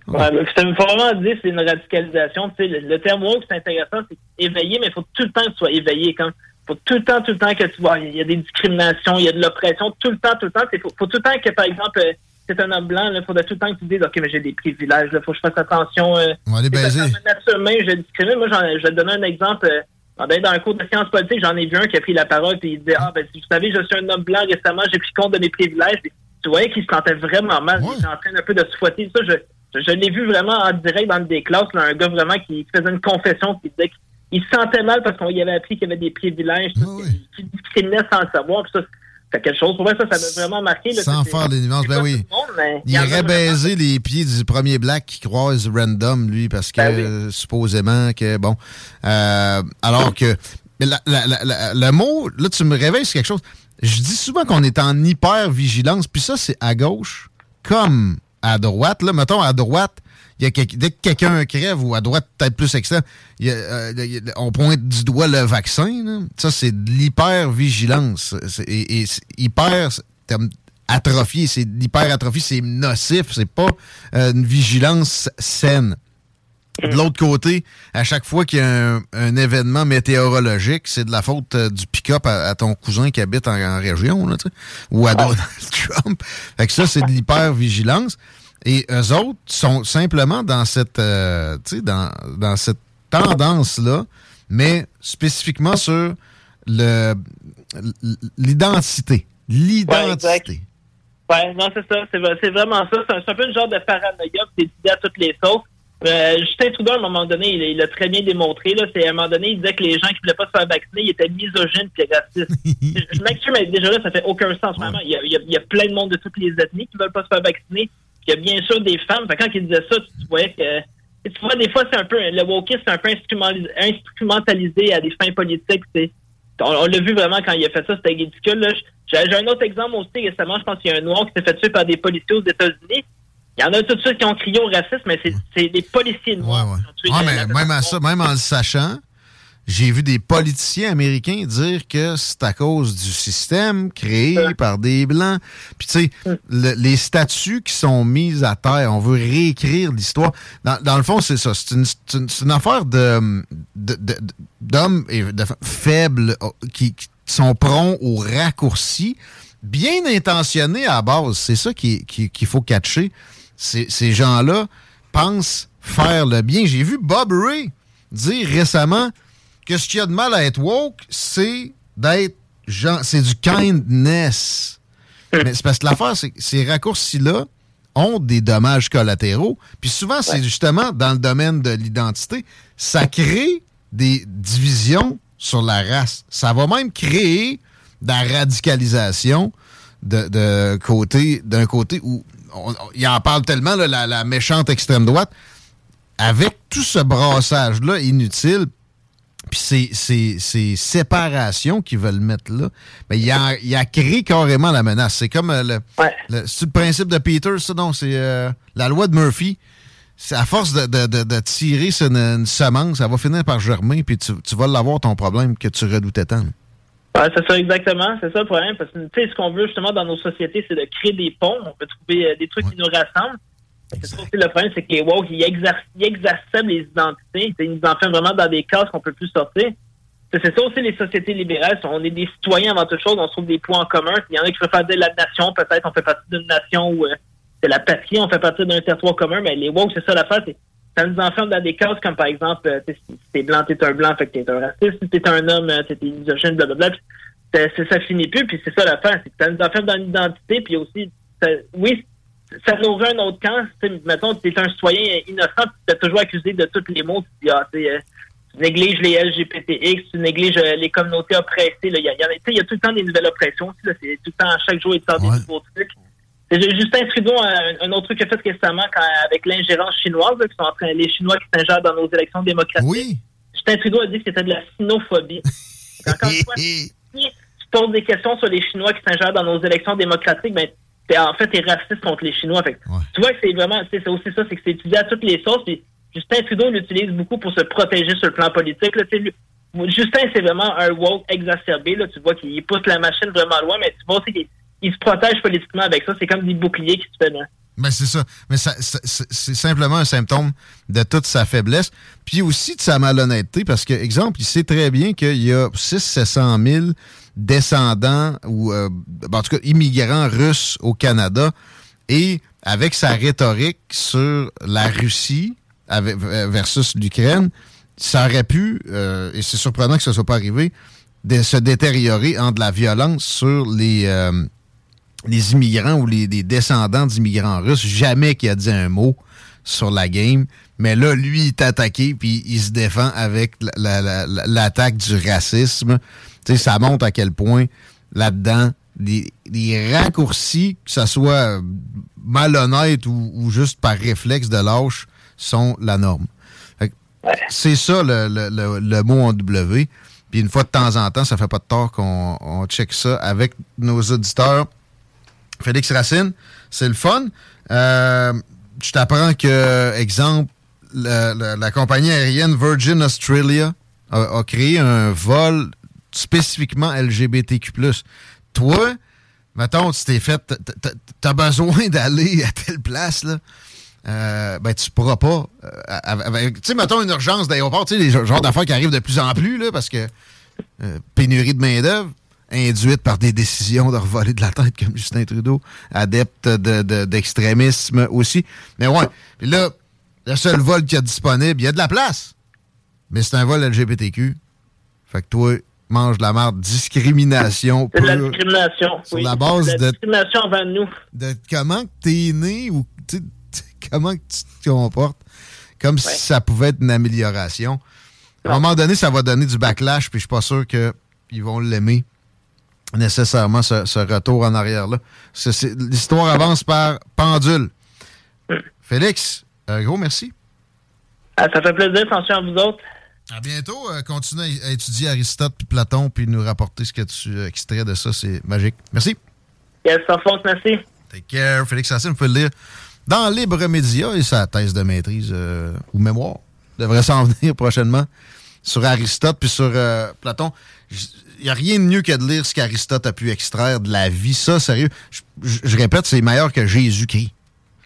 Ouais, mais c'est vraiment dire c'est une radicalisation. Tu sais, le, le terme woke, c'est intéressant, c'est éveillé, mais il faut tout le temps que tu sois éveillé. Quand faut tout le temps, tout le temps que tu vois, il y a des discriminations, il y a de l'oppression, tout le temps, tout le temps. Il faut, faut tout le temps que, par exemple, euh, c'est un homme blanc, il faudrait tout le temps que tu dises, OK, mais j'ai des privilèges, il faut que je fasse attention. Euh, On va aller baiser. parce qu'en nature humaine, je discrimine. Moi, j'en- je vais te donner un exemple. euh, dans dans un cours de sciences politiques, j'en ai vu un qui a pris la parole et il disait Ah, ben, si vous savez, je suis un homme blanc récemment, j'ai pris compte de mes privilèges. Puis, tu voyais qu'il se sentait vraiment mal. Il était en train un peu de se fouetter. Ça, je, je, je l'ai vu vraiment en direct dans des classes, là, un gars vraiment qui faisait une confession qui disait qu'il se sentait mal parce qu'on lui avait appris qu'il avait des privilèges, qu'il- qu'il discriminait sans le savoir. Puis ça, c'est quelque chose. Pour moi, ça, ça m'a vraiment marqué. là, Sans faire des nuances, ben oui. monde, mais Il y en a irait baiser les pieds du premier black qui croise random, lui, parce que Ben euh, supposément que, bon. euh, alors que. mais la- la- la- la- le mot, là, tu me réveilles sur quelque chose. Je dis souvent qu'on est en hyper-vigilance, puis ça, c'est à gauche comme à droite. Là, mettons, à droite, y a quel- dès que quelqu'un crève, ou à droite, peut-être plus extrême, il y a, euh, on pointe du doigt le vaccin. là. Ça, c'est de l'hyper-vigilance. Et, et c'est hyper, atrophié, c'est l'hyper-atrophie, c'est nocif, c'est pas euh, une vigilance saine. De l'autre côté, à chaque fois qu'il y a un, un événement météorologique, c'est de la faute euh, du pick-up à, à ton cousin qui habite en, en région, là, ou à Donald Trump. Fait que ça, c'est de l'hyper-vigilance. Et eux autres sont simplement dans cette, euh, dans, dans cette tendance-là, mais spécifiquement sur le l'identité. L'identité. Ouais, non, c'est ça. C'est vrai- c'est vraiment ça. C'est un, peu le genre de paranoïa qui est à toutes les sauces. Euh, Justin Trudeau, à un moment donné, il, il a très bien démontré. Là, c'est à un moment donné, il disait que les gens qui ne voulaient pas se faire vacciner, ils étaient misogynes et racistes. je je m'excuse, mais déjà là, ça fait aucun sens. Vraiment. Il, y a, il y a- il y a plein de monde de toutes les ethnies qui ne veulent pas se faire vacciner. Il y a bien sûr des femmes. Fait quand il disait ça, tu, voyais que. Tu vois, des fois, c'est un peu. Le wokisme, c'est un peu instrumentalisé, à des fins politiques. c'est- On, on l'a vu vraiment quand il a fait ça, c'était ridicule. là. J'ai j'ai un autre exemple aussi récemment. Je pense qu'il y a un noir qui s'est fait tuer par des policiers aux États-Unis. Il y en a tout de suite qui ont crié au racisme, mais c'est c'est des policiers noirs qui ont tué Ouais, mais même à ça, même en le sachant, j'ai vu des politiciens américains dire que c'est à cause du système créé par des Blancs. Puis tu sais, le- les statuts qui sont mis à terre, on veut réécrire l'histoire. Dans, dans le fond, c'est ça. C'est une, affaire de d'hommes et de f- faibles oh, qui, qui sont prompts au raccourci, bien intentionnés à la base. C'est ça qui- qui- qu'il faut catcher. Ces gens-là pensent faire le bien. J'ai vu Bob Ray dire récemment que ce qu'il y a de mal à être woke, c'est d'être gen- c'est du kindness. Mais c'est parce que l'affaire, c'est que ces raccourcis-là ont des dommages collatéraux. Puis souvent, c'est justement dans le domaine de l'identité, ça crée des divisions sur la race. Ça va même créer de la radicalisation de, de côté d'un côté où on, on- il en parle tellement, là, la, la méchante extrême droite, avec tout ce brassage-là inutile, puis ces, ces, ces séparations qu'ils veulent mettre là, mais il a, il a créé carrément la menace. C'est comme euh, le, le, c'est le principe de Peter, ça, non? C'est euh, la loi de Murphy. C'est à force de, de, de, de tirer sur une, une semence, ça va finir par germer, puis tu, tu vas l'avoir ton problème que tu redoutais tant. Ouais, c'est ça exactement, c'est ça le problème. Parce que tu sais, ce qu'on veut justement dans nos sociétés, c'est de créer des ponts. On peut trouver euh, des trucs qui nous rassemblent. C'est ça aussi le problème, c'est que les woke, ils, exacerbent les identités. Ils nous enferment vraiment dans des cases qu'on peut plus sortir. C'est ça aussi les sociétés libérales. On est des citoyens avant toute chose, on se trouve des points en commun. Il y en a qui préfèrent dire la nation, peut-être on fait partie d'une nation où euh, c'est la patrie, on fait partie d'un territoire commun, mais les woke, c'est ça l'affaire, ça nous enferme dans des cases comme par exemple, euh, si t'es blanc, t'es un blanc, fait que t'es un raciste, si t'es un homme, euh, t'es misogyne, blablabla. Puis ça finit plus, puis c'est ça l'affaire, ça nous enferme dans l'identité, puis aussi, oui, ça nourrit un autre camp. Tu mettons, t'es un citoyen innocent, puis t'es toujours accusé de tous les mots, tu dis, ah, tu euh, tu négliges les LGBTX, tu négliges euh, les communautés oppressées. Il y, y a- tu y tout le temps des nouvelles oppressions. aussi, là. Tout le temps, chaque jour, il sort des nouveaux trucs. Justin Trudeau, un, un autre truc qu'il a fait récemment quand, avec l'ingérence chinoise, là, qui sont en train, les Chinois qui s'ingèrent dans nos élections démocratiques. Justin Trudeau a dit que c'était de la sinophobie. Encore une fois, si tu poses des questions sur les Chinois qui s'ingèrent dans nos élections démocratiques, ben, en fait, t'es raciste contre les Chinois. Fait que Tu vois que c'est vraiment, c'est aussi ça, c'est que c'est utilisé à toutes les. Puis Justin Trudeau l'utilise beaucoup pour se protéger sur le plan politique. Là, lui- Justin, c'est vraiment un woke exacerbé. Là. Tu vois qu'il pousse la machine vraiment loin, mais tu vois aussi qu'il il se protège politiquement avec ça. C'est comme des boucliers qui se donnent. Mais c'est ça. Mais ça- ça- c'est c'est simplement un symptôme de toute sa faiblesse. Puis aussi de sa malhonnêteté, parce que, exemple, il sait très bien qu'il y a 600 000 descendants ou, euh, ben, en tout cas, immigrants russes au Canada. Et avec sa rhétorique sur la Russie avec- versus l'Ukraine, ça aurait pu, euh, et c'est surprenant que ce soit pas arrivé, de se détériorer en de la violence sur les, euh, les immigrants ou les, les descendants d'immigrants russes. Jamais qu'il a dit un mot sur la game. Mais là, lui, il est attaqué, puis il se défend avec la- la- la- l'attaque du racisme. Tu sais, ça montre à quel point, là-dedans, les, les raccourcis, que ce soit euh, malhonnête ou, ou juste par réflexe de lâche, sont la norme. C'est ça le, le- le- le mot en W. Puis une fois de temps en temps, ça fait pas de tort qu'on on check ça avec nos auditeurs. Félix Racine, c'est le fun. Euh, je t'apprends que, exemple, le- le- la compagnie aérienne Virgin Australia a, a créé un vol spécifiquement LGBTQ+. Toi, mettons, tu t'es fait, t'as besoin d'aller à telle place, là. Euh, ben, tu pourras pas. euh, tu sais, mettons une urgence d'aéroport, tu sais, les genres d'affaires qui arrivent de plus en plus, là, parce que euh, pénurie de main-d'œuvre induite par des décisions de revoler de la tête comme Justin Trudeau, adepte de- de- d'extrémisme aussi. Mais ouais, puis là, le seul vol qu'il y a disponible, il y a de la place. Mais c'est un vol LGBTQ. Fait que toi, mange de la merde, discrimination C'est de la discrimination. Sur oui. la base C'est de de- la discrimination envers nous. de comment que t'es né ou tu comment tu te comportes, comme si ça pouvait être une amélioration. À un moment donné, ça va donner du backlash, puis je suis pas sûr qu'ils vont l'aimer nécessairement, ce, ce retour en arrière-là. L'histoire avance par pendule. Félix, un gros merci. Ah, ça fait plaisir. Attention à vous autres. À bientôt. Euh, continue à, à étudier Aristote puis Platon, puis nous rapporter ce que tu euh, extrais de ça. C'est magique. Merci. Yes, sans faute, merci. Take care. Félix Racine, vous pouvez le lire dans Libre Média et sa thèse de maîtrise euh, ou mémoire devrait s'en venir prochainement sur Aristote puis sur euh, Platon. Il n'y a rien de mieux que de lire ce qu'Aristote a pu extraire de la vie. Ça, sérieux, je- je je répète, c'est meilleur que Jésus-Christ.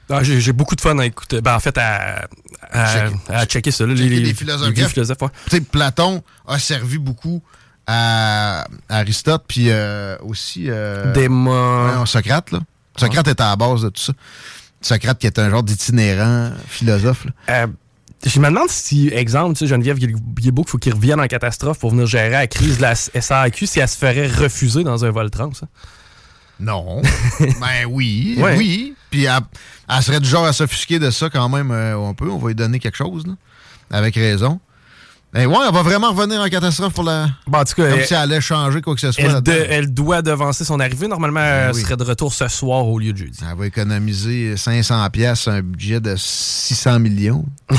Ah, j'ai beaucoup de fun à écouter. Ben, en fait, à, à, à checker ça. là, Checker les, les philosophes les ouais. Platon a servi beaucoup à à Aristote, puis euh, aussi... Euh, Démon. Socrate, là. Socrate était à la base de tout ça. Socrate qui était un genre d'itinérant philosophe. là. Euh, je me demande si, exemple, tu sais, Geneviève Guilbeault, il faut qu'il revienne en catastrophe pour venir gérer la crise de la SAQ si elle se ferait refuser dans un vol trans. Non. ben oui, Ouais. oui. Puis elle, elle serait du genre à s'offusquer de ça quand même euh, un peu. On va lui donner quelque chose, là. Avec raison. Mais ouais, elle va vraiment revenir en catastrophe pour la. Bon, en tout cas, Comme elle- si elle allait changer quoi que ce soit. Elle, de- elle doit devancer son arrivée. Normalement, elle oui. serait de retour ce soir au lieu de jeudi. Elle va économiser 500 pièces un budget de 600 millions.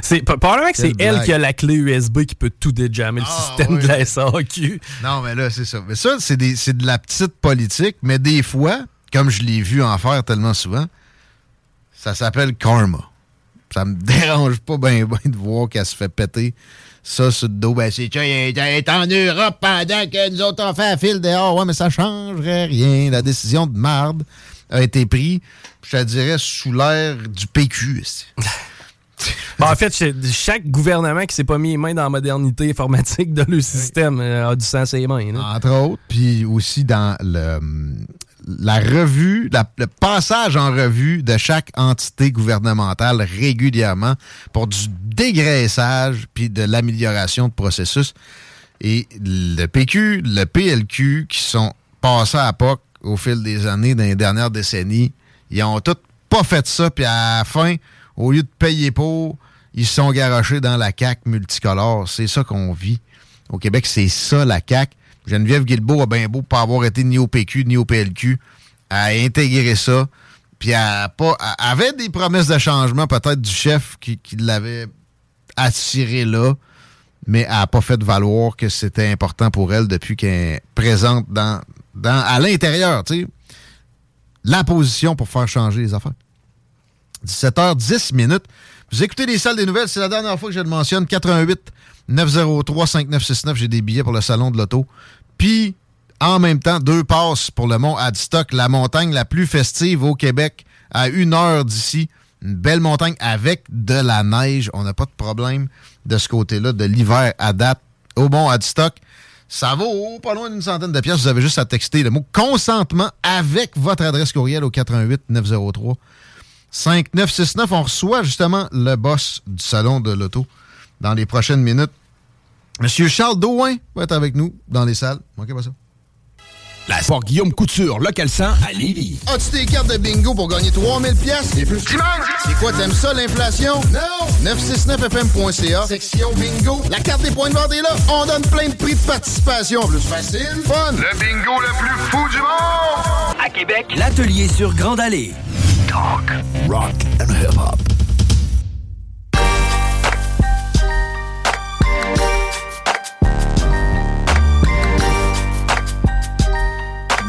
C'est probablement que c'est elle qui a la clé USB qui peut tout déjammer le Ah, système de la SAQ. Non, mais là, c'est ça. Mais ça, c'est de la petite politique, mais des fois, comme je l'ai vu en faire tellement souvent, ça s'appelle karma. Ça me dérange pas bien ben de voir qu'elle se fait péter ça sur le dos. Ben, c'est elle est- est en Europe pendant que nous autres on fait la file dehors. Ouais, mais ça changerait rien. La décision de marde a été prise, je te dirais, sous l'air du PQ. ici. Bon, en fait, ch- chaque gouvernement qui s'est pas mis les mains dans la modernité informatique de leur système euh, a du sang à ses mains. là. Entre autres, puis aussi dans le, la revue, le passage en revue de chaque entité gouvernementale régulièrement pour du dégraissage puis de l'amélioration de processus. Et le PQ, le PLQ, qui sont passés à POC au fil des années, dans les dernières décennies, ils ont tous pas fait ça, puis à la fin, au lieu de payer pour, ils se sont garochés dans la CAQ multicolore. C'est ça qu'on vit. Au Québec, c'est ça, la CAQ. Geneviève Guilbeault a bien beau pas avoir été ni au PQ ni au PLQ, à intégrer ça, puis a pas, avait des promesses de changement, peut-être du chef qui, l'avait attiré là, mais elle n'a pas fait valoir que c'était important pour elle depuis qu'elle est présente à l'intérieur, tu sais, la position pour faire changer les affaires. 17h10 minutes. Vous écoutez les salles des nouvelles, c'est la dernière fois que je le mentionne. 88 903 5969, j'ai des billets pour le salon de l'auto. Puis, en même temps, deux passes pour le mont Adstock, la montagne la plus festive au Québec, à une heure d'ici. Une belle montagne avec de la neige. On n'a pas de problème de ce côté-là, de l'hiver à date au mont Adstock. Ça vaut pas loin d'une centaine de pièces. Vous avez juste à texter le mot consentement avec votre adresse courriel au 88 903 5969. On reçoit justement le boss du salon de l'auto dans les prochaines minutes. Monsieur Charles Douin va être avec nous dans les salles. Pas ça. La Sport Guillaume Couture, local 100 à Lévis. As-tu des cartes de bingo pour gagner 3000 pièces et plus C'est quoi, t'aimes ça, l'inflation? Non! 969fm.ca, section bingo. La carte des points de vente est là. On donne plein de prix de participation. Plus facile, fun. Le bingo le plus fou du monde! À Québec, l'atelier sur Grande Allée. Talk, rock and hip-hop. «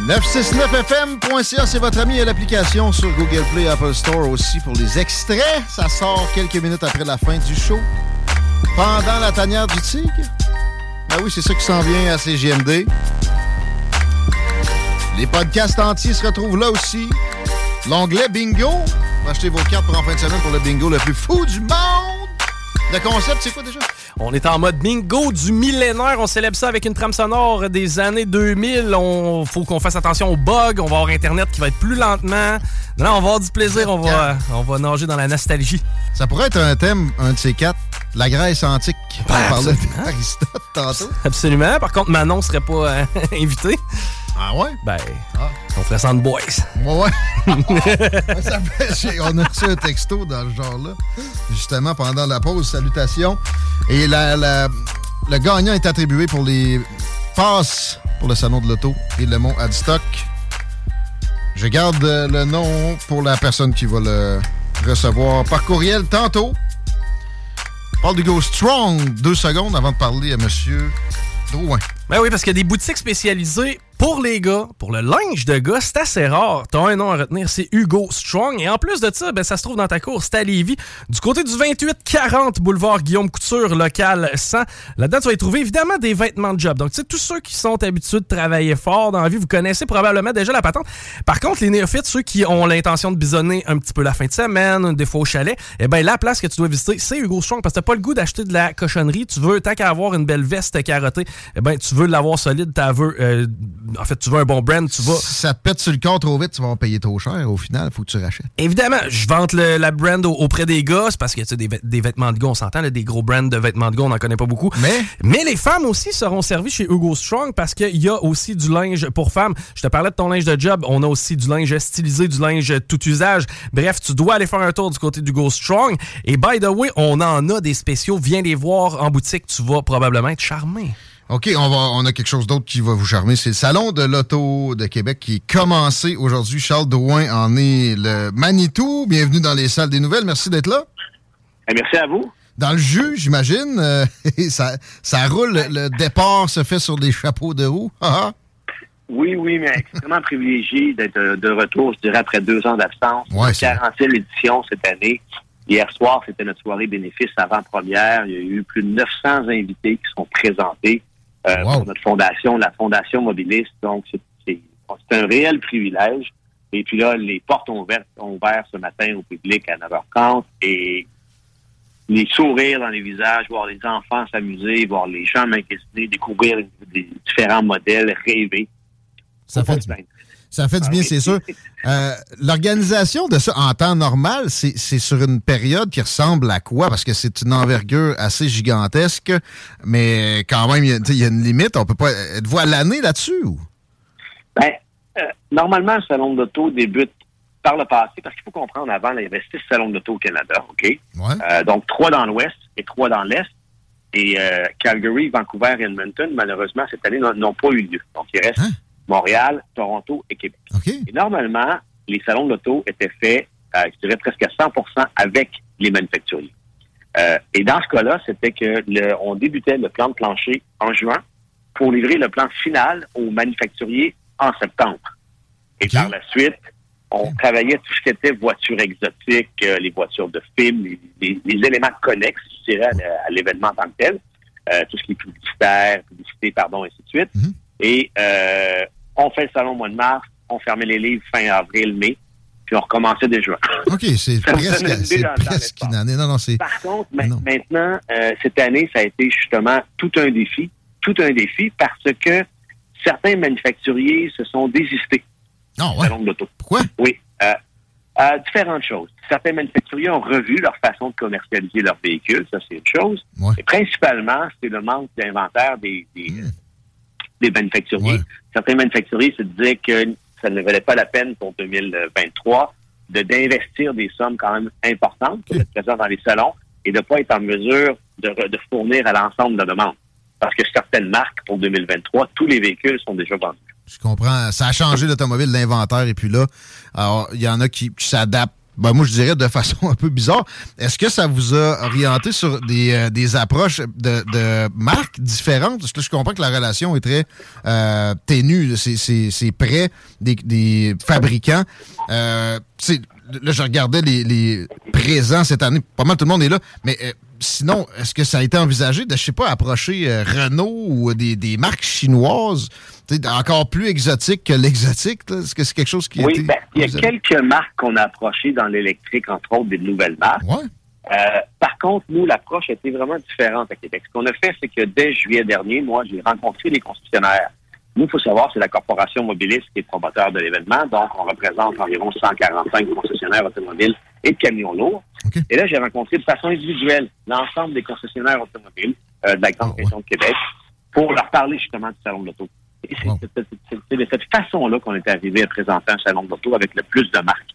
969fm.ca, c'est votre ami à l'application sur Google Play, Apple Store aussi pour les extraits. Ça sort quelques minutes après la fin du show. Pendant la tanière du tigre. Ben oui, c'est ça qui s'en vient à CGMD. Les podcasts entiers se retrouvent là aussi. L'onglet Bingo. Achetez vos cartes pour en fin de semaine pour le bingo le plus fou du monde. Le concept, c'est quoi déjà? On est en mode bingo du millénaire. On célèbre ça avec une trame sonore des années 2000. On faut qu'on fasse attention aux bugs. On va avoir Internet qui va être plus lentement. Là, on va avoir du plaisir. On va, on va nager dans la nostalgie. Ça pourrait être un thème, un de ces quatre. La Grèce antique. On Ben, parlait d'Aristote tantôt. Absolument. Par contre, Manon serait pas euh, invité. Ah ouais? Ben, on ferait ça boys. Ouais, ouais. Ça fait- j'ai- on a reçu un texto dans le genre-là, justement pendant la pause. Salutations. Et la, la- le gagnant est attribué pour les passes pour le salon de l'auto et le mont Adstock. Je garde le nom pour la personne qui va le recevoir par courriel tantôt. Parle du Go Strong deux secondes avant de parler à Monsieur Drouin. Ben oui, parce qu'il y a des boutiques spécialisées pour les gars, pour le linge de gars, c'est assez rare. T'as un nom à retenir, c'est Hugo Strong. Et en plus de ça, ben, ça se trouve dans ta course, c'est à Lévis, du côté du 2840 boulevard Guillaume Couture, local 100. Là-dedans, tu vas y trouver évidemment des vêtements de job. Donc, tu sais, tous ceux qui sont habitués de travailler fort dans la vie, vous connaissez probablement déjà la patente. Par contre, les néophytes, ceux qui ont l'intention de bisonner un petit peu la fin de semaine, des fois au chalet, eh ben la place que tu dois visiter, c'est Hugo Strong parce que t'as pas le goût d'acheter de la cochonnerie. Tu veux, tant qu'à avoir une belle veste carottée, eh ben tu veux l'avoir solide, t'as veux, euh, en fait, tu veux un bon brand, tu vas. Si ça te pète sur le corps trop vite, tu vas en payer trop cher. Au final, il faut que tu rachètes. Évidemment, je vante le- la brand au- auprès des gars, parce que tu sais, des, des vêtements de gars, on s'entend, des gros brands de vêtements de gars, on n'en connaît pas beaucoup. Mais, Mais les femmes aussi seront servies chez Hugo Strong parce qu'il y a aussi du linge pour femmes. Je te parlais de ton linge de job, on a aussi du linge stylisé, du linge tout usage. Bref, tu dois aller faire un tour du côté d'Hugo Strong. Et by the way, on en a des spéciaux. Viens les voir en boutique, tu vas probablement être charmé. OK, on, va, on a quelque chose d'autre qui va vous charmer. C'est le Salon de l'Auto de Québec qui est commencé aujourd'hui. Charles Drouin en est le Manitou. Bienvenue dans les salles des nouvelles. Merci d'être là. Merci à vous. Dans le jus, j'imagine. euh, ça, ça roule. Le départ se fait sur des chapeaux de roue. Ah, ah. Oui, oui, mais extrêmement privilégié d'être euh, de retour, je dirais, après deux ans d'absence. Ouais, c'est- 40e édition cette année. Hier soir, c'était notre soirée bénéfice avant-première. Il y a eu plus de 900 invités qui sont présentés euh, pour notre fondation, la Fondation Mobiliste. Donc, c'est c'est- c'est un réel privilège. Et puis là, les portes ont ouvert, ont ouvert ce matin au public à 9h30 et les sourires dans les visages, voir les enfants s'amuser, voir les gens magasiner, découvrir des différents modèles, rêver. Ça fait, du, ça fait du bien, c'est sûr. Euh, L'organisation de ça en temps normal, c'est sur une période qui ressemble à quoi? Parce que c'est une envergure assez gigantesque, mais quand même, il y a- y, une limite. On peut pas. Êtes-vous à l'année là-dessus? Ben, euh, normalement, le salon d'auto débute par le passé, parce qu'il faut comprendre, avant, là, il y avait six salons d'auto au Canada, OK? Euh, donc, trois dans l'ouest et trois dans l'est. Et euh, Calgary, Vancouver et Edmonton, malheureusement, cette année, n'ont- n'ont pas eu lieu. Donc, il reste Montréal, Toronto et Québec. Et normalement, les salons d'auto étaient faits, euh, je dirais, presque à 100 avec les manufacturiers. Euh, et dans ce cas-là, c'était que le, on débutait le plan de plancher en juin pour livrer le plan final aux manufacturiers en septembre. Et par la suite, On travaillait tout ce qui était voitures exotiques, euh, les voitures de film, les, les- les éléments connexes, je dirais, à, à l'événement en tant que tel. Euh, tout ce qui est publicitaire, publicité, pardon, ainsi de suite. Et euh, on fait le salon au mois de mars, on fermait les livres fin avril, mai, puis on recommençait dès juin. OK, c'est presque, presque une année. Non, non. Par contre, ma- maintenant, euh, cette année, ça a été justement tout un défi, tout un défi parce que certains manufacturiers se sont désistés du salon de l'auto. Pourquoi? Oui. Euh, euh, différentes choses. Certains manufacturiers ont revu leur façon de commercialiser leurs véhicules, ça c'est une chose. Et principalement, c'est le manque d'inventaire des, des, Hmm. Des manufacturiers. Certains manufacturiers se disaient que ça ne valait pas la peine pour 2023 de d'investir des sommes quand même importantes pour être présent dans les salons et de ne pas être en mesure de, fournir à l'ensemble de la demande. Parce que certaines marques, pour 2023, tous les véhicules sont déjà vendus. Je comprends. Ça a changé l'automobile, l'inventaire, et puis là, alors, il y en a qui, qui s'adaptent. Ben, moi, je dirais de façon un peu bizarre. Est-ce que ça vous a orienté sur des, euh, des approches de, de marques différentes? Parce que je comprends que la relation est très euh, ténue. C'est- près des, des fabricants. Euh, là, je regardais les, les présents cette année. Pas mal tout le monde est là. Mais euh, sinon, est-ce que ça a été envisagé de, je sais pas, approcher euh, Renault ou des, des marques chinoises? Encore plus exotiques que l'exotique? Est-ce que c'est quelque chose qui Oui, ben, il y a quelques marques qu'on a approchées dans l'électrique, entre autres des nouvelles marques. Euh, par contre, nous, l'approche a été vraiment différente à Québec. Ce qu'on a fait, c'est que dès juillet dernier, moi, j'ai rencontré les concessionnaires. Nous, il faut savoir, c'est la Corporation Mobiliste qui est promoteur de l'événement. Donc, on représente environ 145 concessionnaires automobiles et de camions lourds. Et là, j'ai rencontré de façon individuelle l'ensemble des concessionnaires automobiles euh, de la Grande Région de Québec pour leur parler justement du Salon de l'Auto. Et c'est de cette façon-là qu'on est arrivé à présenter un salon de l'auto avec le plus de marques.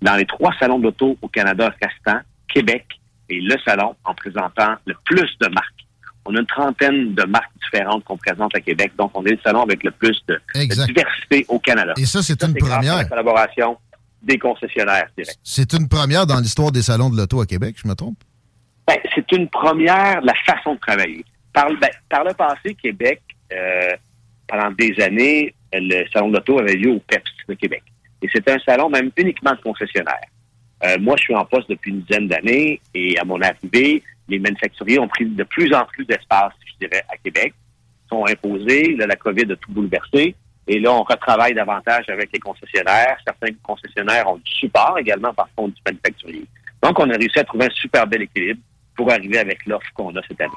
Dans les trois salons de l'auto au Canada restant, Québec est le salon en présentant le plus de marques. On a une trentaine de marques différentes qu'on présente à Québec, donc on est le salon avec le plus de, diversité au Canada. Et ça, c'est une première. la collaboration des concessionnaires. C'est une première dans l'histoire des salons de l'auto à Québec, je me trompe? Ben, c'est une première, la façon de travailler. Par, le- ben, par le passé, Québec, euh, pendant des années, le salon de l'auto avait lieu au PEPS de Québec. Et c'était un salon même uniquement de concessionnaires. Euh, moi, je suis en poste depuis une dizaine d'années et à mon arrivée, les manufacturiers ont pris de plus en plus d'espace, je dirais, à Québec, sont imposés. Là, la COVID a tout bouleversé. Et là, on retravaille davantage avec les concessionnaires. Certains concessionnaires ont du support également par contre du manufacturier. Donc, on a réussi à trouver un super bel équilibre pour arriver avec l'offre qu'on a cette année.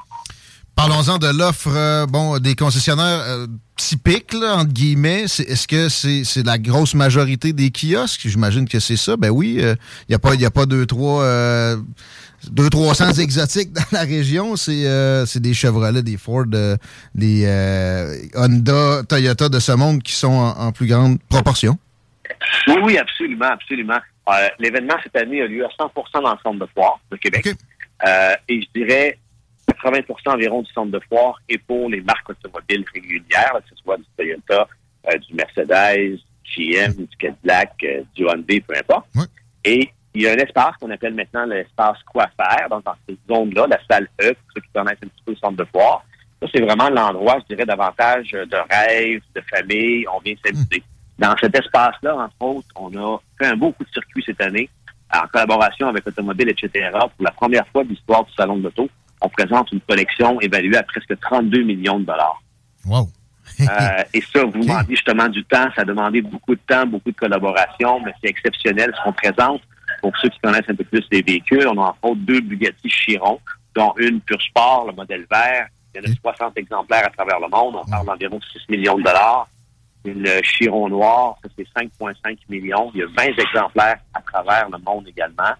Parlons-en de l'offre euh, bon, des concessionnaires euh, typiques, là, entre guillemets. Est-ce que c'est c'est la grosse majorité des kiosques? J'imagine que c'est ça. Ben oui, il n'y a pas, y a pas deux, trois, euh, deux, trois cents exotiques dans la région. C'est euh, c'est des Chevrolet, des Ford, euh, des euh, Honda, Toyota de ce monde qui sont en, en plus grande proportion. Oui, oui, absolument, absolument. Euh, L'événement cette année a lieu à 100% dans le centre de foire de Québec. Euh, et je dirais 80 environ du centre de foire est pour les marques automobiles régulières, que ce soit du Toyota, euh, du Mercedes, GM, du Cadillac, euh, du Hyundai, peu importe. Et il y a un espace qu'on appelle maintenant l'espace quoi faire, donc dans cette zone-là, la salle E, pour ceux qui connaissent un petit peu le centre de foire. Ça, c'est vraiment l'endroit, je dirais, davantage de rêve, de famille, on vient s'amuser. Dans cet espace-là, entre autres, on a fait un beau coup de circuit cette année, en collaboration avec Automobile, etc. Pour la première fois de l'histoire du Salon de l'Auto, on présente une collection évaluée à presque 32 millions de dollars. Wow! Euh, et ça, vous demandiez justement du temps. Ça a demandé beaucoup de temps, beaucoup de collaboration, mais c'est exceptionnel ce qu'on présente. Pour ceux qui connaissent un peu plus les véhicules, on a entre autres deux Bugatti Chiron, dont une Pure Sport, le modèle vert. Il y en a 60 exemplaires à travers le monde. On parle d'environ 6 millions de dollars. Une Chiron noire, ça c'est 5,5 millions. Il y a 20 exemplaires à travers le monde également.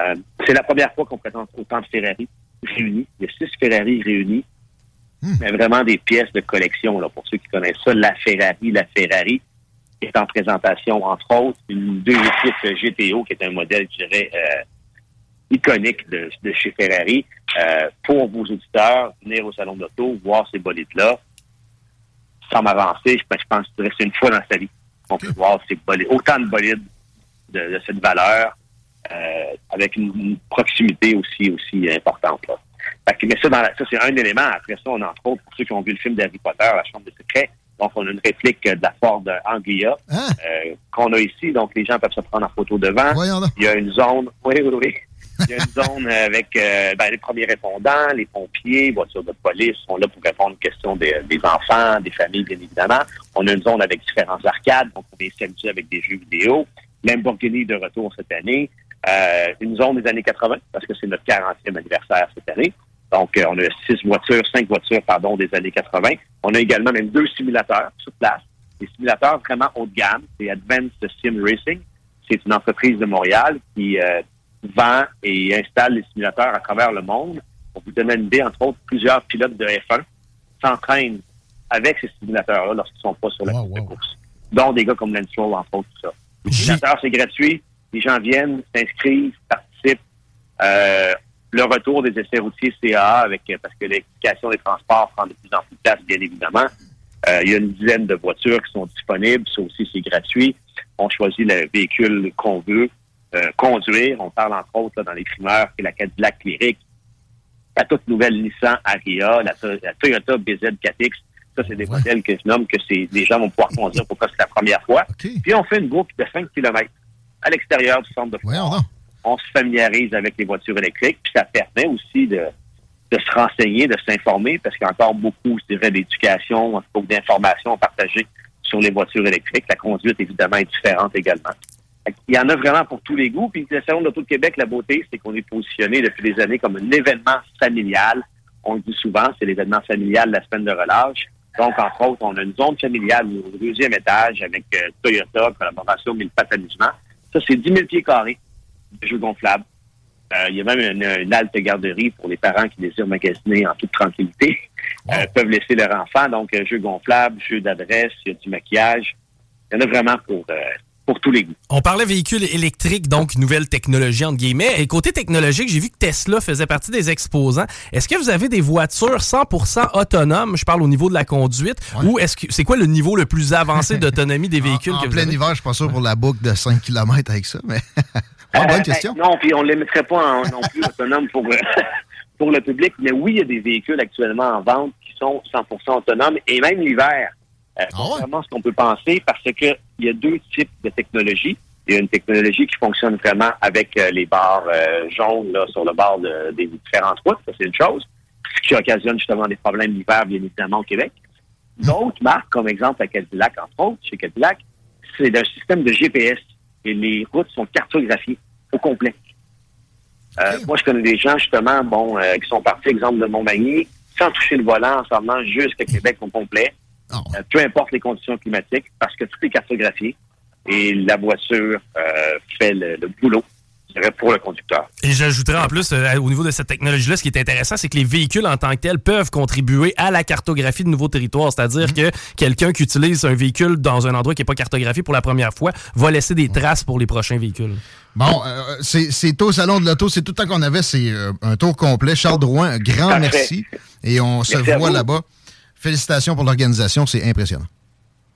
Euh, c'est la première fois qu'on présente autant de Ferrari réunis. Il y a six Ferrari réunis mais vraiment des pièces de collection. Là, pour ceux qui connaissent ça, la Ferrari, la Ferrari est en présentation, entre autres, une 2.6 GTO, qui est un modèle, je dirais, euh, iconique de, de chez Ferrari. Euh, pour vos auditeurs, venir au salon d'auto, voir ces bolides-là, sans m'avancer, je, je pense que c'est une fois dans sa vie qu'on peut voir ces bolides, autant de bolides de, de cette valeur, avec une, une proximité aussi aussi importante. Là. Fait que, mais ça, dans la- ça c'est un élément. Après ça, on entre autres, pour ceux qui ont vu le film d'Harry Potter, La Chambre des secrets, Donc, on a une réplique de la Ford Anglia Hein? euh, qu'on a ici. Donc, les gens peuvent se prendre en photo devant. Il y a une zone, oui, oui, oui. Il y a une zone avec euh, ben, les premiers répondants, les pompiers, voitures de police sont là pour répondre aux questions des, des enfants, des familles, bien évidemment. On a une zone avec différents arcades, donc on est s'amuser avec des jeux vidéo. Lamborghini de retour cette année. Euh, une zone des années 80, parce que c'est notre 40e anniversaire cette année. Donc, euh, on a six voitures, cinq voitures, pardon, des années 80. On a également même deux simulateurs sur place. Des simulateurs vraiment haut de gamme. C'est Advanced Sim Racing. C'est une entreprise de Montréal qui euh, vend et installe les simulateurs à travers le monde. Pour vous donner une idée, entre autres, plusieurs pilotes de F1 s'entraînent avec ces simulateurs-là lorsqu'ils sont pas sur la piste de course. Dont des gars comme Lance Stroll, entre autres, tout ça. Le simulateur, c'est gratuit. Les gens viennent, s'inscrivent, participent. Euh, le retour des essais routiers CAA, avec, euh, parce que l'éducation des transports prend de plus en plus de place, bien évidemment. Euh, il y a une dizaine de voitures qui sont disponibles. Ça aussi, c'est gratuit. On choisit le véhicule qu'on veut euh, conduire. On parle, entre autres, là, dans les primeurs, qui est la Cadillac Lyric, la toute nouvelle Nissan Ariya, la, To- la Toyota BZ4X. Ça, c'est des modèles que je nomme que les gens vont pouvoir conduire pourquoi c'est la première fois. Puis on fait une boucle de 5 km à l'extérieur du centre de foire. On se familiarise avec les voitures électriques, puis ça permet aussi de, de se renseigner, de s'informer, parce qu'il y a encore beaucoup, je dirais, d'éducation, beaucoup d'informations partagées sur les voitures électriques. La conduite, évidemment, est différente également. Qu'il y en a vraiment pour tous les goûts. Puis le Salon de l'Auto de Québec, la beauté, c'est qu'on est positionné depuis des années comme un événement familial. On le dit souvent, c'est l'événement familial de la semaine de relâche. Donc, entre autres, on a une zone familiale au deuxième étage avec euh, Toyota, collaboration Mille Pattes Amusement. Ça, c'est 10 000 pieds carrés de jeux gonflables. Euh, il y a même une, une halte garderie pour les parents qui désirent magasiner en toute tranquillité. Euh, peuvent laisser leur enfant. Donc, euh, jeux gonflables, jeux d'adresse, il y a du maquillage. Il y en a vraiment pour, pour tous les goûts. On parlait véhicules électriques, donc nouvelle technologie, entre guillemets. Et côté technologique, j'ai vu que Tesla faisait partie des exposants. Est-ce que vous avez des voitures 100% autonomes? Je parle au niveau de la conduite. Ou est-ce que c'est quoi le niveau le plus avancé d'autonomie des véhicules En que vous plein avez? hiver, je suis pas sûr pour la boucle de 5 km avec ça, mais. Ah, bonne Euh, question. ben, non, puis on ne les mettrait pas en- non plus autonomes pour, pour le public. Mais oui, il y a des véhicules actuellement en vente qui sont 100% autonomes et même l'hiver. Euh, contrairement à ce qu'on peut penser, parce que il y a deux types de technologies. Il y a une technologie qui fonctionne vraiment avec euh, les barres euh, jaunes là, sur le bord de- des différentes routes. Ça, c'est une chose. Ce qui occasionne justement des problèmes l'hiver, bien évidemment, au Québec. D'autres marques, comme exemple la Cadillac, entre autres, chez Cadillac, c'est un système de GPS et les routes sont cartographiées au complet. Euh, Moi, je connais des gens, justement, bon, euh, qui sont partis, exemple, de Montmagny, sans toucher le volant, en s'en venant jusqu'à Québec au complet, Euh, peu importe les conditions climatiques, parce que tout est cartographié et la voiture euh, fait le, le boulot, pour le conducteur. Et j'ajouterais en plus, euh, au niveau de cette technologie-là, ce qui est intéressant, c'est que les véhicules en tant que tels peuvent contribuer à la cartographie de nouveaux territoires. C'est-à-dire Mhm. que quelqu'un qui utilise un véhicule dans un endroit qui n'est pas cartographié pour la première fois va laisser des traces pour les prochains véhicules. Bon, euh, c'est au Salon de l'Auto. C'est tout le temps qu'on avait. C'est euh, un tour complet. Charles Drouin, un grand Parfait. merci. Et on se Merci voit là-bas. Félicitations pour l'organisation. C'est impressionnant.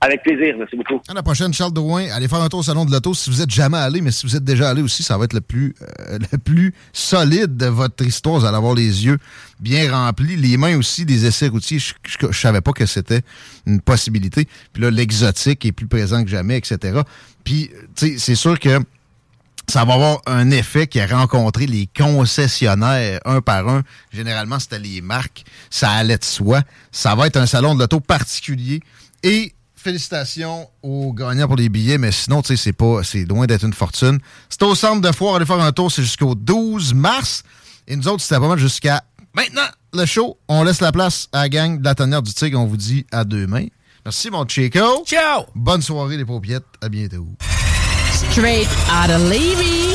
Avec plaisir, merci beaucoup. À la prochaine, Charles Drouin. Allez faire un tour au Salon de l'Auto si vous êtes jamais allé, mais si vous êtes déjà allé aussi, ça va être le plus, euh, le plus solide de votre histoire. Vous allez avoir les yeux bien remplis, les mains aussi des essais routiers. Je, je, je savais pas que c'était une possibilité. Puis là, l'exotique est plus présent que jamais, etc. Puis, tu sais, c'est sûr que ça va avoir un effet qui a rencontré les concessionnaires un par un. Généralement, c'était les marques. Ça allait de soi. Ça va être un salon de l'auto particulier. Et félicitations aux gagnants pour les billets, mais sinon, tu sais, c'est pas, c'est loin d'être une fortune. C'est au centre de foire. Allez faire un tour. C'est jusqu'au 12 mars. Et nous autres, c'était pas mal jusqu'à maintenant. Le show, on laisse la place à la gang de la tanière du Tigre. On vous dit à demain. Merci, mon Chico. Ciao. Bonne soirée, les paupiètes. À bientôt. Straight out of Levy.